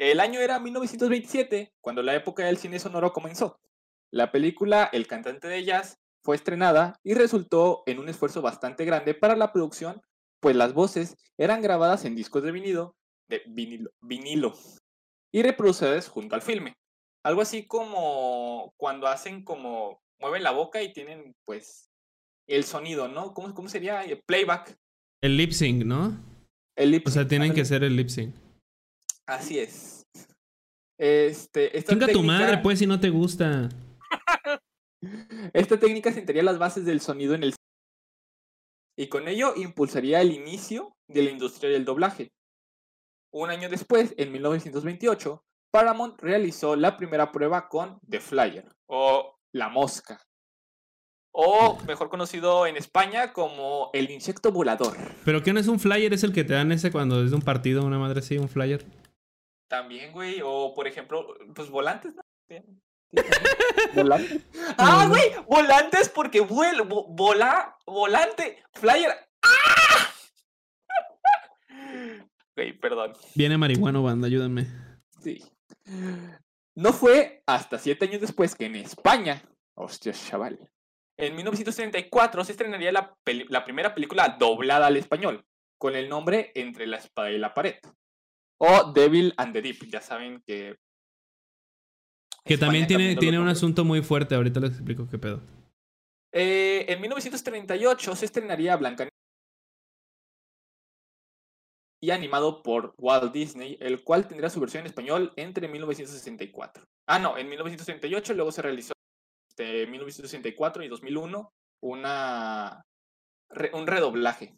el año era 1927, cuando la época del cine sonoro comenzó. La película El cantante de jazz fue estrenada y resultó en un esfuerzo bastante grande para la producción pues las voces eran grabadas en discos de vinilo, de vinilo, vinilo y reproducidas junto al filme. Algo así como cuando hacen como mueven la boca y tienen pues el sonido, ¿no? ¿Cómo, cómo sería? Eh, Playback. El lip sync, ¿no? El lip O sea, sync, tienen que ser el lip sync. Así es. Este, esta Chinga tu madre, pues, si no te gusta. [LAUGHS] Esta técnica sentaría las bases del sonido en el y con ello impulsaría el inicio de la industria del doblaje. Un año después, en 1928, Paramount realizó la primera prueba con The Flyer o La Mosca, o mejor conocido en España como el insecto volador. ¿Pero qué no es un flyer? ¿Es el que te dan ese cuando es de un partido, una madre así, un flyer? También, güey, o por ejemplo, pues volantes. [LAUGHS] ¿Volantes? [LAUGHS] Ah, güey, volantes porque vuelo, vo- vola, volante, flyer. ¡Ah! [LAUGHS] Güey, perdón. Viene marihuano, banda, ayúdame. Sí. No fue hasta siete años después que en España, hostia, chaval, en 1934 se estrenaría la, peli- la primera película doblada al español, con el nombre Entre la espada y la pared. O Devil and the Deep, ya saben que... Que también tiene, tiene un asunto muy fuerte. Ahorita les explico qué pedo. Eh, en 1938 se estrenaría Blanca y animado por Walt Disney, el cual tendrá su versión en español entre 1964. Ah, no, en 1938 luego se realizó este, 1964 y 2001 una un redoblaje.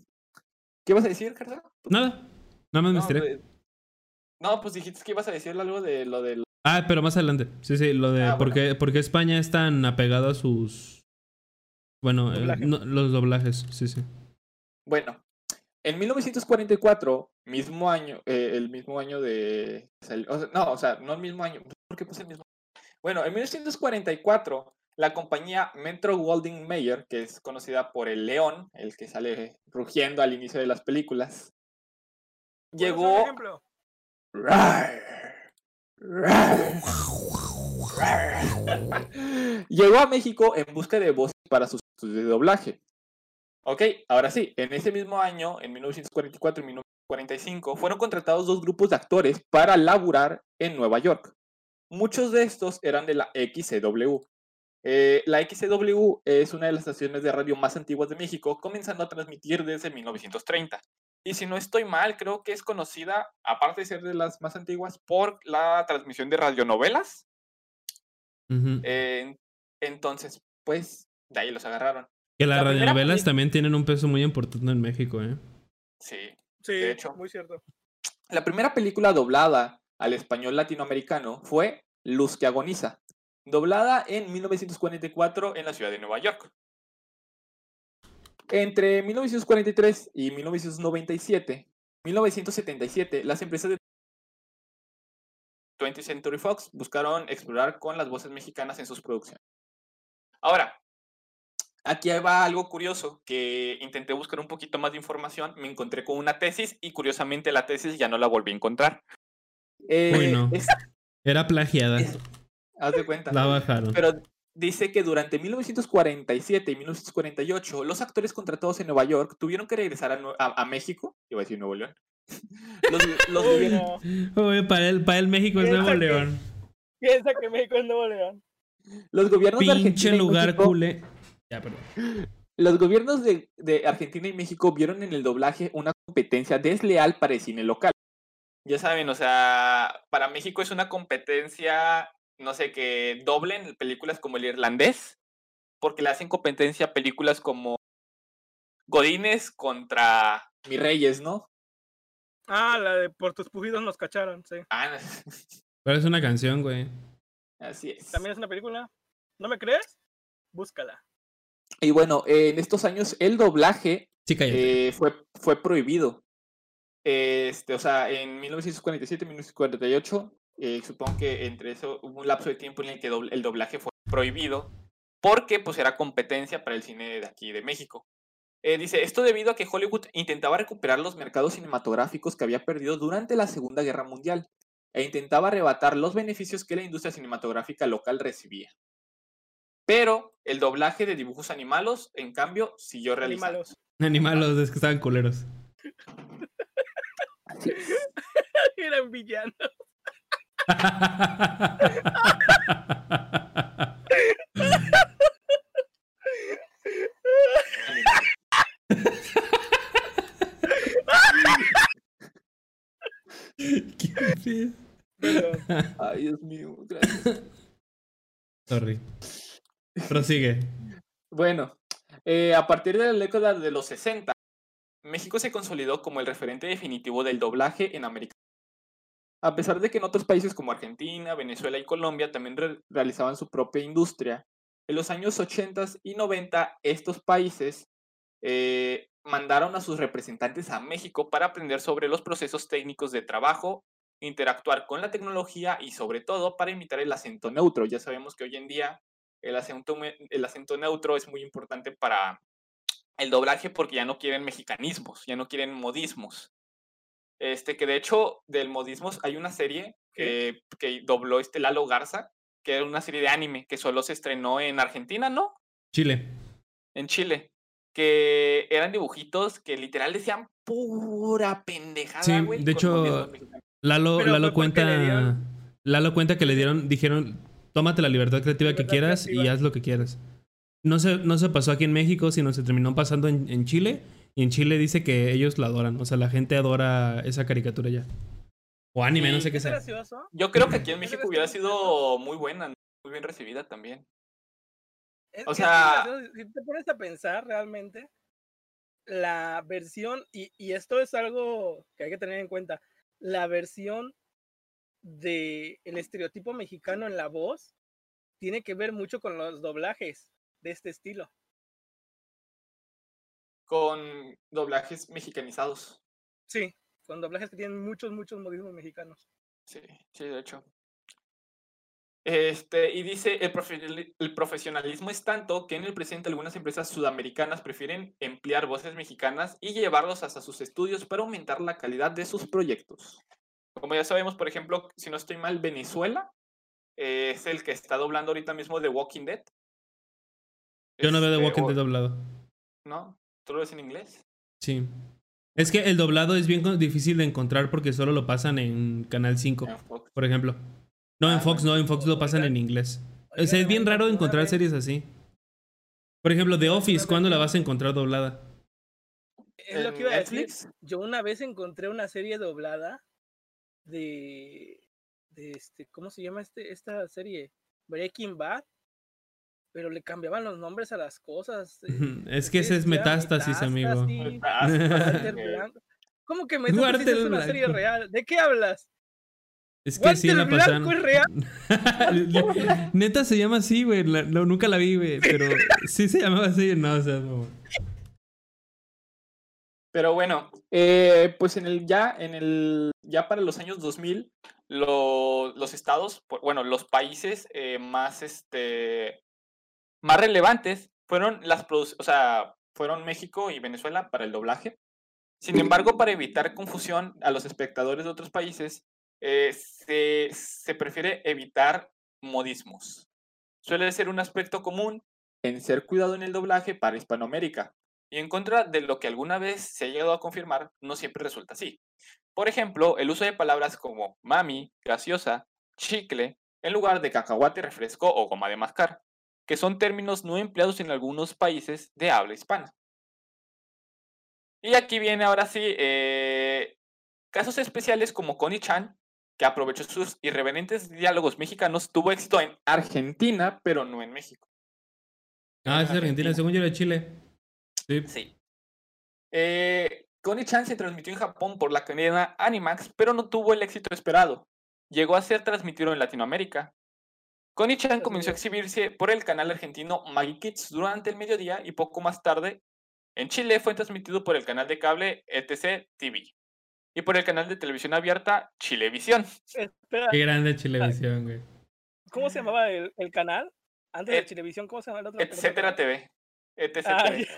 ¿Qué vas a decir, Carla? Nada. Nada más me No, estiré. No, pues dijiste que ibas a decir algo de lo del... Ah, pero más adelante. Sí, sí, lo de Ah, por, bueno. qué, por qué España es tan apegado a sus. Bueno, el- Doblaje. no, los doblajes, sí, sí. Bueno, en 1944, mismo año, eh, el mismo año de... sal- o sea, no, o sea, no el mismo año. ¿Por qué puse el mismo? Bueno, en 1944, la compañía Metro Goldwyn Mayer, que es conocida por el león, el que sale rugiendo al inicio de las películas, ¿Puedes llegó... ejemplo? [LAUGHS] Llegó a México en busca de voces para sus estudios de doblaje. Ok, ahora sí, en ese mismo año, en 1944 y 1945, fueron contratados dos grupos de actores para laburar en Nueva York. Muchos de estos eran de la XCW. Eh, la XCW es una de las estaciones de radio más antiguas de México, comenzando a transmitir desde 1930. Y si no estoy mal, creo que es conocida, aparte de ser de las más antiguas, por la transmisión de radionovelas. Eh, entonces, pues, de ahí los agarraron. que las la radionovelas también tienen un peso muy importante en México, ¿eh? Sí. Sí, De hecho. muy cierto. La primera película doblada al español latinoamericano fue Luz que agoniza, doblada en 1944 en la ciudad de Nueva York. Entre 1943 y 1997, 1977, las empresas de 20th Century Fox buscaron explorar con las voces mexicanas en sus producciones. Ahora, aquí va algo curioso, que intenté buscar un poquito más de información, me encontré con una tesis y curiosamente la tesis ya no la volví a encontrar. Eh, Uy, no. es- Era plagiada. es- haz de cuenta. La bajaron. Pero dice que durante 1947 y 1948, los actores contratados en Nueva York tuvieron que regresar a, a- a México, iba a decir Nuevo León. [LAUGHS] los, los Uy, gobiernos- no. Oye, para él, para él México es Nuevo que- León. Piensa que México es Nuevo León. los gobiernos de Argentina y lugar México- culé. Ya, perdón. Los gobiernos de, de Argentina y México vieron en el doblaje una competencia desleal para el cine local. Ya saben, o sea, para México es una competencia, no sé, que doblen películas como El Irlandés, porque le hacen competencia a películas como Godines contra Mi Reyes, ¿no? Ah, la de Por tus pujidos nos cacharon, sí. Ah, [LAUGHS] Pero es una canción, güey. así es. ¿También es una película? ¿No me crees? Búscala. Y bueno, eh, en estos años el doblaje Sí, eh, fue, fue prohibido. Este, o sea, en 1947, 1948, eh, supongo que entre eso hubo un lapso de tiempo en el que el doblaje fue prohibido porque pues era competencia para el cine de aquí de México. Eh, dice, esto debido a que Hollywood intentaba recuperar los mercados cinematográficos que había perdido durante la Segunda Guerra Mundial e intentaba arrebatar los beneficios que la industria cinematográfica local recibía. Pero el doblaje de dibujos animalos, en cambio, siguió realizando. Animalos. Animalos, es que estaban culeros. [LAUGHS] Eran villanos. Qué. Pero, Ay, Dios mío, gracias. Sorry. Prosigue. Bueno, eh, a partir de la década de los 60, México se consolidó como el referente definitivo del doblaje en América. A pesar de que en otros países como Argentina, Venezuela y Colombia también re- realizaban su propia industria, en los años 80 y 90 estos países eh, mandaron a sus representantes a México para aprender sobre los procesos técnicos de trabajo, interactuar con la tecnología y sobre todo para imitar el acento neutro. Ya sabemos que hoy en día el acento neutro es muy importante para el doblaje porque ya no quieren mexicanismos, ya no quieren modismos. Este, que de hecho, del modismos hay una serie que, que dobló este Lalo Garza, que era una serie de anime que solo se estrenó en Argentina, ¿no? Chile. En Chile. Que eran dibujitos que literal decían pura pendejada, Sí, güey. de hecho. Lalo, Pero Lalo cuenta. Lalo cuenta que le dieron, dijeron, tómate la libertad creativa que quieras y creativa. haz lo que quieras. No se, no se pasó aquí en México, sino se terminó pasando en, en Chile. Y en Chile dice que ellos la adoran. O sea, la gente adora esa caricatura ya. O anime, no sé qué sea. gracioso. Yo creo que aquí en México hubiera sido muy buena, muy bien recibida también. Es- O sea- si te pones a pensar realmente, la versión, y, y esto es algo que hay que tener en cuenta, la versión de el estereotipo mexicano en la voz tiene que ver mucho con los doblajes de este estilo. Con doblajes mexicanizados. Sí, con doblajes que tienen muchos, muchos modismos mexicanos. Sí, sí, de hecho. Este, y dice, el, profe- el profesionalismo es tanto que en el presente algunas empresas sudamericanas prefieren emplear voces mexicanas y llevarlos hasta sus estudios para aumentar la calidad de sus proyectos. Como ya sabemos, por ejemplo, si no estoy mal, Venezuela eh, es el que está doblando ahorita mismo The Walking Dead. Yo no veo de Este, Walking Dead doblado. ¿No? ¿Tú lo ves en inglés? Sí. Es que el doblado es bien difícil de encontrar porque solo lo pasan en Canal 5, En Fox. por ejemplo. No, en Ah, Fox no, en Fox lo pasan en inglés. O sea, es bien raro encontrar series así. Por ejemplo, The Office, ¿cuándo la vas a encontrar doblada? Es lo ¿En que iba a decir. Netflix? Yo una vez encontré una serie doblada de, de este, ¿cómo se llama este, esta serie? Breaking Bad, pero le cambiaban los nombres a las cosas. eh, Es que ese es metástasis, amigo. Metástasis. [LAUGHS] ¿Cómo que Metástasis es una serie real? ¿De qué hablas? Es que sí la pasaron. Blanco es real. [LAUGHS] Neta se llama así, güey. nunca la vi, güey. Pero sí se llamaba así. No, o sea, no. Pero bueno, eh, pues en el ya en el ya para los años 2000 lo- los estados, bueno, los países eh, más este más relevantes fueron las o sea, fueron México y Venezuela para el doblaje. Sin embargo, para evitar confusión a los espectadores de otros países, eh, se, se prefiere evitar modismos. Suele ser un aspecto común en ser cuidado en el doblaje para Hispanoamérica. Y en contra de lo que alguna vez se ha llegado a confirmar, no siempre resulta así. Por ejemplo, el uso de palabras como mami, gaseosa, chicle, en lugar de cacahuate, refresco o goma de mascar, que son términos no empleados en algunos países de habla hispana. Y aquí viene ahora sí eh, casos especiales como Connie Chan, que aprovechó sus irreverentes diálogos mexicanos, tuvo éxito en Argentina, pero no en México. Ah, es En Argentina. Argentina. Según yo era Chile. Sí. Sí. Eh, Connie Chan se transmitió en Japón por la cadena Animax, pero no tuvo el éxito esperado. Llegó a ser transmitido en Latinoamérica. Connie Chan comenzó a exhibirse por el canal argentino Maggie Kids durante el mediodía y poco más tarde en Chile fue transmitido por el canal de cable ETC TV y por el canal de televisión abierta Chilevisión. Espera, Qué grande Chilevisión, güey. ¿cómo se llamaba el, el canal? Antes de Et- Chilevisión, ¿cómo se llamaba el otro? Etcétera TV. ETC Ah, TV.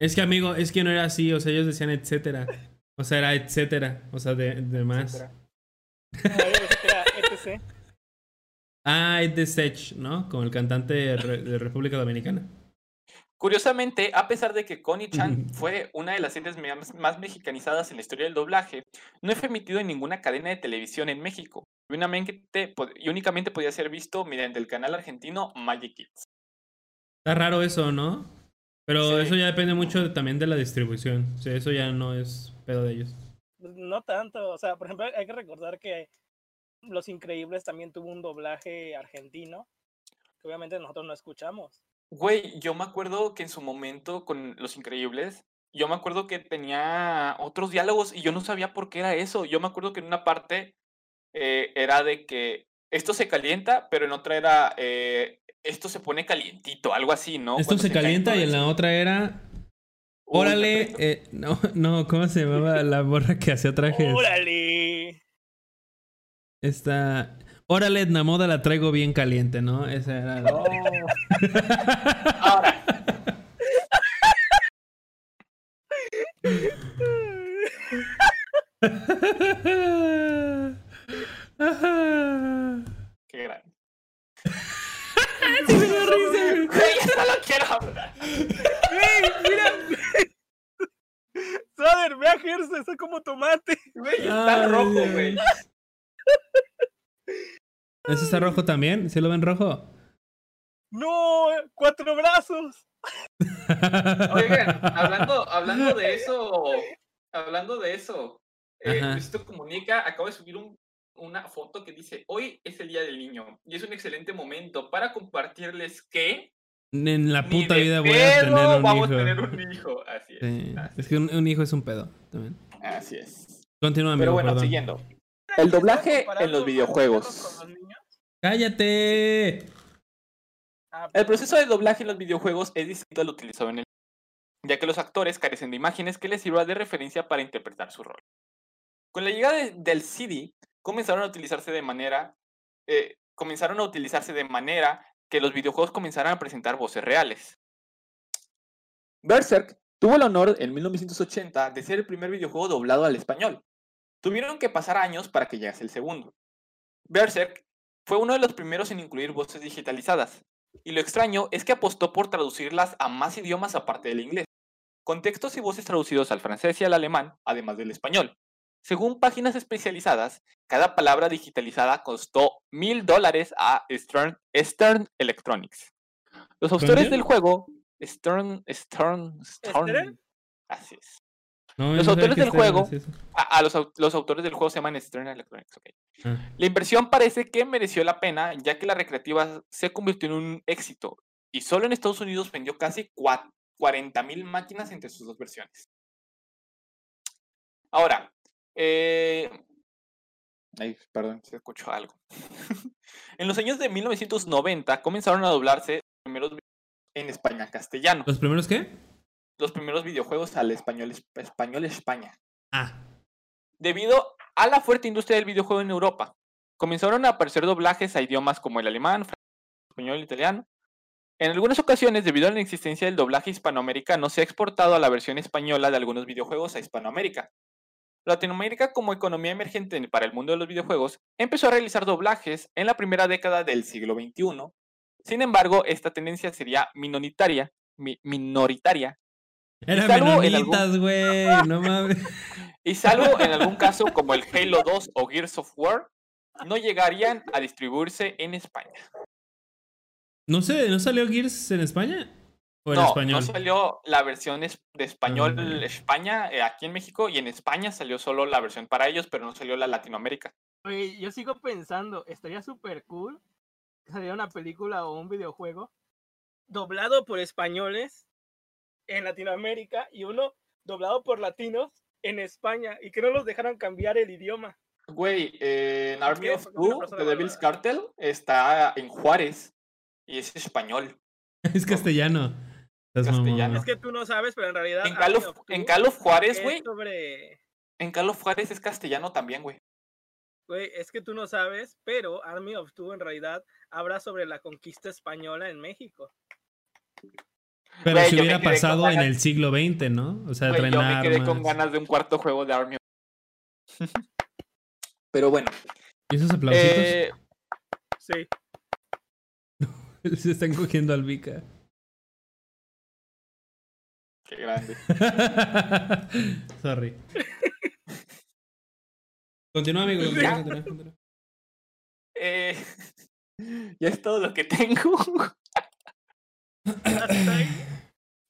Es que, amigo, es que no era así. O sea, ellos decían etcétera. O sea, era etcétera. O sea, de, de más. Etcétera. No, que era ETC. Ah, es de Sech, ¿no? Como el cantante de, Re- de República Dominicana. Curiosamente, a pesar de que Connie-chan [LAUGHS] fue una de las series más mexicanizadas en la historia del doblaje, no fue emitido en ninguna cadena de televisión en México y únicamente, pod- y únicamente podía ser visto mediante el canal argentino Magic Kids. Está raro eso, ¿no? Pero Sí. eso ya depende mucho de- también de la distribución. O sea, eso ya no es pedo de ellos. Pues, No tanto, o sea, por ejemplo, hay que recordar que Los Increíbles también tuvo un doblaje argentino, que obviamente nosotros no escuchamos. Güey, yo me acuerdo que en su momento con Los Increíbles, yo me acuerdo que tenía otros diálogos y yo no sabía por qué era eso. Yo me acuerdo que en una parte eh, era de que esto se calienta, pero en otra era eh, esto se pone calientito, algo así, ¿no? Esto se calienta y en la otra era. Órale, eh, no, no, ¿cómo se llamaba la morra que hacía trajes? ¡Órale! Esta. Órale, la moda la traigo bien caliente, ¿no? Esa era la. Oh. Ahora, qué grande. Sí me dio risa, güey. Güey, ya no lo quiero hablar. ¡Ey, mira! Saber, ve a Gerson, está como tomate. Güey, está Ay, rojo, güey. ¿Ese está rojo también? ¿Sí lo ven rojo? ¡No! ¡Cuatro brazos! Oigan, hablando, [LAUGHS] hablando de eso, hablando de eso, eh, Comunica acaba de subir un- una foto que dice, hoy es el Día del Niño y es un excelente momento para compartirles que En la puta vida voy a tener un vamos hijo. a tener un hijo. Así es. Sí, así Es que un, un hijo es un pedo también. Así es. Continúa, amigo, Pero bueno, perdón. siguiendo. El doblaje en ¿Comparando los videojuegos. los? ¡Cállate! Ah, El proceso de doblaje en los videojuegos es distinto al utilizado en el ya que los actores carecen de imágenes que les sirvan de referencia para interpretar su rol. Con la llegada de- del CD, comenzaron a utilizarse de manera eh, comenzaron a utilizarse de manera que los videojuegos comenzaran a presentar voces reales. Berserk tuvo el honor en 1980 de ser el primer videojuego doblado al español. Tuvieron que pasar años para que llegase el segundo. Berserk fue uno de los primeros en incluir voces digitalizadas, y lo extraño es que apostó por traducirlas a más idiomas aparte del inglés, con textos y voces traducidos al francés y al alemán, además del español. Según páginas especializadas, cada palabra digitalizada costó mil dólares a Stern, Stern Electronics. Los autores del juego, Stern, Stern, Stern, ¿Stern? así es. No, Los no autores del este juego-. A, a los, au- los autores del juego se llaman Stern Electronics. Ah. La inversión parece que mereció la pena, ya que la recreativa se convirtió en un éxito y solo en Estados Unidos vendió casi 40.000 máquinas entre sus dos versiones. Ahora, eh... ay, perdón, se escuchó algo. [LAUGHS] en los años de 1990 comenzaron a doblarse los primeros en España castellano, ¿Los primeros qué? Los primeros videojuegos al español, esp- español España Ah. debido a la fuerte industria del videojuego en Europa. Comenzaron a aparecer doblajes a idiomas como el alemán, francés, español e italiano. En algunas ocasiones, debido a la existencia del doblaje hispanoamericano, se ha exportado a la versión española de algunos videojuegos a Hispanoamérica. Latinoamérica, como economía emergente para el mundo de los videojuegos, empezó a realizar doblajes en la primera década del siglo XXI. Sin embargo, esta tendencia sería minoritaria, mi- minoritaria Eran salvo en algún- menonitas, güey. No mames. [LAUGHS] Y salvo en algún caso como el Halo 2 o Gears of War, no llegarían a distribuirse en España. ¿No, sé, ¿No salió Gears en España? ¿O en no, español? no salió la versión de español Ah. España eh, aquí en México y en España salió solo la versión para ellos, pero no salió la Latinoamérica. Oye, yo sigo pensando, estaría súper cool que saliera una película o un videojuego doblado por españoles en Latinoamérica y uno doblado por latinos en España y que no los dejaran cambiar el idioma. Güey, eh, en Army of Two, The Devil's. Cartel, está en Juárez y es español. [LAUGHS] Es castellano. Es que tú no sabes, pero en realidad En Call of, of en Two Call of Juárez, güey, sobre en Call of Juárez es castellano también, güey. Güey, es que tú no sabes, pero Army of Two en realidad habla sobre la conquista española en México. Pero si hubiera pasado en ganas- el siglo XX, ¿no? O sea, traen yo me quedé con ganas de un cuarto juego de Army Pero bueno, ¿Y esos aplausitos? eh, Sí. [LAUGHS] Se están cogiendo al Vika. Qué grande. [LAUGHS] Sorry. Continúa, amigo. Continúa, continúa. Eh, [LAUGHS] ya es todo lo que tengo. [CLEARS THROAT]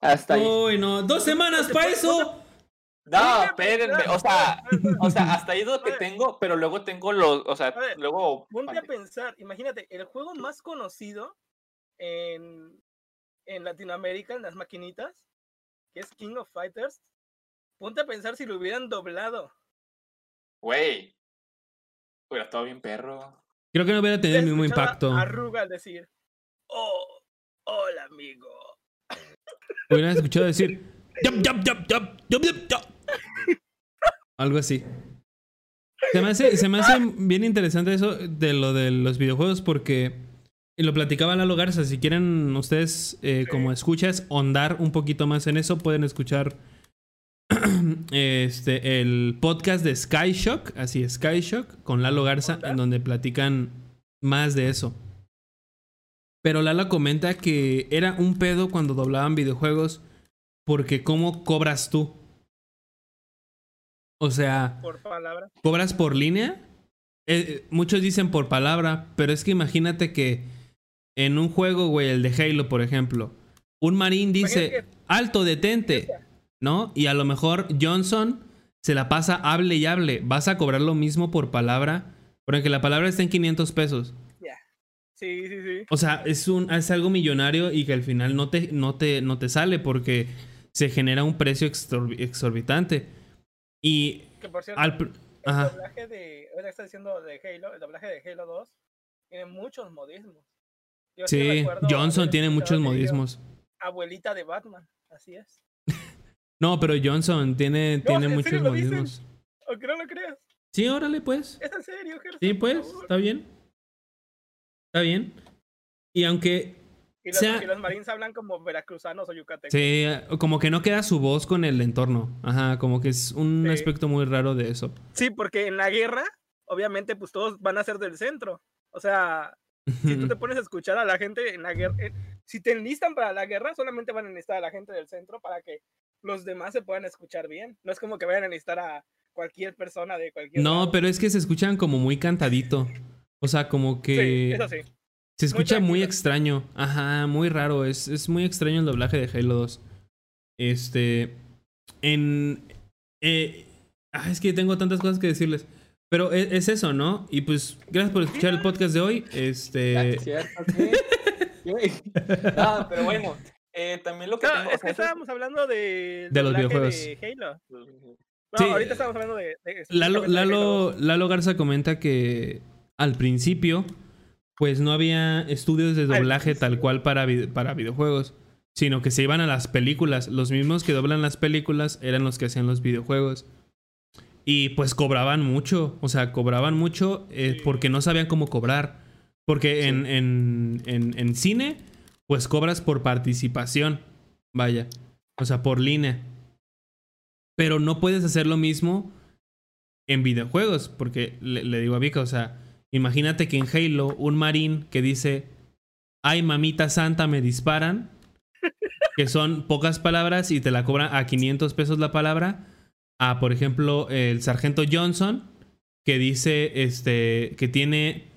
Hasta ahí. Uy, no. Dos semanas para eso. No, espérenme. O sea, o sea, hasta ahí es lo que tengo, pero luego tengo los, o sea, A ver, luego. Ponte a pensar, imagínate, el juego más conocido en, en Latinoamérica, en las maquinitas, que es King of Fighters. Ponte a pensar si lo hubieran doblado. Güey. Hubiera estado bien perro. Creo que no hubiera tenido el mismo impacto. Arruga al decir, oh, hola amigo. Hubieran escuchado decir. Algo así. Se me, hace, se me hace bien interesante eso de lo de los videojuegos porque y lo platicaba Lalo Garza. Si quieren ustedes, eh, como escuchas, ondar un poquito más en eso, pueden escuchar [CLEARS THROAT] este, el podcast de Sky Shock, así Sky Shock, con Lalo Garza, en donde platican más de eso. Pero Lalo comenta que era un pedo cuando doblaban videojuegos porque ¿cómo cobras tú? O sea, Por palabra. ¿cobras por línea? Eh, eh, muchos dicen por palabra, pero es que imagínate que en un juego, güey, el de Halo, por ejemplo, un marín dice, alto, detente, ¿no? Y a lo mejor Johnson se la pasa hable y hable. Vas a cobrar lo mismo por palabra, porque la palabra está en 500 pesos. Sí, sí, sí. O sea, es, un, es algo millonario y que al final no te, no te, no te sale porque se genera un precio exorbi- exorbitante. Y Que por cierto, al... el Ajá. doblaje de. Ahora está diciendo de Halo, el doblaje de Halo 2 tiene muchos modismos. Yo Sí, Johnson tiene muchos modismos. Abuelita de Batman, así es. [LAUGHS] No, pero Johnson tiene, tiene ¿en muchos dicen? modismos. Aunque no lo creas. Sí, órale, pues. Es en serio, Gerson, Sí, pues, está bien. Está bien. Y aunque Y los, sea- y los marines hablan como veracruzanos o yucatecos. Sí, como que no queda su voz con el entorno. Ajá, como que es un Sí. aspecto muy raro de eso. Sí, porque en la guerra, obviamente, pues todos van a ser del centro. O sea, si tú te [LAUGHS] pones a escuchar a la gente en la guerra, eh, si te enlistan para la guerra, solamente van a enlistar a la gente del centro para que los demás se puedan escuchar bien. No es como que vayan a enlistar a cualquier persona de cualquier. No, lado. pero es que se escuchan como muy cantadito. O sea, como Sí, que eso sí. se escucha muy, extraño. Ajá, muy raro. Es, es muy extraño el doblaje de Halo 2. Este. En. eh, ah, es que tengo tantas cosas que decirles. Pero e- es, eso, ¿no? Y pues, gracias por escuchar el podcast de hoy. Este. [LAUGHS] es cierto, sí. [LAUGHS] Güey. No, pero bueno, eh, también lo que No, tengo. o es que estábamos hablando de, De los videojuegos. de Halo. No, Sí. ahorita estamos hablando de. de- Lalo, Lalo, 2. Lalo Garza comenta que al principio, pues no había estudios de doblaje tal cual para, para videojuegos, sino que se iban a las películas. Los mismos que doblan las películas eran los que hacían los videojuegos. Y pues cobraban mucho, o sea, cobraban mucho eh, porque no sabían cómo cobrar. Porque Sí. en, en, en, en cine, pues cobras por participación, vaya, o sea, por línea. Pero no puedes hacer lo mismo en videojuegos, porque le, le digo a Vika, o sea, imagínate que en Halo un marín que dice, ay mamita santa, me disparan, [LAUGHS] que son pocas palabras y te la cobran a 500 pesos la palabra, a por ejemplo el sargento Johnson, que dice este, que tiene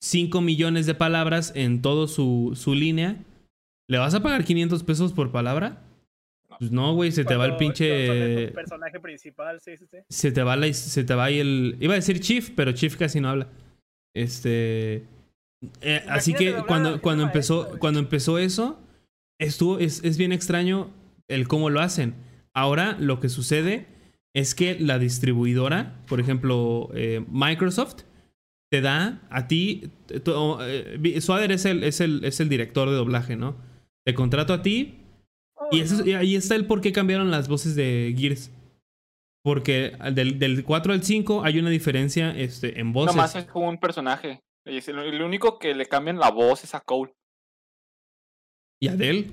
5 millones de palabras en todo su, su línea, ¿le vas a pagar 500 pesos por palabra? Pues no, güey, se te va el pinche... tu personaje principal, sí, sí, sí. Se te va la, se te va ahí el. Iba a decir Chief, pero Chief casi no habla. Este. eh, así que cuando, cuando empezó. Cuando empezó eso. Estuvo. Es, es bien extraño el cómo lo hacen. Ahora lo que sucede es que la distribuidora, por ejemplo, eh, Microsoft, te da a ti. tú- eh, Swader es el, es, el, es el director de doblaje, ¿no? Te contrato a ti Oh, y, eso, no. y ahí está el por qué cambiaron las voces de Gears. Porque del, del 4 al 5 hay una diferencia este, en voces. Nomás es como un personaje. El, único que le cambian la voz es a Cole. Y Adele.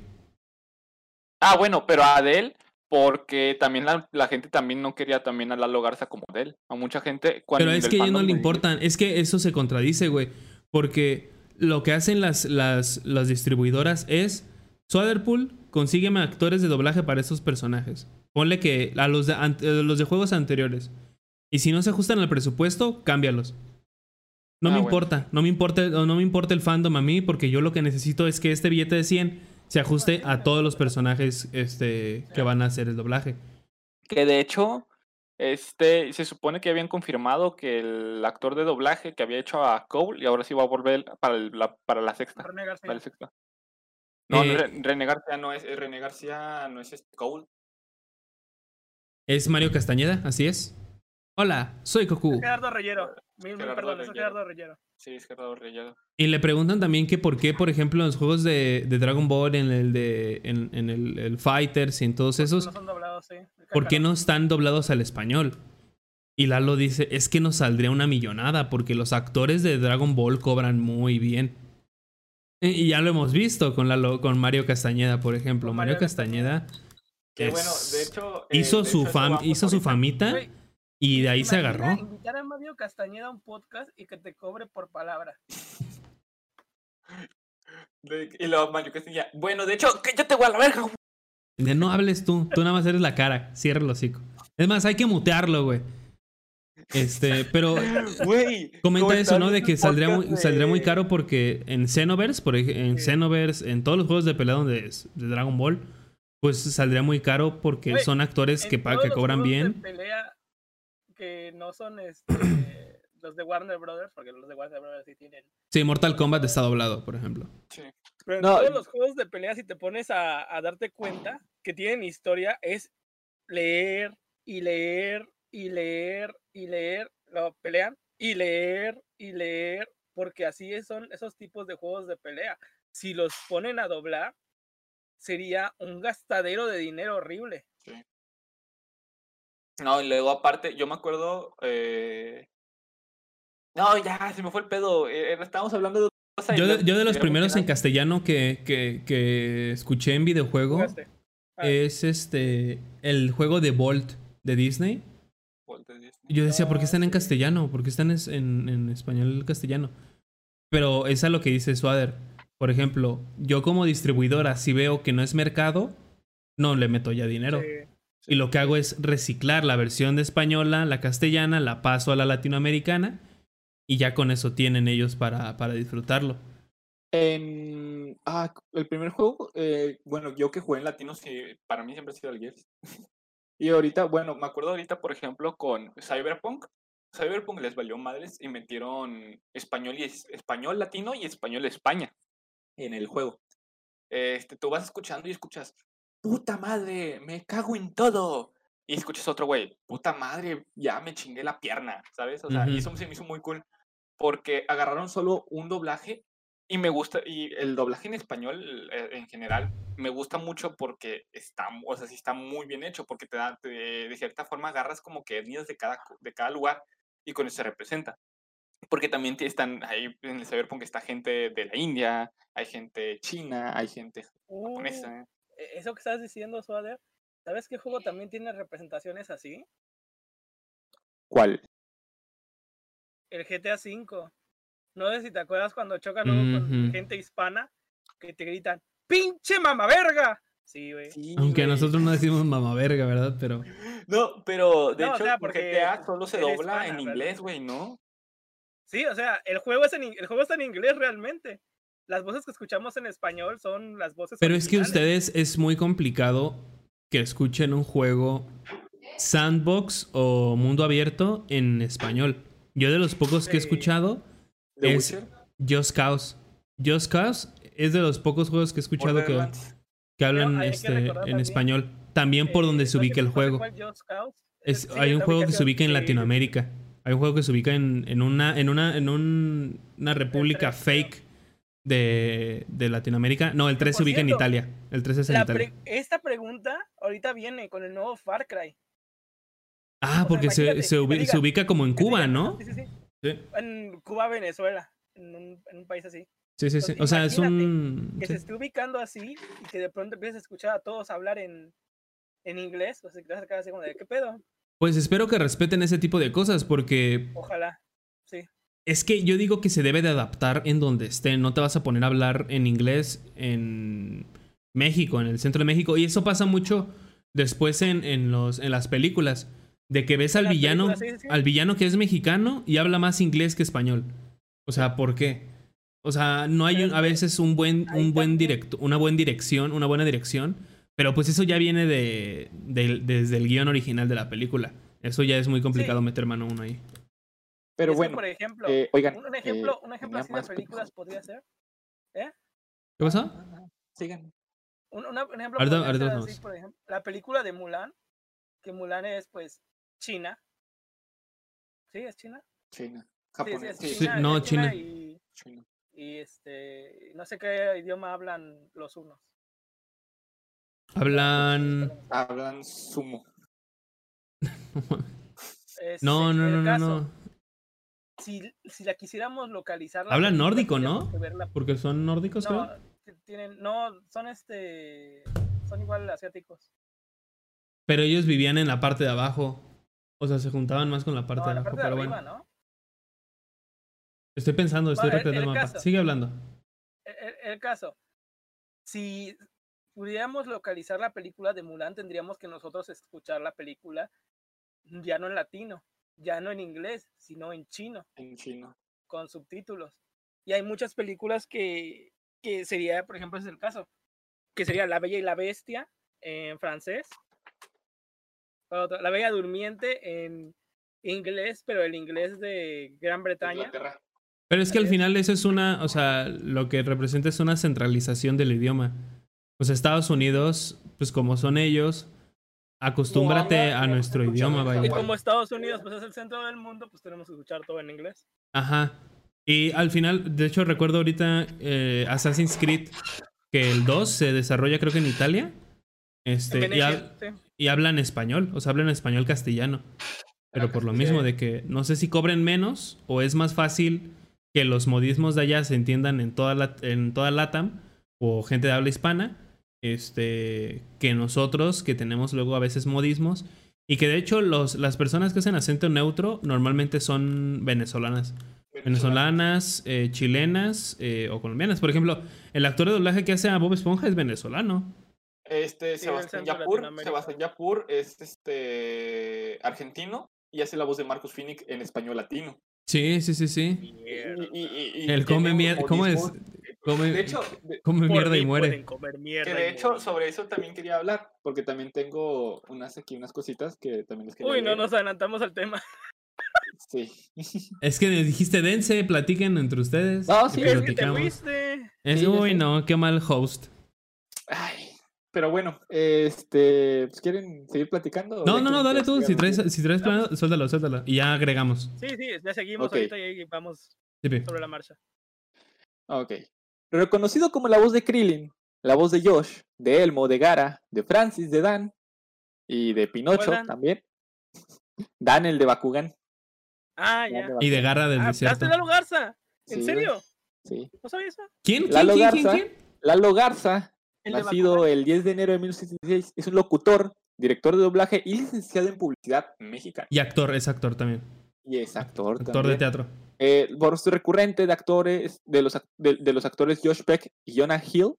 Ah, bueno, pero a Adele, porque también la, la gente también no quería también a Lalo Garza como Adele. A mucha gente. Cuando Pero es que a ella no le importan. Es que eso se contradice, güey. Porque lo que hacen las, las, las distribuidoras es Swaderpool, consígueme actores de doblaje para estos personajes. Ponle que a los de, los de juegos anteriores. Y si no se ajustan al presupuesto, cámbialos. No Ah, me bueno. importa, no me importa, no me importa el fandom a mí, porque yo lo que necesito es que este billete de 100 se ajuste a todos los personajes este, que van a hacer el doblaje. Que de hecho, este, se supone que habían confirmado que el actor de doblaje que había hecho a Cole y ahora sí va a volver para, el- la, para la sexta. René García. Para el sexta. No, Eh, Re- René García no es, René García no es este Cole. Es Mario Castañeda, así es. Hola, soy Goku. Gerardo Reyero. Mil, Gerardo perdón, es. Gerardo Reyero. Sí, es Gerardo Reyero. Y le preguntan también que por qué, por ejemplo, en los juegos de, de Dragon Ball, en el de en, en el, el Fighters y en todos esos, No son doblados, sí. ¿por qué no están doblados al español? Y Lalo dice, es que nos saldría una millonada porque los actores de Dragon Ball cobran muy bien. Y ya lo hemos visto con, Lalo, con Mario Castañeda, por ejemplo. Mario Castañeda Que es- bueno, de hecho. eh, hizo, de su, hecho, fam- hizo su famita y de ahí se agarró. Invitar a Mario Castañeda a un podcast y que te cobre por palabra. [LAUGHS] De- y luego Mario Castilla. Bueno, de hecho, que yo te voy a la verga. güey". De no hables tú, tú nada más eres la cara, cierra el hocico. Es más, hay que mutearlo, güey. Este, pero [LAUGHS] comenta eso, ¿no? De que saldría muy, saldría muy caro porque en Xenoverse, por ej- en Sí. Xenoverse, en todos los juegos de pelea donde es de Dragon Ball, pues saldría muy caro porque son actores que, que los cobran juegos de bien. pelea que no son este, [CLEARS THROAT] los de Warner Brothers, porque los de Warner Brothers sí tienen. Sí, Mortal Kombat está doblado, por ejemplo. Sí. Pero en No, todos los juegos de pelea, si te pones a, a darte cuenta que tienen historia, es leer y leer y leer y leer, lo pelean y leer y leer, porque así son esos tipos de juegos de pelea. Si los ponen a doblar, sería un gastadero de dinero horrible. No, y luego aparte, yo me acuerdo. eh, No, ya, se me fue el pedo. eh, estábamos hablando de otra cosa. Yo de, yo de los primeros en castellano que, que, que escuché en videojuego es este el juego de Bolt de Disney. Yo decía, ¿por qué están en sí. castellano? ¿Por qué están es- en, en español castellano? Pero es a lo que dice Swader. Por ejemplo, yo como distribuidora, si veo que no es mercado, no le meto ya dinero. Sí. Y lo que hago es reciclar la versión de española, la castellana, la paso a la latinoamericana y ya con eso tienen ellos para, para disfrutarlo. En. Ah, el primer juego, eh, bueno, yo que jugué en latino, sí, para mí siempre ha sido el Gears. y ahorita, bueno, me acuerdo ahorita, por ejemplo, con Cyberpunk. Cyberpunk les valió madres y metieron español y es- español latino y español España en el juego. Este, tú vas escuchando y escuchas, puta madre, me cago en todo. Y escuchas otro güey, puta madre, ya me chingué la pierna, ¿sabes? O sea, y Ujú. eso se me hizo muy cool porque agarraron solo un doblaje y me gusta, y el doblaje en español eh, en general me gusta mucho porque está, o sea, sí está muy bien hecho, porque te da, te- de cierta forma agarras como que etnias de cada, de cada lugar y con eso se representa. Porque también están ahí en el Cyberpunk está gente de la India, hay gente china, hay gente Uh, japonesa. e- eso que estás diciendo, Swader, ¿sabes qué juego también tiene representaciones así? ¿Cuál? El GTA V. No sé si te acuerdas cuando chocan luego con gente hispana que te gritan ¡Pinche mamá verga! Sí, güey. Sí, Aunque güey. nosotros no decimos mamá verga, ¿verdad? Pero No, pero de No, o hecho, sea, porque GTA solo se dobla hispana, en inglés, güey, ¿no? Sí, o sea, el juego, es en, in- el juego está en inglés realmente. Las voces que escuchamos en español son las voces Pero es que ustedes es muy complicado que escuchen un juego sandbox o mundo abierto en español. Yo de los pocos que he escuchado ¿The es Witcher? Just Cause. Just Cause es de los pocos juegos que he escuchado que, que hablan que este, en también, español. También por Eh, donde se ubica el juego. Es- Sí, hay un juego que se ubica en sí. Latinoamérica. Hay un juego que se ubica en, en una, en una, en un- una república 3, creo. fake de, de Latinoamérica. No, el 3 se ubica en Italia. El 3 es en Italia. pre- esta pregunta ahorita viene con el nuevo Far Cry. Ah, o sea, porque se, se, ubica como en Cuba, ¿no? Sí, sí, sí. Sí, En Cuba, Venezuela. En un, en un país así. sí, sí. sí. Entonces, O sea, es un... Que sí. se esté ubicando así y que de pronto empieces a escuchar a todos hablar en, en inglés. O sea, que te vas a quedar así como de, ¿qué pedo? Pues espero que respeten ese tipo de cosas porque Ojalá. Sí. es que yo digo que se debe de adaptar en donde esté. No te vas a poner a hablar en inglés en, México, en el centro de México. Y eso pasa mucho después en, en los, en las películas. De que ves al villano, sí, sí, al villano que es mexicano y habla más inglés que español. O sea, ¿por qué? O sea, no hay un- a veces un buen, un buen directo, una buena dirección, una buena dirección. Pero pues eso ya viene de, de- desde el guion original de la película. Eso ya es muy complicado Sí. meter mano uno ahí. Pero Es que, bueno, por ejemplo, eh, oigan, un ejemplo, eh, un ejemplo así de películas podría ser. ¿Qué pasó? Sigan. Un, ejemplo así, por ejemplo, la película de Mulan, que Mulan es pues China. ¿Sí? ¿Es China? China. Sí, Japonés. es Sí, China, no, es China. Y, China. y este, no sé qué idioma hablan los unos. Hablan. Hablan sumo. No, no, no, no, no. Si, si la quisiéramos localizar. la Hablan nórdico, ¿no? Porque son nórdicos, No, tienen, no, son este, son igual asiáticos. Pero ellos vivían en la parte de abajo. O sea, se juntaban más con la parte No, de la abajo. parte de pero arriba, bueno. ¿no? Estoy pensando, estoy recreando el el mapa. caso. Sigue hablando. El, el- el caso, si pudiéramos localizar la película de Mulan, tendríamos que nosotros escuchar la película ya no en latino, ya no en inglés, sino en chino, En chino. con subtítulos. Y hay muchas películas que, que sería, por ejemplo, ese es el caso, que sería La Bella y la Bestia en francés, La Bella Durmiente en inglés, pero el inglés de Gran Bretaña. Inglaterra. Pero es que al final eso es una, o sea, lo que representa es una centralización del idioma. Sea, Estados Unidos, pues como son ellos, acostúmbrate a nuestro idioma, vaya. Y como Estados Unidos pues es el centro del mundo, pues tenemos que escuchar todo en inglés. Ajá. Y al final, de hecho, recuerdo ahorita eh, Assassin's Creed, que el 2 se desarrolla creo que en Italia. Este, En y, sí. hablan español, o sea, hablan español castellano. Pero Ah, por lo mismo de que no sé si cobren menos o es más fácil que los modismos de allá se entiendan en toda, la, en toda LATAM o gente de habla hispana, este, que nosotros que tenemos luego a veces modismos y que de hecho los, las personas que hacen acento neutro normalmente son venezolanas. Venezolanas, eh, chilenas eh, o colombianas. Por ejemplo, el actor de doblaje que hace a Bob Esponja es venezolano. Este, Sí, Sebastián Yapur. Sebastián Yapur es este argentino y hace la voz de Marcus Phoenix en español latino. Sí, sí, sí, sí. Y- y- y- y El come mierda. ¿Cómo es? Come, De hecho, de- come mierda y muere. pueden comer mierda que de hecho sobre eso también quería hablar, porque también tengo unas aquí unas cositas que también les quería Uy, no leer. nos adelantamos al tema. [LAUGHS] Sí. Es que dijiste, dense, platiquen entre ustedes. No, sí, Es que te fuiste. Es, Sí, uy, no, qué mal host. Ay, pero bueno, este, pues, ¿quieren seguir platicando? No, no, no, dale tú. Si traes, si traes suéltalo, suéltalo. Y ya agregamos. Sí, sí, ya seguimos ahorita y ahí vamos Sí, sobre la marcha. Ok. Reconocido como la voz de Krillin, la voz de Josh, de Elmo, de Gara, de Francis, de Dan y de Pinocho Dan? también. Dan, el de Bakugan. Ah, Dan ya. de Y de Bakugan. Garra del Ah, desierto. ¿Daste Lalo Garza? ¿En Sí, serio? Sí. ¿No sabías eso? ¿Quién? ¿Quién? Lalo ¿Quién? ¿Quién? Garza. ¿Quién? Lalo Garza, ¿El de nacido Bakugan? el 10 de enero de 1916, es un locutor, director de doblaje y licenciado en publicidad mexicana. Y actor, es actor también. Y es actor, Actor de teatro. Eh, voz recurrente de actores, de los, de, de los actores Josh Peck y Jonah Hill.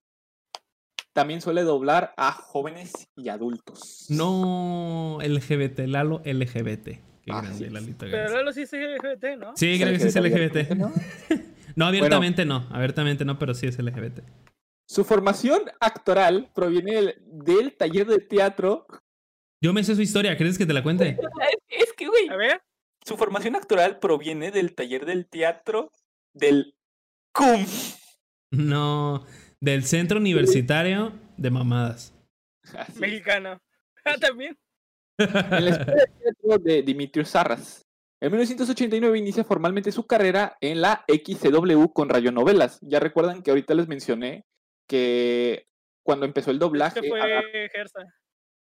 También suele doblar a jóvenes y adultos. No, LGBT, Lalo LGBT. Qué Ah, grande, sí, Lalito Pero. Lalo sí es LGBT, ¿no? Sí, creo que sí es LGBT. ¿no? [LAUGHS] No, abiertamente no. Abiertamente no, pero sí es LGBT. Su formación actoral proviene del, del taller de teatro. Yo me sé su historia, ¿crees que te la cuente? [LAUGHS] Es que, güey. A ver, Su formación actoral proviene del taller del teatro del CUM. No, del Centro Universitario de Mamadas. Mexicano. Ah, también. En la escuela de teatro de Dimitrios Sarras. En 1989 inicia formalmente su carrera en la XCW con radionovelas. Ya recuerdan que ahorita les mencioné que cuando empezó el doblaje, Este fue Gersa.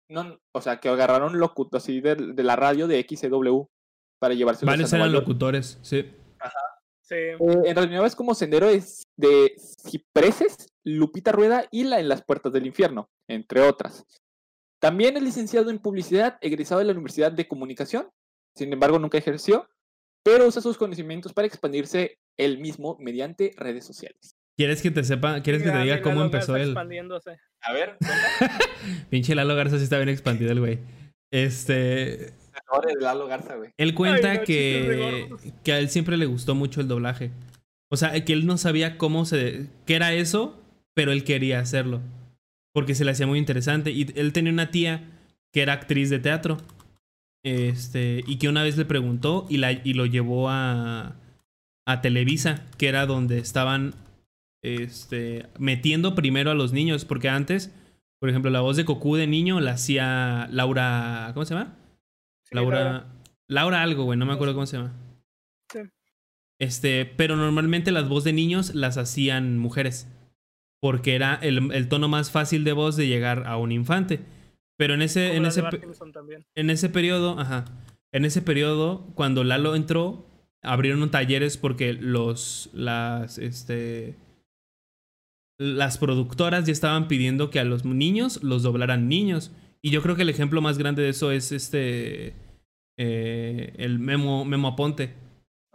no, o sea, que agarraron locuto así de, de la radio de XCW para llevarse Varios eran locutores, sí. Sí. Eh, en radionovelas como Sendero es de Cipreses, Lupita Rueda y La en las puertas del infierno, entre otras. También es licenciado en publicidad, egresado de la Universidad de Comunicación. Sin embargo, nunca ejerció, pero usa sus conocimientos para expandirse él mismo mediante redes sociales. ¿Quieres que te sepa, quieres que te diga cómo Lalo empezó él? expandiéndose. A ver. [LAUGHS] Pinche Lalo Garza sí está bien expandido el güey. Este. De Lalo Garza, güey. Él cuenta Ay, no, que, que a él siempre le gustó mucho el doblaje. O sea, que él no sabía cómo se. qué era eso, pero él quería hacerlo. Porque se le hacía muy interesante. Y él tenía una tía que era actriz de teatro. Este. Y que una vez le preguntó y, la, y lo llevó a. a Televisa, que era donde estaban. Este. metiendo primero a los niños. Porque antes, por ejemplo, la voz de Goku de niño la hacía Laura. ¿Cómo se llama? Laura. Laura algo, güey, no me acuerdo cómo se llama. Sí. Este, pero normalmente las voces de niños las hacían mujeres. Porque era el, el tono más fácil de voz de llegar a un infante. Pero en ese, Como en ese, en ese periodo, ajá. En ese periodo, cuando Lalo entró, abrieron talleres porque los, las, este, las productoras ya estaban pidiendo que a los niños los doblaran niños. Y yo creo que el ejemplo más grande de eso es este, eh, el Memo, Memo Aponte.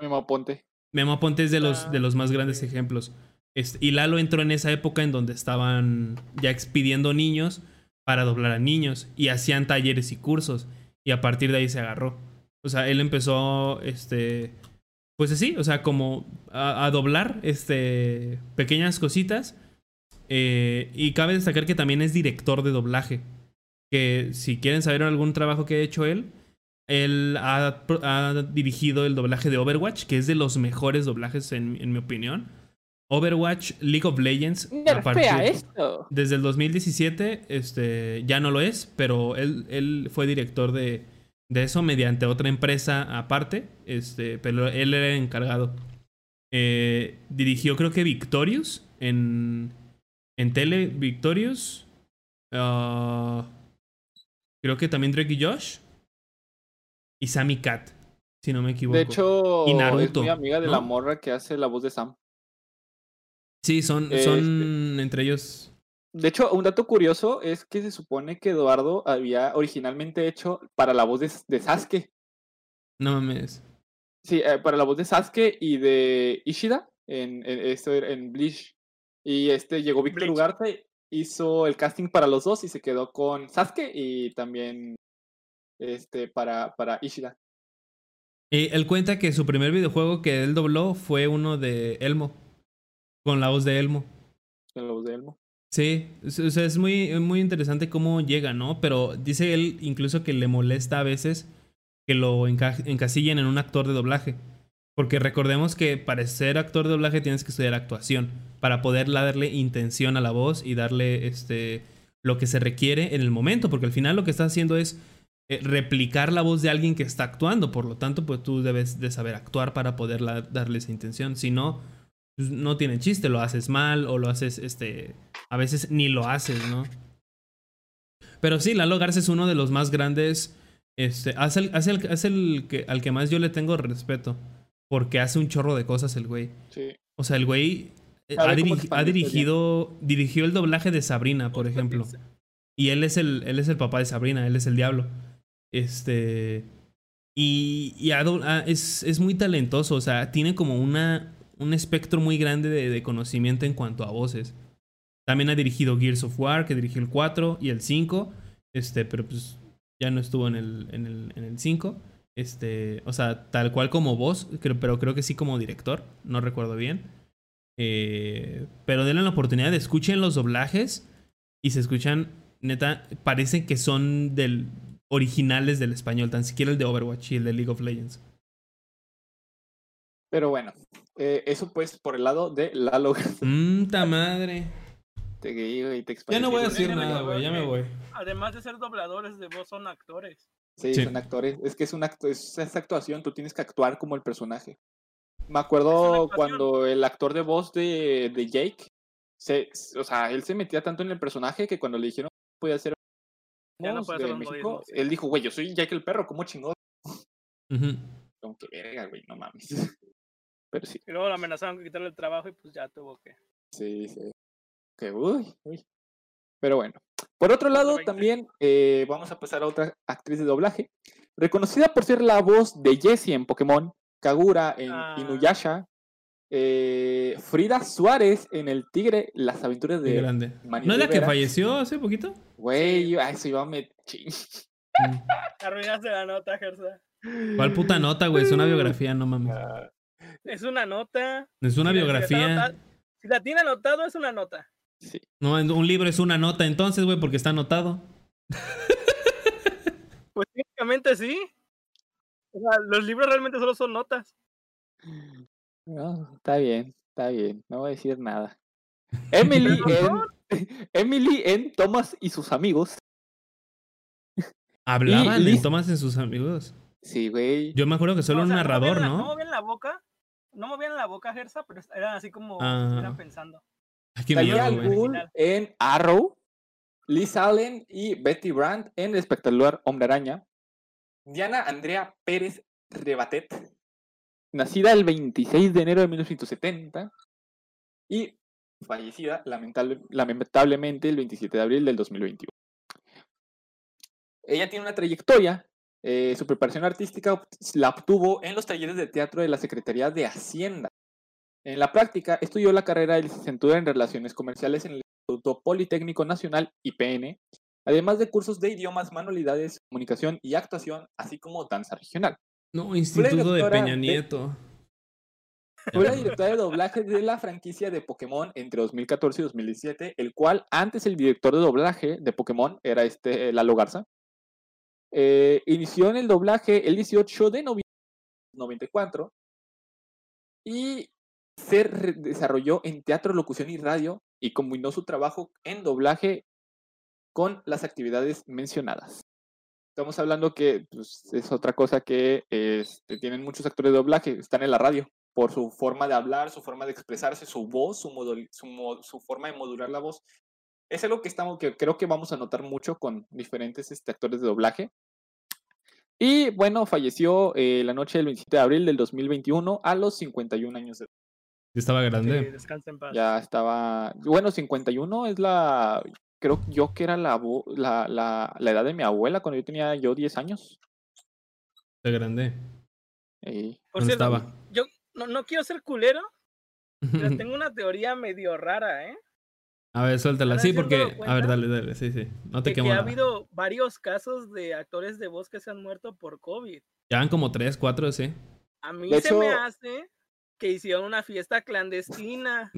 Memo Ponte. Memo Aponte es de los, Ah, de los más grandes ejemplos. Este, y Lalo entró en esa época en donde estaban ya expidiendo niños para doblar a niños y hacían talleres y cursos. Y a partir de ahí se agarró. O sea, él empezó, este, pues así, o sea, como a, a doblar, este, pequeñas cositas. Eh, y cabe destacar que también es director de doblaje. Que si quieren saber algún trabajo que ha hecho él, él ha, ha dirigido el doblaje de Overwatch, que es de los mejores doblajes en, en mi opinión. Overwatch, League of Legends. a partir- esto. desde el 2017 este, ya no lo es, pero él, él fue director de, de eso mediante otra empresa aparte, este, pero él era el encargado. Eh, dirigió creo que Victorious en, en tele, Victorious. ah, creo que también Drake y Josh. Y Sammy Cat, si no me equivoco. De hecho, Y es muy amiga de ¿no? la morra que hace la voz de Sam. sí, son, este- son entre ellos. De hecho, un dato curioso es que se supone que Eduardo había originalmente hecho para la voz de, de Sasuke. No mames. Sí, eh, para la voz de Sasuke y de Ishida en, en, esto en Bleach. Y este llegó Víctor. Ugarte, hizo el casting para los dos y se quedó con Sasuke y también este para, para Ishida. Y él cuenta que su primer videojuego que él dobló fue uno de Elmo. Con la voz de Elmo. Con la voz de Elmo. Sí, es- o sea, es muy, muy interesante cómo llega, ¿no? Pero dice él incluso que le molesta a veces que lo enca- encasillen en un actor de doblaje. Porque recordemos que para ser actor de doblaje tienes que estudiar actuación. Para poder darle intención a la voz y darle este lo que se requiere en el momento. Porque al final lo que estás haciendo es eh, replicar la voz de alguien que está actuando. Por lo tanto, pues tú debes de saber actuar para poder la- darle esa intención. Si no, pues, no tiene chiste. Lo haces mal o lo haces, este... A veces ni lo haces, ¿no? Pero sí, Lalo Garza es uno de los más grandes. Este, hace el, hace el, hace el que, al que más yo le tengo respeto. Porque hace un chorro de cosas el güey. Sí. O sea, el güey eh, ha, ha dirigido. Dirigió el doblaje de Sabrina, por ejemplo. Y él es el, él es el papá de Sabrina, él es el diablo. Este. Y, y es, es muy talentoso, o sea, tiene como una, un espectro muy grande de, de conocimiento en cuanto a voces. También ha dirigido Gears of War, que dirigió el 4 y el 5. Este, pero pues ya no estuvo en el, en el, en el 5. Este, o sea, tal cual como voz, pero creo que sí como director, no recuerdo bien. Eh, pero denle la oportunidad, escuchen los doblajes y se escuchan, neta, parecen que son del originales del español, tan siquiera el de Overwatch y el de League of Legends. Pero bueno, eh, eso pues por el lado de Lalo Garza. Mmm, ta madre. Te y te Ya no voy a decir nada, güey, ya me voy. Además de ser dobladores de voz, son actores. Sí, Sí. son actores. Es que es un acto, es, es actuación, tú tienes que actuar como el personaje. Me acuerdo cuando el actor de voz de, de Jake, se, o sea, él se metía tanto en el personaje que cuando le dijeron que podía hacer no de México, él dijo, güey, yo soy Jake el perro, ¿cómo chingón? Ujú. Como que verga, güey, no mames. Pero sí, Y luego lo amenazaron con quitarle el trabajo y pues ya tuvo que. sí, sí. Que uy, uy. Pero bueno. Por otro lado, 20. también eh, vamos a pasar a otra actriz de doblaje. Reconocida por ser la voz de Jessie en Pokémon, Kagura en Ah. Inuyasha, Eh, Frida Suárez en El Tigre, las aventuras de grande. Manny ¿No es la que falleció hace poquito? Güey, a eso iba a me... ching. Mm. Arruinaste la nota, Gersa. ¿Cuál puta nota, güey? Es una biografía, no mames. Ah, Es una nota. Es una Si la biografía. Si la tiene anotado, es una nota. sí. No, un libro es una nota entonces, güey, porque está anotado. [LAUGHS] Pues técnicamente sí. O sea, los libros realmente solo son notas. No, está bien, está bien, no voy a decir nada. [LAUGHS] Emily en, [LAUGHS] Emily en Thomas y sus amigos. Hablaban en Tomás en sus amigos. Sí, güey. Yo me acuerdo que solo No, o un sea, narrador, movían la- ¿no? No movían la boca. No movían la boca, Gersa, pero eran así como Ah. estuvieran pensando. Ghul en Arrow. Liz Allen y Betty Brandt en El espectacular Hombre Araña. Diana Andrea Pérez Rebatet, nacida el 26 de enero de 1970 y fallecida lamentable- lamentablemente el 27 de abril del 2021. Ella tiene una trayectoria. eh, su preparación artística la obtuvo en los talleres de teatro de la Secretaría de Hacienda. En la práctica, estudió la carrera de licenciatura en Relaciones Comerciales en el Instituto Politécnico Nacional, IPN, además de cursos de idiomas, manualidades, comunicación y actuación, así como danza regional. No, Instituto de Peña de- Nieto. Fue la directora de doblaje de la franquicia de Pokémon entre 2014 y 2017, el cual antes el director de doblaje de Pokémon era este Lalo Garza. Eh, inició en el doblaje el 18 de noviembre de 94 y se desarrolló en teatro, locución y radio y combinó su trabajo en doblaje con las actividades mencionadas. Estamos hablando que pues, es otra cosa que este, tienen muchos actores de doblaje, están en la radio por su forma de hablar, su forma de expresarse, su voz, su, modul- su, mo- su forma de modular la voz. Es algo que, estamos, que creo que vamos a notar mucho con diferentes este, actores de doblaje. Y bueno, falleció eh, la noche del 27 de abril del 2021 a los 51 años de edad. Estaba Sí, grande. descansa en paz. Ya estaba. Bueno, 51 es la. Creo yo que era la, vo- la, la, la edad de mi abuela cuando yo tenía yo 10 años. Está grande. Por ¿Dónde cierto, estaba? yo no, no quiero ser culero, pero [LAUGHS] tengo una teoría medio rara, ¿eh? A ver, suéltala. ¿Ahora Sí, porque. A ver, dale, dale. Sí, sí. No te quemo que ha habido varios casos de actores de voz que se han muerto por COVID. Ya van como tres, cuatro, sí. A mí De se me hace que hicieron una fiesta clandestina.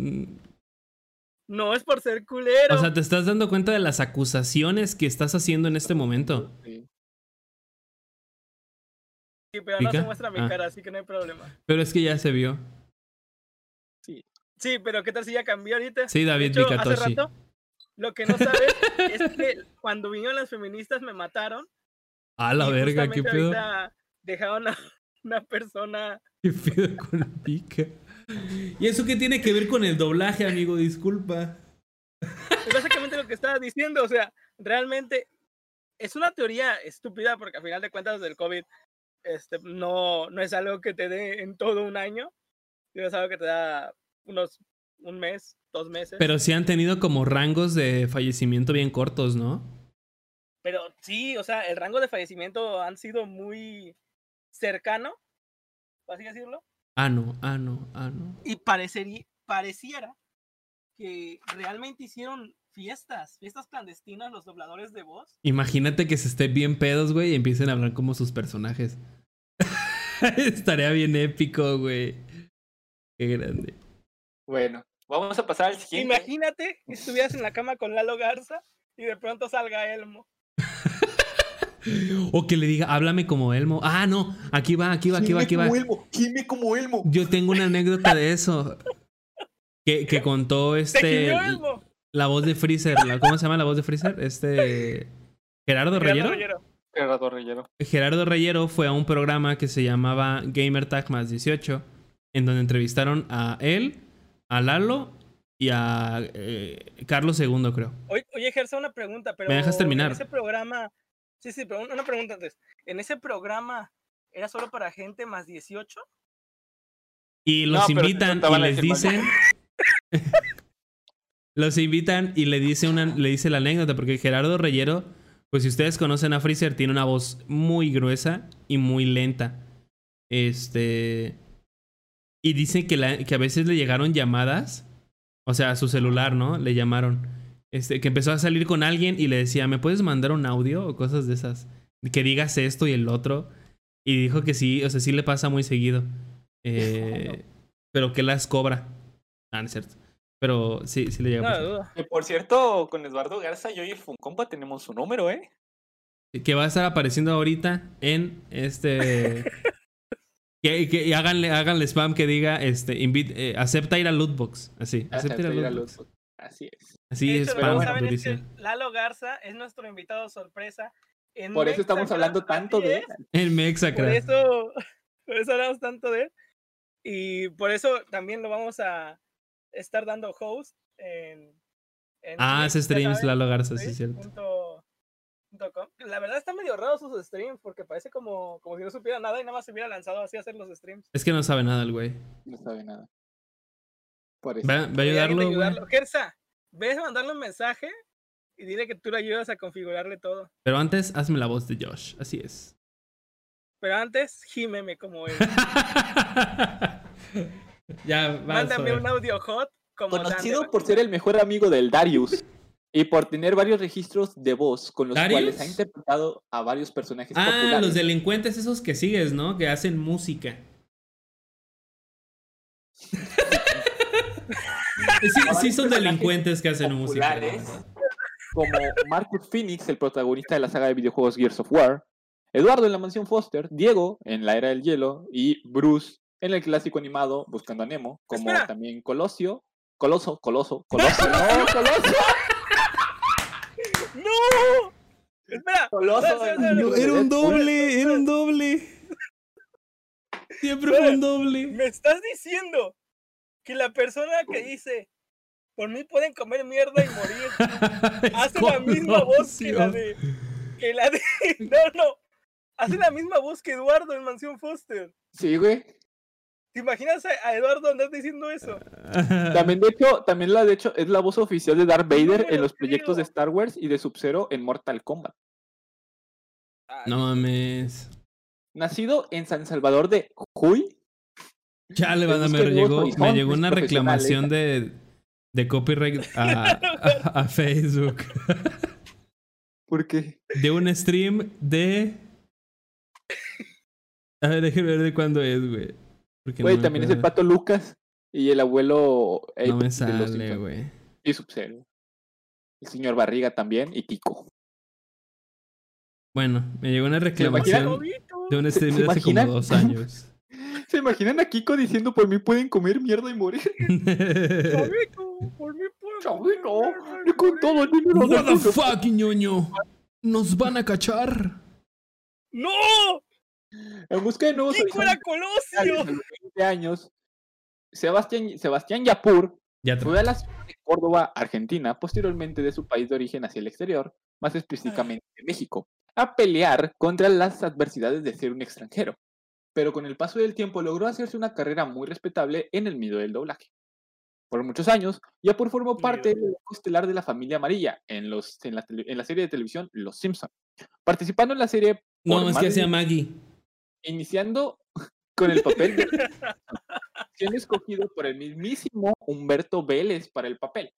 No es por ser culero. O sea, te estás dando cuenta de las acusaciones que estás haciendo en este momento. sí. Sí, pero no se ¿Pica? muestra mi Ah. cara, así que no hay problema. Pero es que ya se vio. Sí, pero ¿qué tal si ya cambió ahorita? Sí, De David hecho, hace rato, lo que no sabes [LAUGHS] es que cuando vinieron las feministas me mataron. A la y verga, qué pedo. dejaron a una persona. ¿Qué pedo con pica? ¿Y eso qué tiene que ver con el doblaje, amigo? Disculpa. Es básicamente lo que estaba diciendo. O sea, realmente es una teoría estúpida porque a final de cuentas del COVID este, no, no es algo que te dé en todo un año. sino Es algo que te da unos un mes, dos meses. Pero sí han tenido como rangos de fallecimiento bien cortos, ¿no? Pero sí, o sea, el rango de fallecimiento han sido muy cercano, por así decirlo. Ah, no, ah, no, ah, no. Y parecería, pareciera que realmente hicieron fiestas, fiestas clandestinas los dobladores de voz. Imagínate que se estén bien pedos, güey, y empiecen a hablar como sus personajes. [LAUGHS] Estaría bien épico, güey. Qué grande. Bueno, vamos a pasar al siguiente. Imagínate que estuvieras en la cama con Lalo Garza y de pronto salga Elmo. O que le diga, háblame como Elmo. Ah, no, aquí va, aquí va, aquí va, aquí va. Elmo, gime como Elmo. Yo tengo una anécdota de eso. Que, que contó ¡Se este. Elmo! La voz de Freezer. la- ¿Cómo se llama la voz de Freezer? Este. Gerardo Gerardo Reyero. Reyero. Gerardo Reyero. Gerardo Reyero fue a un programa que se llamaba Gamer Tag más 18, en donde entrevistaron a él, a Lalo y a eh, Carlos II, creo. Oye, oye, Gersa, una pregunta, pero. dejas terminar? En ese programa. Sí, sí, pero una pregunta antes. ¿En ese programa era solo para gente más 18? Y los invitan y les dicen. [LAUGHS] los invitan y le dice una, le dice la anécdota, porque Gerardo Reyero, pues si ustedes conocen a Freezer, tiene una voz muy gruesa y muy lenta. Este. Y dice que, la- que a veces le llegaron llamadas. O sea, a su celular, ¿no? Le llamaron. Este, que empezó a salir con alguien y le decía, ¿me puedes mandar un audio? O cosas de esas. Que digas esto y el otro. Y dijo que sí, o sea, sí le pasa muy seguido. Eh, [LAUGHS] pero que las cobra. Ah, no es cierto. Pero sí, sí le llega a No, por cierto, con Eduardo Garza, yo y el Funcompa tenemos su número, ¿eh? Que va a estar apareciendo ahorita en este. [LAUGHS] que, que- y háganle, háganle spam que diga este invite, eh, acepta ir a Lootbox. Así, acepta ir a Hasta ir a Lootbox. Lootbox. Así es. Es hecho, lo que spam no saben es que Lalo Garza es nuestro invitado sorpresa. en Por eso estamos hablando tanto de es. él. El Por Mexacraft. eso, [LAUGHS] por eso hablamos tanto de él. Y por eso también lo vamos a estar dando host en. en Ah, ya streams Lalo Garza, sí, es cierto. punto- punto com. La verdad está medio raro sus streams porque parece como, como si no supiera nada y nada más se hubiera lanzado así a hacer los streams. Es que no sabe nada el güey. No sabe nada. Por eso. Va, va a ayudarlo. Gersa, ves a mandarle un mensaje y dile que tú le ayudas a configurarle todo. Pero antes, hazme la voz de Josh. Así es. Pero antes, gímeme como él. [LAUGHS] ya, va. Mándame un audio hot como Conocido Dante por ser el mejor amigo del Darius [LAUGHS] y por tener varios registros de voz con los ¿Darius? cuales ha interpretado a varios personajes Ah, populares. los delincuentes esos que sigues, ¿no? Que hacen música. [LAUGHS] sí, sí son delincuentes que hacen música. verdad. como Marcus Phoenix, el protagonista de la saga de videojuegos Gears of War, Eduardo en la mansión Foster, Diego en la era del hielo y Bruce en el clásico animado Buscando a Nemo, como Espera. también Colosio, Coloso, Coloso, Coloso, no, [LAUGHS] Coloso, [LAUGHS] ¡No! Espera. Coloso. No, era un doble, era un doble. Siempre fue un doble. Me estás diciendo que la persona que dice por mí pueden comer mierda y morir [LAUGHS] hace la misma voz que la de que la de [LAUGHS] no no hace la misma voz que Eduardo en Mansión Foster. Sí, güey. ¿Te imaginas a, a Eduardo andar diciendo eso? [LAUGHS] También de hecho, también la de hecho es la voz oficial de Darth Vader en lo los proyectos de. Star Wars y de Sub-Zero en Mortal Kombat. No mames. Nacido en San Salvador de Jujuy, Chale, banda, me llegó, me llegó una reclamación de, de copyright a, [LAUGHS] a- a Facebook. porque De un stream de. A ver, déjame ver de cuándo es, güey. Güey, no también es el pato Lucas y el abuelo Ape No me sale, güey. Y Sub-Zero. El señor Barriga también y Kiko. Bueno, me llegó una reclamación de un ¿Se- stream de hace como dos años. ¿Se imaginan a Kiko diciendo por mí pueden comer mierda y morir? [LAUGHS] Chavito, por mí pueden Chavito, comer mierda y yo con morir. todo el dinero What the fuck, ñoño. Nos van a cachar. ¡No! En busca de nuevos ¡Kiko era Colosio! a los 20 años, Sebastián, Sebastián Yapur Ya te fue a la ciudad de Córdoba, Argentina, posteriormente de su país de origen hacia el exterior, más específicamente de México, a pelear contra las adversidades de ser un extranjero. Pero con el paso del tiempo logró hacerse una carrera muy respetable en el medio del doblaje. Por muchos años, Yapur formó parte del estelar de la familia amarilla en, los, en, la, en la serie de televisión Los Simpson, participando en la serie No, es que hacía Maggie. iniciando con el papel de [LAUGHS] siendo escogido por el mismísimo Humberto Vélez para el papel.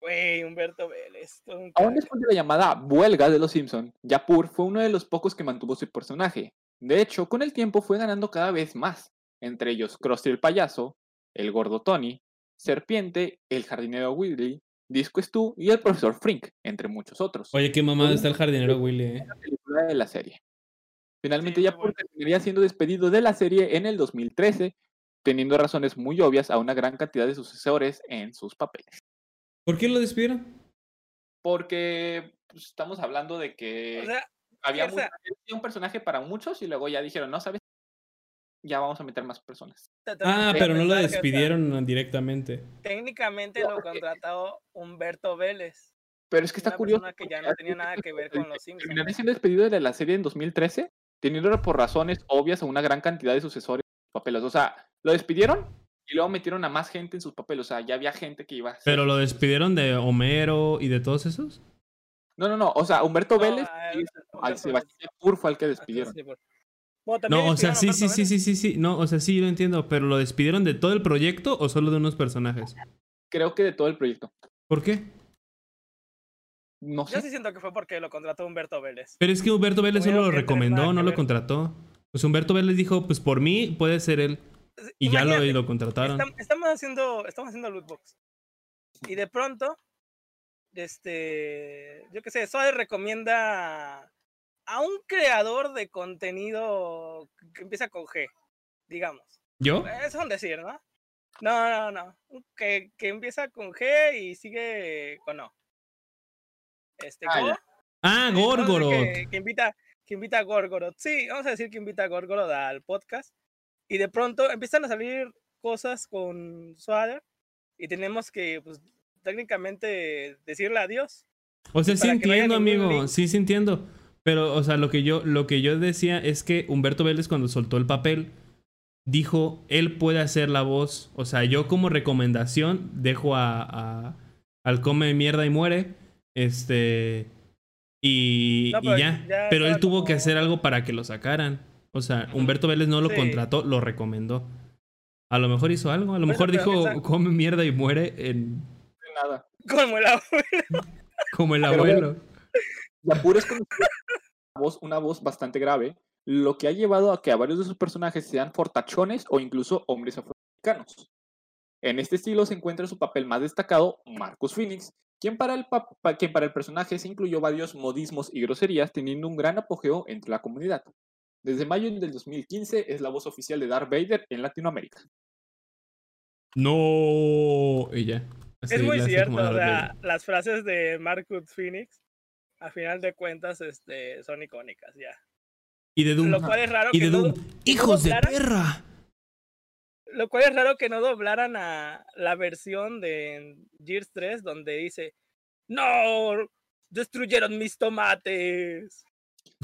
Güey, Humberto Vélez. Aún después de la llamada huelga de los Simpson, Yapur fue uno de los pocos que mantuvo su personaje. De hecho, con el tiempo fue ganando cada vez más, entre ellos Krusty el payaso, el gordo Tony, Serpiente, el jardinero Willy, Disco Stu y el profesor Frink, entre muchos otros. Oye, qué mamada está el jardinero Willy, eh. la película de la serie. Finalmente, Sí, Yapur bueno. terminaría siendo despedido de la serie en el 2013, teniendo razones muy obvias a una gran cantidad de sucesores en sus papeles. ¿Por qué lo despidieron? Porque pues, estamos hablando de que O sea, había un personaje para muchos y luego ya dijeron, no, ¿sabes? Ya vamos a meter más personas. Ah, pero no lo despidieron directamente. Técnicamente No, lo contrató Humberto Vélez. Pero es que está una curioso. que ya no tenía nada que ver con los Simpsons. Terminaría siendo despedido de la serie en 2013, teniendo por razones obvias a una gran cantidad de sucesores en sus papeles. O sea, lo despidieron y luego metieron a más gente en sus papeles. O sea, ya había gente que iba a ser- Pero lo despidieron de Homero y de todos esos. No, no, no. O sea, Humberto No, Vélez a- y al. Sebastián Pur fue al que despidieron. Bueno, No, o sea, sí, sí, sí, sí, sí, sí. No, o sea, sí, lo entiendo. Pero ¿lo despidieron de todo el proyecto o solo de unos personajes? Creo que de todo el proyecto. ¿Por qué? No Vélez. Yo sé. sí siento que fue porque lo contrató Humberto Vélez. Pero es que Humberto Vélez solo lo recomendó, no lo contrató. Pues Humberto Vélez dijo, pues por mí puede ser él. Y ya lo, y lo contrataron. estam- estamos haciendo, estamos haciendo lootbox. Y de pronto, este, yo qué sé, Suárez recomienda a un creador de contenido que empieza con G, digamos. ¿Yo? Es un decir, ¿no? No, no, no. Que, que empieza con G y sigue con O. Este, Ah, ya. Ah, eh, Gorgoroth. Que, que invita, que invita a Gorgoroth. Sí, vamos a decir que invita a Gorgoroth al podcast. Y de pronto empiezan a salir cosas con Swader. Y tenemos que, pues, técnicamente decirle adiós. O sea, sí no entiendo, amigo. link. Sí, sí entiendo. Pero, o sea, lo que yo, lo que yo decía es que Humberto Vélez cuando soltó el papel dijo, él puede hacer la voz. O sea, yo como recomendación dejo a, a- al come mierda y muere. Este. Y, No, y ya. ya Pero él tuvo como- que hacer algo para que lo sacaran. O sea. Humberto Vélez no lo Sí. contrató, lo recomendó. A lo mejor hizo algo. A lo mejor dijo, esa- come mierda y muere en, Nada. Como el abuelo. como el Pero abuelo. Yapur es una voz, una voz bastante grave, lo que ha llevado a que a varios de sus personajes sean fortachones o incluso hombres afroamericanos. En este estilo se encuentra su papel más destacado, Marcus Phoenix, quien para, el quien para el personaje se incluyó varios modismos y groserías, teniendo un gran apogeo entre la comunidad. Desde mayo del 2015 es la voz oficial de Darth Vader en Latinoamérica. No. Y es muy cierto, o sea, las frases de Marcus Phoenix, a final de cuentas, este, son icónicas ya. Y de Doom. Lo cual es raro Y que de Doom. no ¡Hijos de perra! Lo cual es raro que no doblaran a la versión de Gears 3 donde dice ¡No! ¡Destruyeron mis tomates!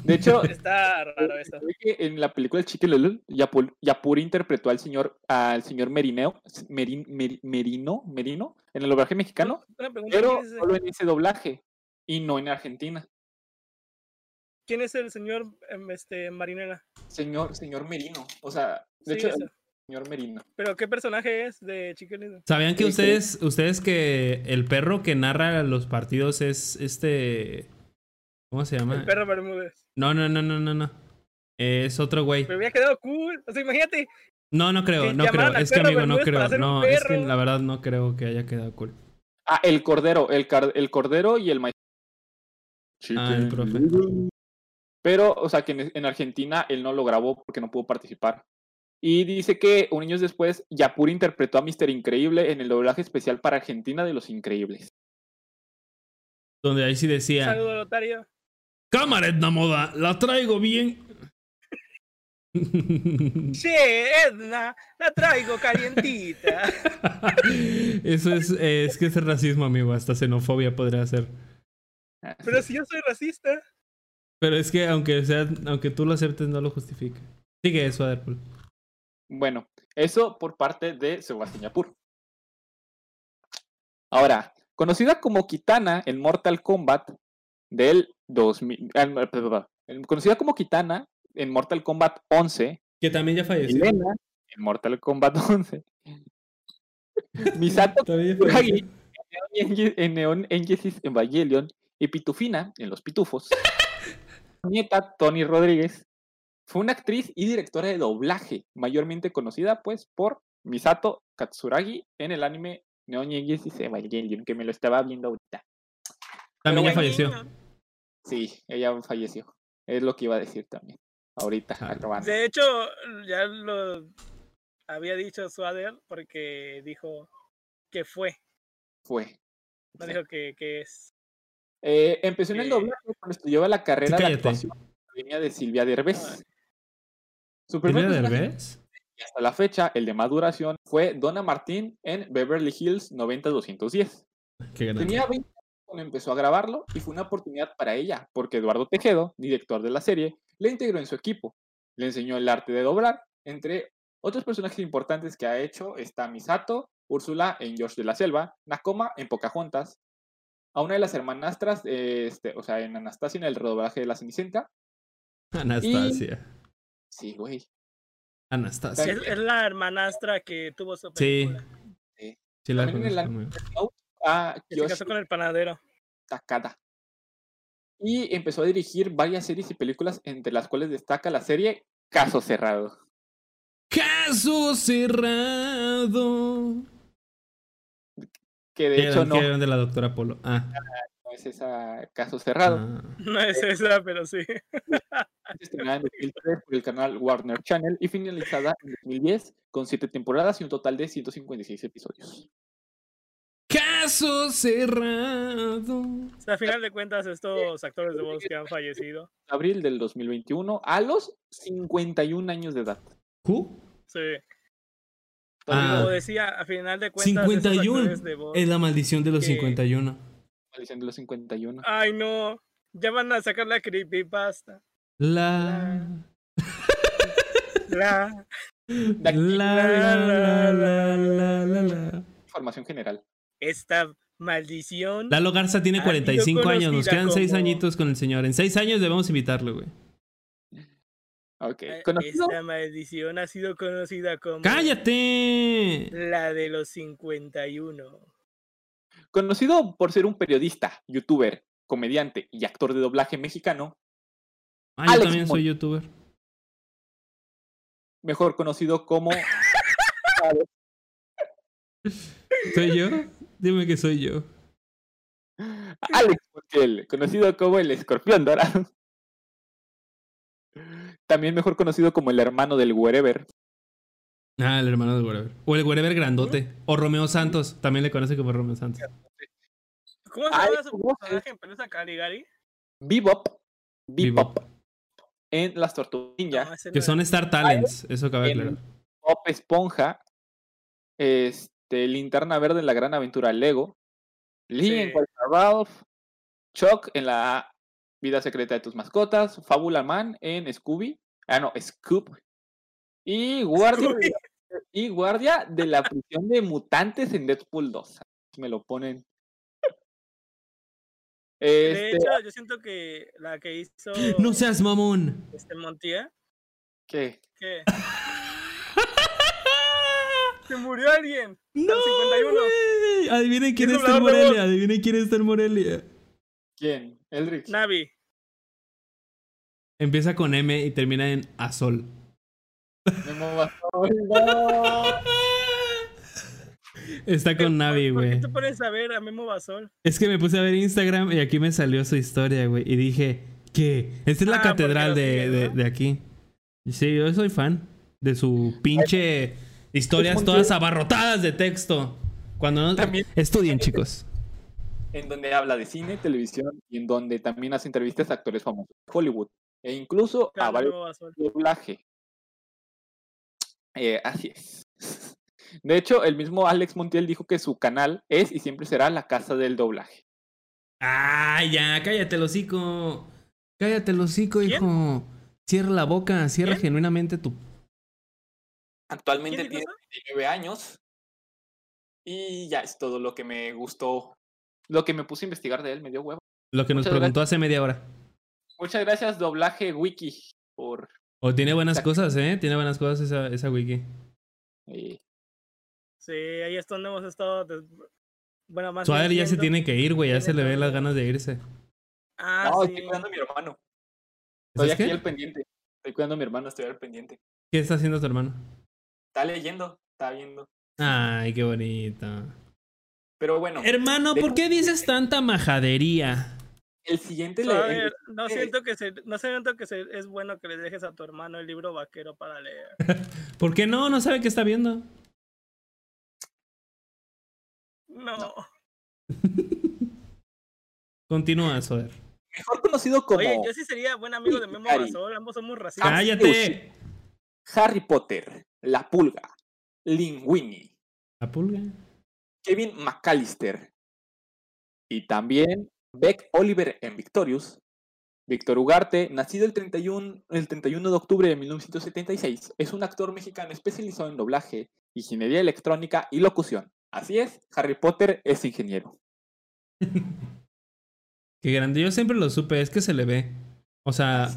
De hecho, [LAUGHS] Está raro eso. Ve que en la película Chique Little, Yapur, Yapur interpretó al señor, al señor Merineo, Merin- Meri- Merino, Merino, en el doblaje mexicano, Una pregunta, pero ¿quién, es, solo en ese doblaje y no en Argentina. quién es el señor em, este, Marinela? Señor, señor Merino, o sea, de Sí, hecho, eso. señor Merino. ¿Pero qué personaje es de Chicken Little? ¿Sabían que Sí, sí. ustedes, ustedes que el perro que narra los partidos es este. ¿Cómo se llama? El perro Bermúdez. No, no, no, no, no, no. Es otro güey. Me hubiera quedado cool. O sea, imagínate, No, no creo, no creo. Es que amigo, no Bermúdez creo. No, es que la verdad no creo que haya quedado cool. Ah, el cordero, el, car- el cordero y el maíz. Ah, el profe. Pero, o sea, que en, en Argentina él no lo grabó porque no pudo participar. Y dice que un años después, Yapur interpretó a Mr. Increíble en el doblaje especial para Argentina de Los Increíbles. Donde ahí sí decía. saludo Lotario. Cámara Edna Moda, la traigo bien. [LAUGHS] Che, Edna, la traigo calientita. [LAUGHS] Eso es, eh, es que es racismo, amigo. Hasta xenofobia podría ser. Pero si yo soy racista. Pero es que aunque sea, aunque tú lo aceptes, no lo justifica. Sigue eso, Aderpool. Bueno, eso por parte de Sebastián Yapur. Ahora, conocida como Kitana en Mortal Kombat del 2000, ah, conocida como Kitana en Mortal Kombat 11, Que también ya falleció. Elena en Mortal Kombat 11, [LAUGHS] Misato Kuragi en Neon- en Neon Genesis Evangelion y Pitufina en Los Pitufos. [LAUGHS] Nieta Tony Rodríguez fue una actriz y directora de doblaje, mayormente conocida pues por Misato Katsuragi en el anime Neon Genesis Evangelion, que me lo estaba viendo ahorita. También ya falleció. Sí, ella falleció. Es lo que iba a decir también. Ahorita, Ah. acabando. De hecho, ya lo había dicho Swader porque dijo que fue. Fue. No Sí. dijo que, que es. Eh, empezó en el doblaje cuando estudiaba la carrera de cállate. actuación en la Academia de Silvia Derbez. Su ¿Silvia primer Derbez? y hasta la fecha, el de más duración, fue Donna Martín en Beverly Hills 90210. Qué grande. Tenía 20 años cuando empezó a grabarlo y fue una oportunidad para ella, porque Eduardo Tejedo, director de la serie, le integró en su equipo. Le enseñó el arte de doblar. Entre otros personajes importantes que ha hecho está Misato, Úrsula en George de la Selva, Nakoma en Pocahontas, a una de las hermanastras, este, o sea, en Anastasia en el redoblaje de la Cenicienta, Anastasia. Sí, güey. Anastasia. Es, es la hermanastra que tuvo su Sí. película. Sí, la También en el conozco, güey. Note a Que se Yoshi casó con el panadero. Takada. Y empezó a dirigir varias series y películas, entre las cuales destaca la serie Caso Cerrado. Caso cerrado. Que de Que hecho no, que de la doctora Polo. Ah. no es esa Caso Cerrado. ah. No es esa, pero sí. estrenada en 2003 por el canal Warner Channel y finalizada en 2010 con siete temporadas y un total de 156 episodios. Caso cerrado. O sea, a final de cuentas, estos actores de voz que han fallecido. Abril del 2021 a los 51 años de edad. ¿Q? Sí. Ah. Como decía, a final de cuentas, estos 51. actores de voz. Es la maldición de los que- 51. Maldición de los 51. Ay, no. Ya van a sacar la creepypasta. La. La. La, la, la, la, la, la, la. Información general. Esta maldición. Lalo Garza tiene Ha 45 sido años, nos quedan 6 como- añitos con el señor. En 6 años debemos invitarlo, güey. Ok. eh, Conocido, Esta maldición ha sido conocida como. ¡Cállate! La de los 51. conocido por ser un periodista, youtuber, comediante y actor de doblaje mexicano, Ah, yo Alex también soy youtuber. mejor conocido como [LAUGHS] ¿Soy yo? Dime que soy yo. Alex Montiel, conocido como el escorpión dorado. También mejor conocido como el hermano del Wherever. Ah, el hermano del Wherever. O el Wherever grandote. O Romeo Santos. También le conoce como Romeo Santos. ¿Cómo se llama su personaje en Pelusa Caligari? Bebop. Bebop. Bebop. En Las Tortugas. No, Que no son Star Talents. Eso cabe aclarar. Pop Esponja. Este, Linterna Verde en la Gran Aventura Lego. Lee en. Cualquier Ralph. Chuck en la Vida Secreta de tus Mascotas. Fábula Man en Scooby. Ah, no, Scoop. Y Guardia, de la- y guardia de la prisión de mutantes en Deadpool 2. Me lo ponen. De Este, hecho, yo siento que la que hizo [GASPS] No seas mamón. este Montiel, ¿qué? que se murió alguien. No, 51. güey. Adivinen quién Es está en. Morelia. Adivinen quién está en Morelia. ¿Quién? Elrich. Navi. Empieza con M y termina en Azol. Memo Basol, no. Está con Navi, ¿Por qué güey. te pones a ver a Memo Basol? Es que me puse a ver Instagram y aquí me salió su historia, güey. Y dije, ¿qué? Esta es la Ah, catedral de, de, ¿no? de aquí. Sí, yo soy fan de su pinche historias todas abarrotadas de texto. Cuando no... También- Estudien, chicos. en donde habla de cine, televisión y en donde también hace entrevistas a actores famosos de Hollywood e incluso a varios doblaje. Eh, así es. [LAUGHS] De hecho, el mismo Alex Montiel dijo que su canal es y siempre será la casa del doblaje. Ah, ya, cállate el hocico. Cállate el hocico, ¿Quién? hijo. Cierra la boca, cierra ¿Quién? genuinamente tu... Actualmente ¿Quién dijo tiene 29 años y ya es todo lo que me gustó. Lo que me puse a investigar de él me dio huevo. Lo que nos preguntó hace media hora. Muchas gracias, Doblaje Wiki, por O tiene buenas cosas, ¿eh? Tiene buenas cosas esa, esa wiki. Sí, ahí es donde hemos estado. Bueno, más Suárez ya se tiene que ir, güey. Ya se le ven las ganas de irse. Ah, no, sí. estoy cuidando a mi hermano. Estoy ¿Estás aquí qué? al pendiente. Estoy cuidando a mi hermano, estoy al pendiente. ¿Qué está haciendo tu hermano? Está leyendo, está viendo. Ay, qué bonito. Pero bueno, Hermano, ¿por qué dices tanta majadería? el siguiente le- Suárez, no siento que se, no siento que se- es bueno que le dejes a tu hermano el libro vaquero para leer. [LAUGHS] ¿Por qué no? No sabe qué está viendo. No. [LAUGHS] Continúa, Soder. mejor conocido como Oye, yo sí sería buen amigo de Memo. Basol, ambos somos racistas. ¡Cállate! Harry Potter, La Pulga, Linguini, La pulga. Kevin McAllister y también Beck Oliver en Victorious. Víctor Ugarte, nacido el 31, el 31 de octubre de 1976, es un actor mexicano especializado en doblaje, ingeniería electrónica y locución. Así es, Harry Potter es ingeniero. [LAUGHS] Qué grande. Yo siempre lo supe. Es que se le ve. O sea,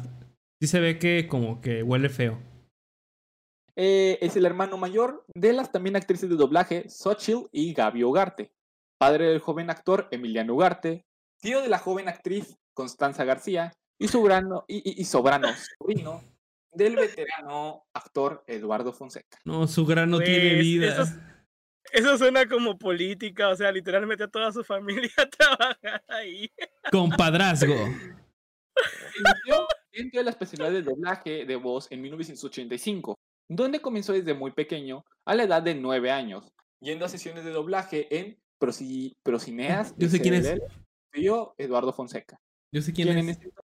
Sí se ve que como que huele feo. Eh, es el hermano mayor de las también actrices de doblaje Xochitl y Gaby Ugarte, padre del joven actor Emiliano Ugarte, tío de la joven actriz Constanza García y, sobrano, y, y- y sobrano sobrino del veterano actor Eduardo Fonseca. No, su grano tiene Pues, vida. eso es- Eso suena como política, o sea, literalmente a toda su familia [LAUGHS] a trabajar ahí. Compadrazgo. Inició dentro de la especialidad de doblaje de voz en 1985, donde comenzó desde muy pequeño, a la edad de 9 años, yendo a sesiones de doblaje en Proci- [LAUGHS] Procineas. Yo sé quién es. Tío Eduardo Fonseca, Yo sé quién en es. ese entonces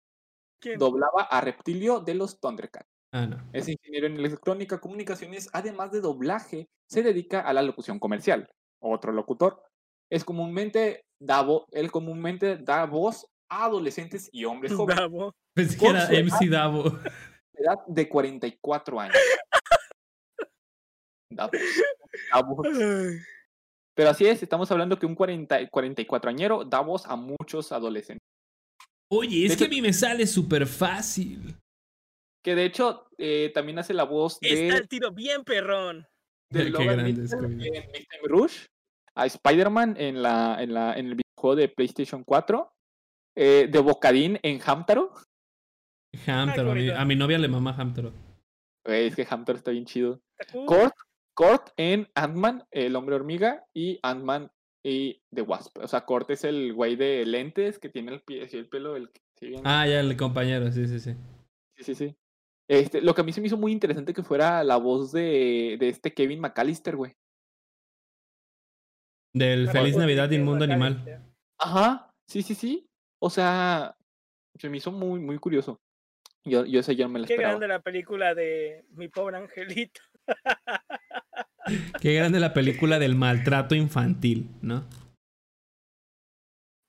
¿Quién? doblaba a Reptilio de los Thundercats. Ah, no. Es ingeniero en electrónica, comunicaciones, además de doblaje, se dedica a la locución comercial. Otro locutor. Es comúnmente da él comúnmente da voz a adolescentes y hombres [LAUGHS] jóvenes Bravo. Pensé que era. MC Davo. [LAUGHS] edad de 44 años. Da voz, da voz. Ay, Pero así es, estamos hablando que un 40, 44 añero da voz a muchos adolescentes. Oye, es De que a mí me sale súper fácil. Que de hecho eh, también hace la voz Está de, el tiro bien perrón. de Qué Logan en Rush, a Spider-Man en, la, en, la, en el videojuego de PlayStation 4, eh, de Bocadín en Hamtaro. Hamtaro. a, mi, bonito. a mi novia le mama Hamtaro. Güey, es que Hamtaro está bien chido. Está cool. Kurt, Kurt en Ant-Man, el hombre hormiga, y Ant-Man y The Wasp. O sea, Kurt es el güey de lentes que tiene el, pie, el pelo. El, sí, bien- Ah, ya, el compañero, sí, sí, sí. sí, sí, sí. Este, lo que a mí se me hizo muy interesante que fuera la voz de, de este Kevin McAllister, güey. Del Feliz Navidad Inmundo Animal. Ajá, sí, sí, sí. O sea, se me hizo muy, muy curioso. Yo, yo ese yo no me lo Qué esperaba. grande la película de Mi pobre angelito. [LAUGHS] Qué grande la película del maltrato infantil, ¿no?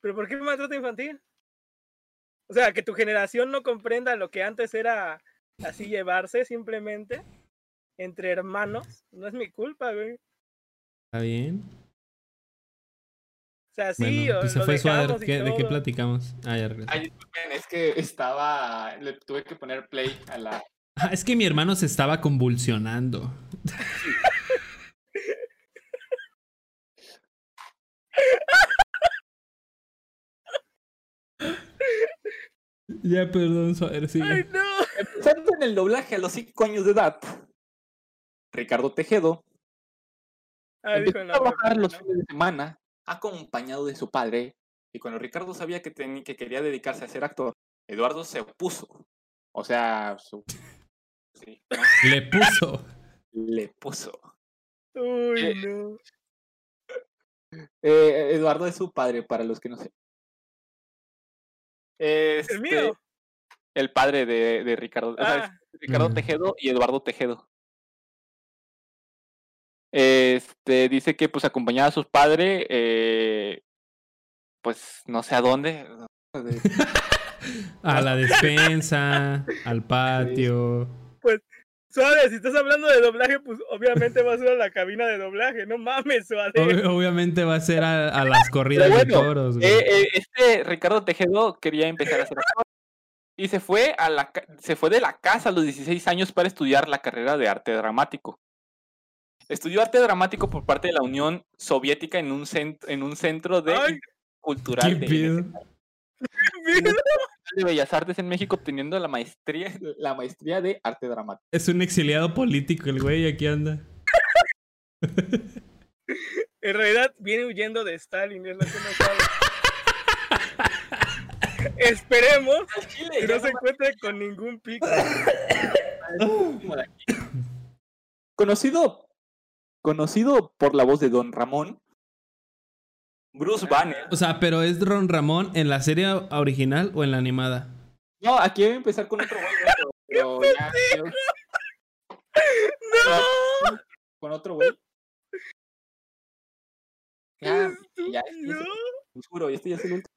¿Pero por qué maltrato infantil? O sea, que tu generación no comprenda lo que antes era así llevarse simplemente entre hermanos. No es mi culpa, güey. ¿Está bien? O sea, sí, bueno, o pues se lo fue y ¿Qué- ¿De qué platicamos? Ah, ya regresé. Ay, disculpen, es que estaba. Le tuve que poner play a la. Ah, es que mi hermano se estaba convulsionando. [LAUGHS] ya, perdón, Suader, sigue. ¡Ay, no! Empezando en el doblaje a los 5 años de edad, Ricardo Tejedo Ah, empezó el a trabajar los fines de semana acompañado de su padre. Y cuando Ricardo sabía que, que quería dedicarse a ser actor, Eduardo se opuso. O sea, su- [LAUGHS] sí, ¿no? Le puso. le puso. Uy, no. Eh, Eduardo es su padre, para los que no sé. Este, El mío. El padre de, de Ricardo. o sea, es Ah, Ricardo Mm. Tejedo y Eduardo Tejedo. Este dice que pues acompañaba a su padre, eh, pues no sé a dónde. [LAUGHS] de- [LAUGHS] A la [LAUGHS] despensa, al patio. Suave, si estás hablando de doblaje, pues obviamente va a ser a la cabina de doblaje. No mames, Suave. Ob- obviamente va a ser a, a las corridas de toros, güey. Eh, eh, este Ricardo Tejedo quería empezar a ser actor y se fue a la se fue de la casa a los 16 años para estudiar la carrera de arte dramático. Estudió arte dramático por parte de la Unión Soviética en un centro en un centro de Ay. cultural ¿Qué de? [LAUGHS] de Bellas Artes en México obteniendo la maestría la maestría de arte dramático. Es un exiliado político el güey, aquí anda. [LAUGHS] En realidad viene huyendo de Stalin, es lo que no sabe. [LAUGHS] Esperemos que no se encuentre con ningún pico. Conocido conocido por la voz de Don Ramón Bruce Banner. O sea, pero ¿es Ron Ramón en la serie original o en la animada? No, aquí voy a empezar con otro güey, pero, [LAUGHS] pero ya, ¡No! con otro güey. Ya, ya, este No, os juro, este ya es el último.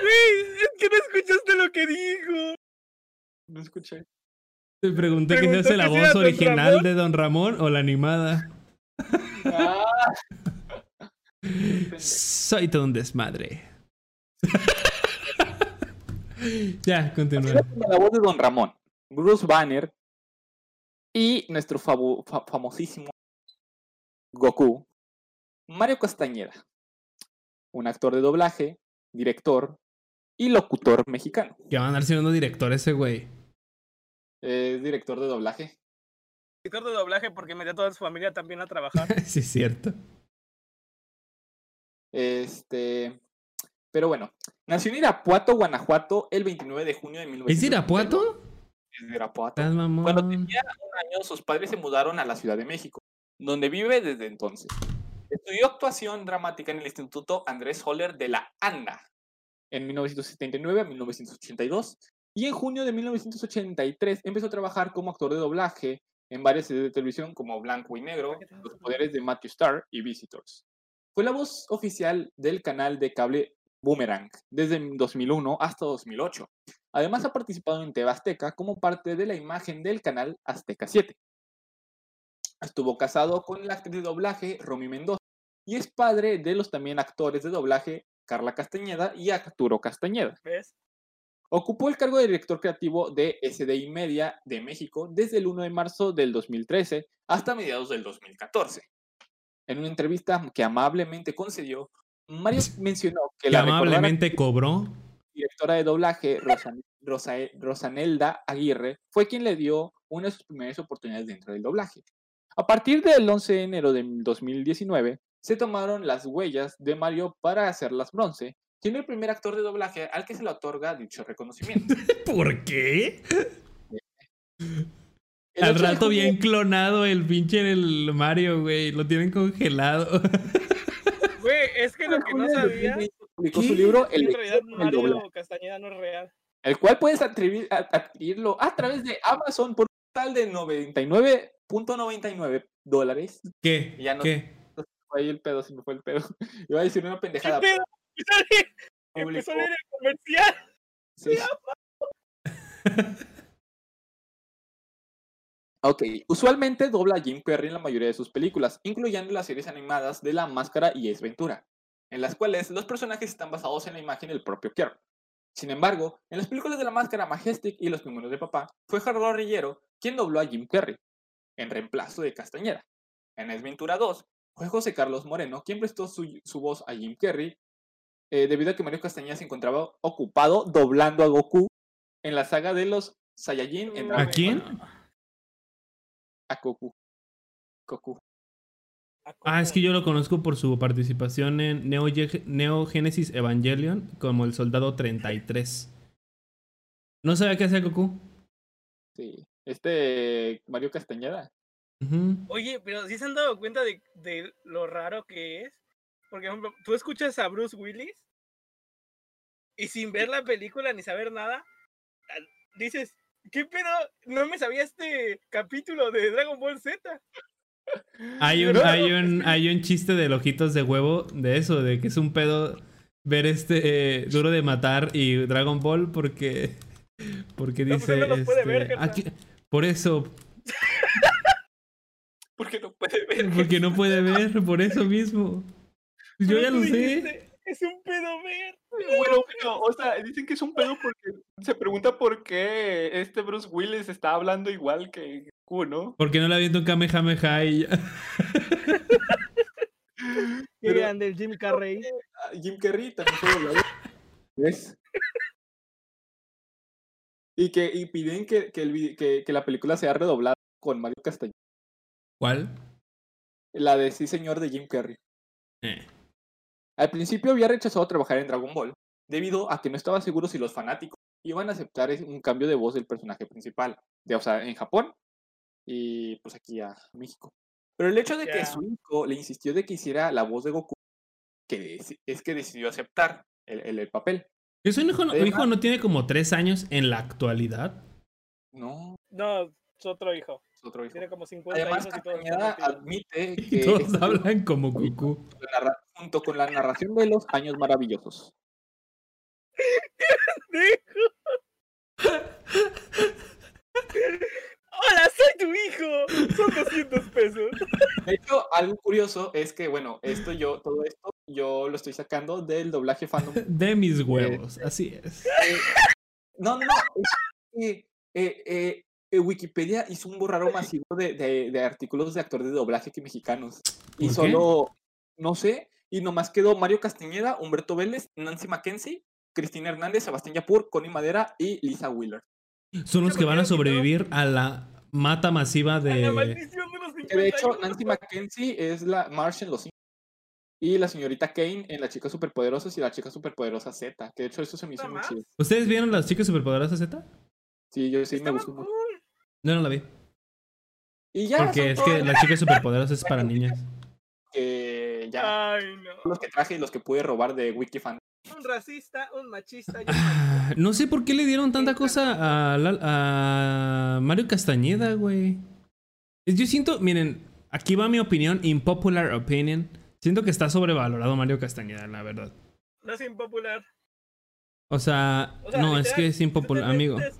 güey, es que no escuchaste lo que dijo. No escuché. Te pregunté quién hace la voz original Ramón. de Don Ramón o la animada. Ah, Soy todo un desmadre. [LAUGHS] Ya, continúa. La voz de Don Ramón, Bruce Banner y nuestro fa- famosísimo Goku, Mario Castañeda, un actor de doblaje, director y locutor mexicano. Que va a andar siendo director ese güey. Es director de doblaje. Director de doblaje porque metió a toda su familia también a trabajar. [LAUGHS] sí, es cierto. Este, pero bueno, nació en Irapuato, Guanajuato, el 29 de junio de ¿Es 1992. Irapuato? Es de Irapuato. Estás mamón. Cuando tenía un año, sus padres se mudaron a la Ciudad de México, donde vive desde entonces. Estudió actuación dramática en el Instituto Andrés Holler de la ANDA en 1979 a 1982 y en junio de 1983 empezó a trabajar como actor de doblaje en varias series de televisión como Blanco y Negro, Los Poderes de Matthew Starr y Visitors. Fue la voz oficial del canal de cable Boomerang desde 2001 hasta 2008. Además ha participado en TV Azteca como parte de la imagen del canal Azteca 7. Estuvo casado con la actriz de doblaje Romy Mendoza y es padre de los también actores de doblaje Carla Castañeda y Arturo Castañeda. ¿Ves? Ocupó el cargo de director creativo de SDI Media de México desde el 1 de marzo del 2013 hasta mediados del 2014. En una entrevista que amablemente concedió, Mario mencionó que Que la amablemente cobró. directora de doblaje, Rosan- Rosa- Rosanelda Aguirre, fue quien le dio una de sus primeras oportunidades dentro del doblaje. A partir del 11 de enero de 2019, se tomaron las huellas de Mario para hacerlas bronce, siendo el primer actor de doblaje al que se le otorga dicho reconocimiento. [LAUGHS] ¿Por qué? El Al 8 de rato junio- bien clonado el pinche el Mario, güey. Lo tienen congelado. [LAUGHS] Güey, es que lo que no sabía 2020 publicó ¿Qué? su libro El en realidad del Mario Castañeda no es real. el cual puedes adquirir- a- adquirirlo a través de Amazon por un total de 99.99 dólares. ¿Qué? Ya no- ¿Qué? Fue ahí el pedo, se me fue el pedo. [LAUGHS] Iba a decir una ¿Qué pendejada. pedo? [LAUGHS] Empezó a leer el comercial. sí. Ok, usualmente dobla a Jim Carrey en la mayoría de sus películas, incluyendo las series animadas de La Máscara y Es Ventura, en las cuales los personajes están basados en la imagen del propio Carrey. Sin embargo, en las películas de La Máscara, Majestic y Los Pingüinos de Papá, fue Gerardo Rillero quien dobló a Jim Carrey, en reemplazo de Castañeda. En Es Ventura 2, fue José Carlos Moreno quien prestó su, su voz a Jim Carrey, eh, debido a que Mario Castañeda se encontraba ocupado doblando a Goku en la saga de los Saiyajin en ¿A quién? A Goku. Goku. Ah, es que yo lo conozco por su participación en Neo, Ge- Neo Genesis Evangelion como el soldado 33. ¿No sabía qué hacía Goku? Sí. Este Mario Castañeda. Ujú. Oye, pero ¿sí se han dado cuenta de, de lo raro que es? Porque, por ejemplo, tú escuchas a Bruce Willis y sin ver la película ni saber nada, ah, dices, ¿qué pedo? No me sabía este capítulo de Dragon Ball Z. Hay un, hay, un, hay un chiste de ojitos de huevo de eso, de que es un pedo ver este eh, duro de matar y Dragon Ball porque porque No, pues dice no este, ver, aquí- por eso [LAUGHS] Porque no puede ver. porque no puede ver por eso mismo yo Pero ya lo sé dijiste, Es un pedo ver. Bueno, bueno, o sea, dicen que es un pedo porque se pregunta por qué este Bruce Willis está hablando igual que Goku, ¿no? porque no le aviento un kamehameha y ya. [LAUGHS] Qué grande el Jim Carrey. Ah, Jim Carrey también. ¿Ves? Y que y piden que, que, el vi- que, que la película sea redoblada con Mario Castañeda. ¿cuál? La de Sí Señor de Jim Carrey. Eh. Al principio había rechazado trabajar en Dragon Ball, debido a que no estaba seguro si los fanáticos iban a aceptar un cambio de voz del personaje principal, de, o sea, en Japón y pues aquí a México. Pero el hecho de que su hijo le insistió de que hiciera la voz de Goku, que es, es que decidió aceptar el, el- el papel. ¿Que su hijo, no- Además- hijo no tiene como tres años en la actualidad? No, No, es otro hijo. Otro hijo. Tiene como 50 Además, hijos y todos admite [LAUGHS] Y que todos esto- hablan como Goku. junto con la narración de los años maravillosos. [LAUGHS] ¡Hola, soy tu hijo! Son 200 pesos. De hecho, algo curioso es que, bueno, esto yo, todo esto, yo lo estoy sacando del doblaje fandom [LAUGHS] De mis huevos, así es. de No, no, no. es que, eh, eh, Wikipedia hizo un borrado masivo de, de- de artículos de actores de doblaje que mexicanos. Y solo, no sé, y nomás quedó Mario Castañeda, Humberto Vélez, Nancy Mackenzie, Cristina Hernández, Sebastián Yapur, Connie Madera y Lisa Wheeler. Son los que van a sobrevivir a la mata masiva la de. maldición de los Que de hecho, 51. Nancy Mackenzie es la Marsh en Los. Y la señorita Kane en Las Chicas Superpoderosas y la Chica Superpoderosa Z. Que de hecho, eso se me hizo ¿Nada muy chido. ¿Ustedes vieron las chicas superpoderosas Z? Sí, yo sí me gustó mucho. No, no la vi. Y ya. Porque es que todas las chicas superpoderosas es para niñas. que ya. Ay, no. Los que traje y los que pude robar de Wikifan. Un racista, un machista y un Ah, No sé por qué le dieron tanta cosa a, la- a Mario Castañeda, güey. Yo siento, miren, aquí va mi opinión, impopular opinion. Siento que está sobrevalorado Mario Castañeda, la verdad. No es impopular. O sea, O sea, no, es que es impopular, amigo. metes-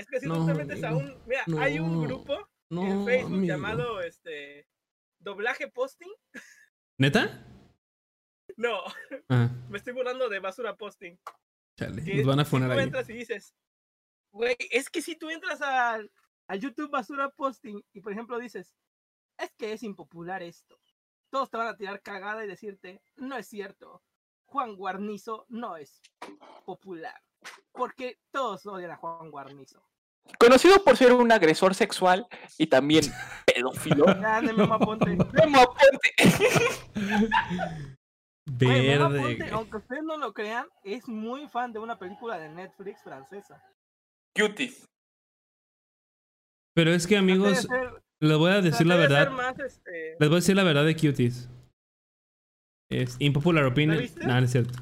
es que si No, tú te metes a amigo. un. Mira, No, hay un grupo No, en Facebook amigo. llamado este. Doblaje posting. ¿Neta? [LAUGHS] No, Ah, me estoy burlando de basura posting. chale, Que nos van a si poner tú ahí. entras y dices, güey, es que si tú entras al, al YouTube basura posting y por ejemplo dices, es que es impopular esto, todos te van a tirar cagada y decirte, no es cierto, Juan Guarnizo no es popular, porque todos odian a Juan Guarnizo. Conocido por ser un agresor sexual y también [LAUGHS] pedófilo. De Memo Aponte. Memo Aponte. Memo Verde. Aponte, aunque ustedes no lo crean, es muy fan de una película de Netflix francesa. Cuties. Pero es que, amigos, ser- les voy a decir la verdad. más, este, Les voy a decir la verdad de Cuties. Es impopular opinion. No, no es cierto.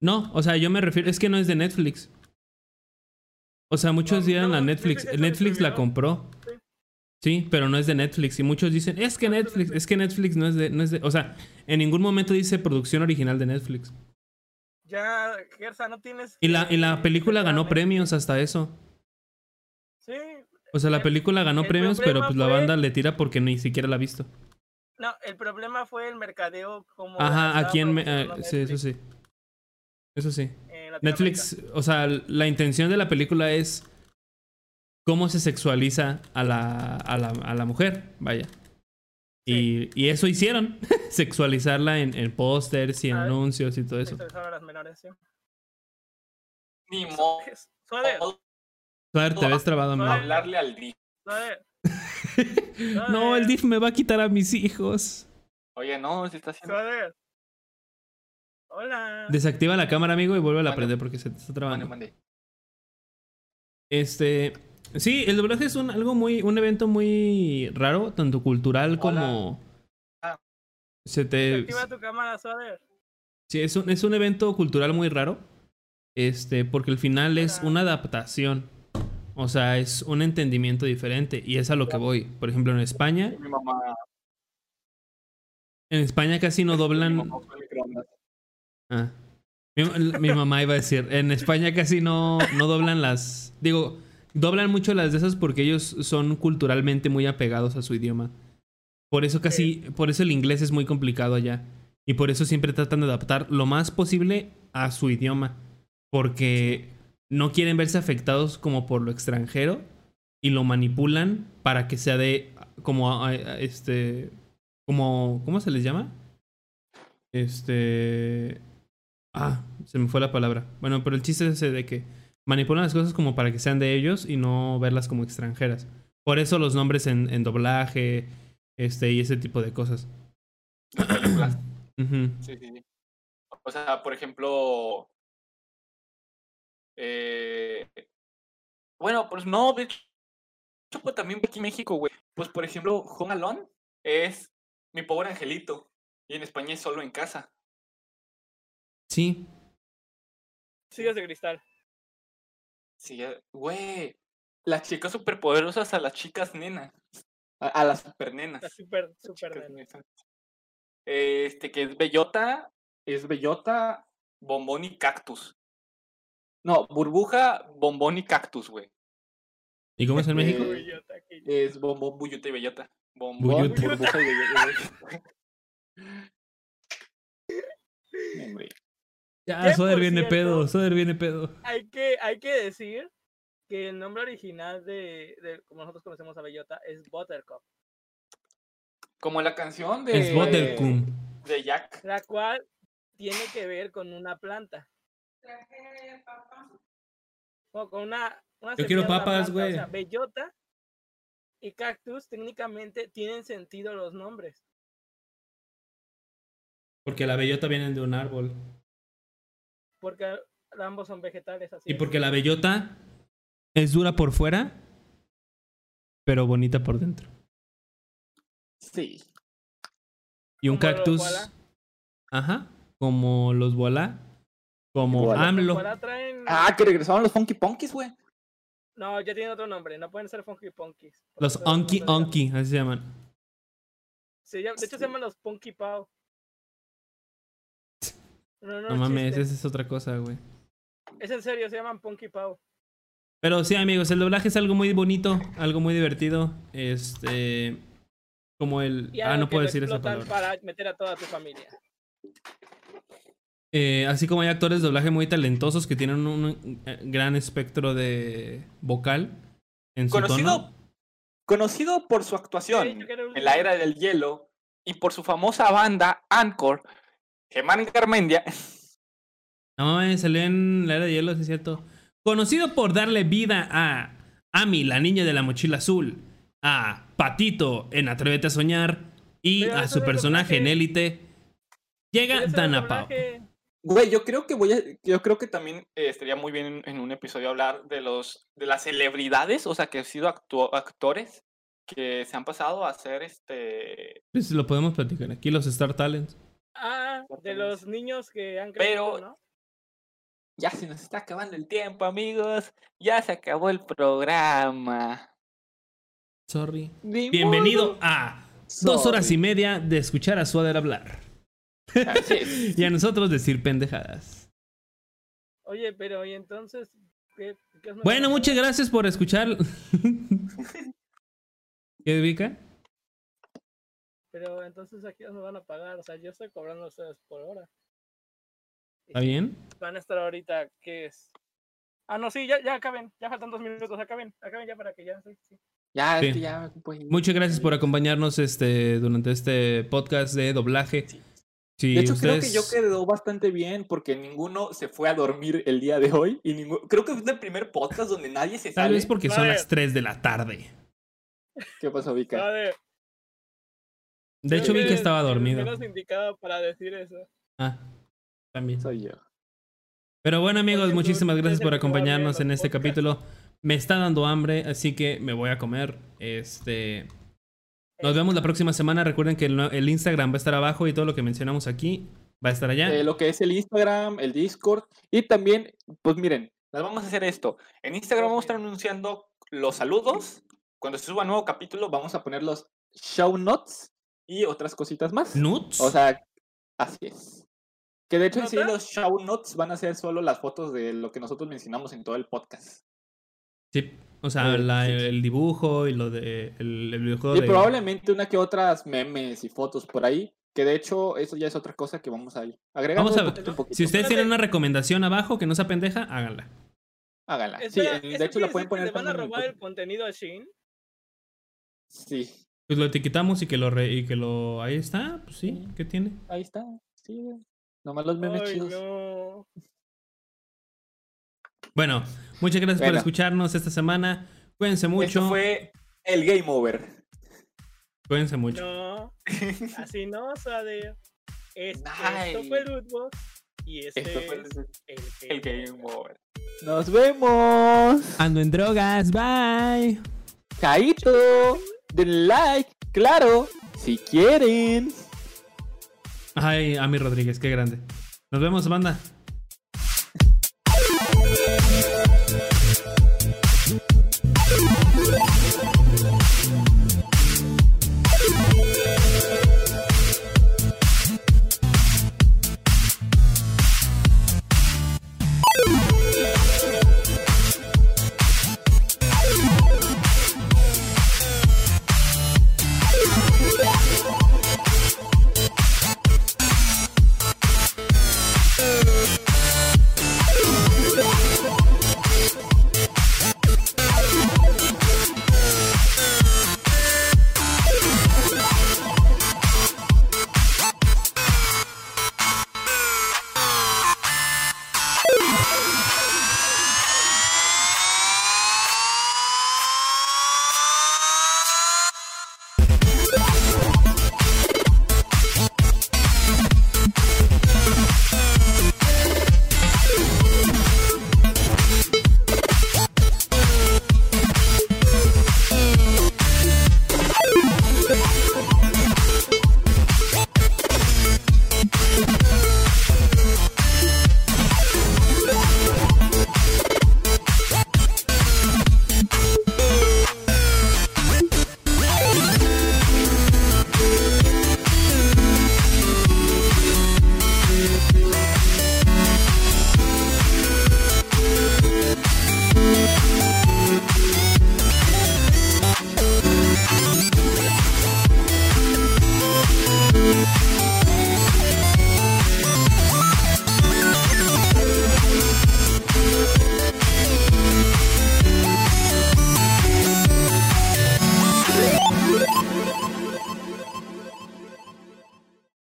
No, o sea, yo me refiero. Es que no es de Netflix. O sea, muchos dieron no, a Netflix. Netflix la compró. Sí. Sí, pero no es de Netflix. Y muchos dicen, es que Netflix, es que Netflix no es de, no es de. O sea, en ningún momento dice producción original de Netflix. ya, Gersa, no tienes... Y la, y la película ganó premios hasta eso. Sí, O sea, la El- película ganó premios, pero pues la banda le tira porque ni siquiera la ha visto. no, el problema fue el mercadeo como... Ajá, aquí en. ah, sí, eso sí. Eso sí. Netflix, o sea, la intención de la película es cómo se sexualiza a la, a la, a la mujer, vaya. Y, y eso hicieron, [LAUGHS] sexualizarla en, en pósters y en Ah, anuncios y todo eso. Sexualizaron a las menores, sí. Ni modo Suave, A ver, te ves trabado, hablarle al D. suave. [LAUGHS] No, el DIF me va a quitar a mis hijos. Oye, no, se está haciendo. Suave. Hola. Desactiva la cámara, amigo, y vuelve a Bueno. prender porque se te está trabando. mande. Este. Sí, el doblaje es un, algo muy. un evento muy raro, tanto cultural como. Ah. Se te. Activa tu cámara, suave. Sí, es un, es un evento cultural muy raro. Este, porque al final es una adaptación. O sea, es un entendimiento diferente. Y es a lo que voy. Por ejemplo, en España. Mi mamá. En España casi no Mi doblan. mamá fue el microondas. Ah. Mi, mi mamá iba a decir. En España casi no, no doblan las. Digo, doblan mucho las de esas porque ellos son culturalmente muy apegados a su idioma. Por eso casi. Por eso el inglés es muy complicado allá. Y por eso siempre tratan de adaptar lo más posible a su idioma. Porque no quieren verse afectados como por lo extranjero. Y lo manipulan para que sea de. como este. como. ¿Cómo se les llama? Este. Ah, se me fue la palabra. Bueno, pero el chiste es ese de que manipulan las cosas como para que sean de ellos y no verlas como extranjeras. Por eso los nombres en, en doblaje, este, y ese tipo de cosas. [CLEARS THROAT] Sí, sí. O sea, por ejemplo. eh, bueno, pues no, de hecho, pues también aquí en México, güey. Pues por ejemplo, Home Alone es mi pobre angelito. Y en España es solo en casa. Sí, Sigues de cristal. Sí, ya- güey. Las chicas superpoderosas a las chicas nenas. A, a las supernenas. La super, Las super. chicas nena. nenas. Este, que es bellota. Es bellota, bombón y cactus. No, burbuja, bombón y cactus, güey. ¿y cómo es en México? Eh. Es bombón, buyuta y bellota. Bombón, burbuja y bellota. [LAUGHS] Hombre. Ya, Soder viene cierto- pedo, Soder viene pedo. Hay que, hay que decir que el nombre original de, de como nosotros conocemos a Bellota es Buttercup, Como la canción de. Es. De Jack. la cual tiene que ver con una planta. O con una, una Yo quiero papas, güey. O sea, bellota y cactus técnicamente tienen sentido los nombres. Porque la bellota viene de un árbol. Porque ambos son vegetales. Así Y es. porque la bellota es dura por fuera, pero bonita por dentro. Sí. Y un Como los cactus. Ajá. Como los Bola. Como Boala. AMLO. Traen... Ah, que regresaron los Funky Punkies, güey. No, ya tienen otro nombre. No pueden ser Funky Punkies. Los Onky Onky, así se llaman. Llama- de hecho, se llaman los Punky Pau. No, no, No mames, chiste. esa es otra cosa, güey. Es en serio, se llaman Punky Pau. Pero sí, amigos, el doblaje es algo muy bonito, algo muy divertido. Este. Como el. Ah, no puedo decir esa palabra. para meter a toda tu familia. Eh, así como hay actores de doblaje muy talentosos que tienen un eh, gran espectro de vocal en su Conocido, tono. conocido por su actuación un- en la era del hielo y por su famosa banda Anchor, Germán Garmendia. No mames, salió en la era de hielo, sí es cierto. Conocido por darle vida a Amy, la niña de la mochila azul, a Patito en Atrévete a Soñar y Pero a su personaje en. Élite, llega Dana Pau. Güey, yo creo que voy a, yo creo que también eh, estaría muy bien en, en un episodio hablar de los de las celebridades, o sea, que han sido actu- actores que se han pasado a hacer este Pues lo podemos platicar aquí, los Star Talents. Ah, de los niños que han Pero- crecido, ¿no? Ya se nos está acabando el tiempo, amigos. Ya se acabó el programa. Sorry. Ni Bienvenido modo. a dos horas y media de escuchar a Suader hablar. Así es. [LAUGHS] Y a nosotros decir pendejadas. Oye, pero ¿y entonces? ¿qué, qué es Bueno, muchas gracias por escuchar. [LAUGHS] ¿Qué ubica? Pero entonces aquí nos van a pagar. O sea, yo estoy cobrando a ustedes por hora. ¿Está bien? Van a estar ahorita, ¿qué es? Ah, no, sí, ya, ya acaben. Ya faltan dos minutos. Acaben, acaben ya para que ya. Sí, sí. Ya, Sí. es que ya, pues, Muchas gracias por acompañarnos este, durante este podcast de doblaje. Sí. De hecho, creo que yo quedó bastante bien porque ninguno se fue a dormir el día de hoy. Y ninguno, creo que es el primer podcast donde nadie se Tal sale. vez porque son las 3 de la tarde. ¿Qué pasó, Vika? Vale, De hecho, vi que estaba dormido. menos indicado para decir eso. Ah, también. Soy yo. Pero bueno, amigos, Porque tú muchísimas gracias por acompañarnos en este capítulo. Me está dando hambre, así que me voy a comer. Este. Nos vemos la próxima semana. Recuerden que el, el Instagram va a estar abajo y todo lo que mencionamos aquí va a estar allá. Eh, lo que es el Instagram, el Discord. Y también, pues miren, nos vamos a hacer esto. En Instagram vamos a estar anunciando los saludos. Cuando se suba un nuevo capítulo, vamos a poner los show notes y otras cositas más. Nuts. O sea, así es. Que de hecho en sí los show notes van a ser solo las fotos de lo que nosotros mencionamos en todo el podcast. Sí, o sea, Eh, la- sí. el dibujo y lo de el, el videojuego Y de- probablemente una que otras memes y fotos por ahí. Que de hecho, eso ya es otra cosa que vamos a ir agregando Vamos a ver. poquito en poquito. Si ustedes tienen una recomendación abajo que no sea pendeja, háganla. Háganla. Sí, Espera, en- ¿eso de hecho la pueden poner ¿Le van a robar el contenido a Shin? Sí, Pues lo etiquetamos y que lo re- y que lo ahí está, pues sí, Sí. ¿qué tiene? ahí está. Sí, güey. Nomás los memes Ay, chidos. no. Bueno, muchas gracias por escucharnos esta semana. Cuídense mucho. Esto fue el Game Over. Cuídense mucho. No, [LAUGHS] así no, Sade. Es- Ay. Esto fue Lootbox y este Esto fue es el Game Over. Nos vemos. Ando en drogas, bye. Caíto. Den like. Claro. Si quieren. Ay, Ami Rodríguez, qué grande. Nos vemos, banda.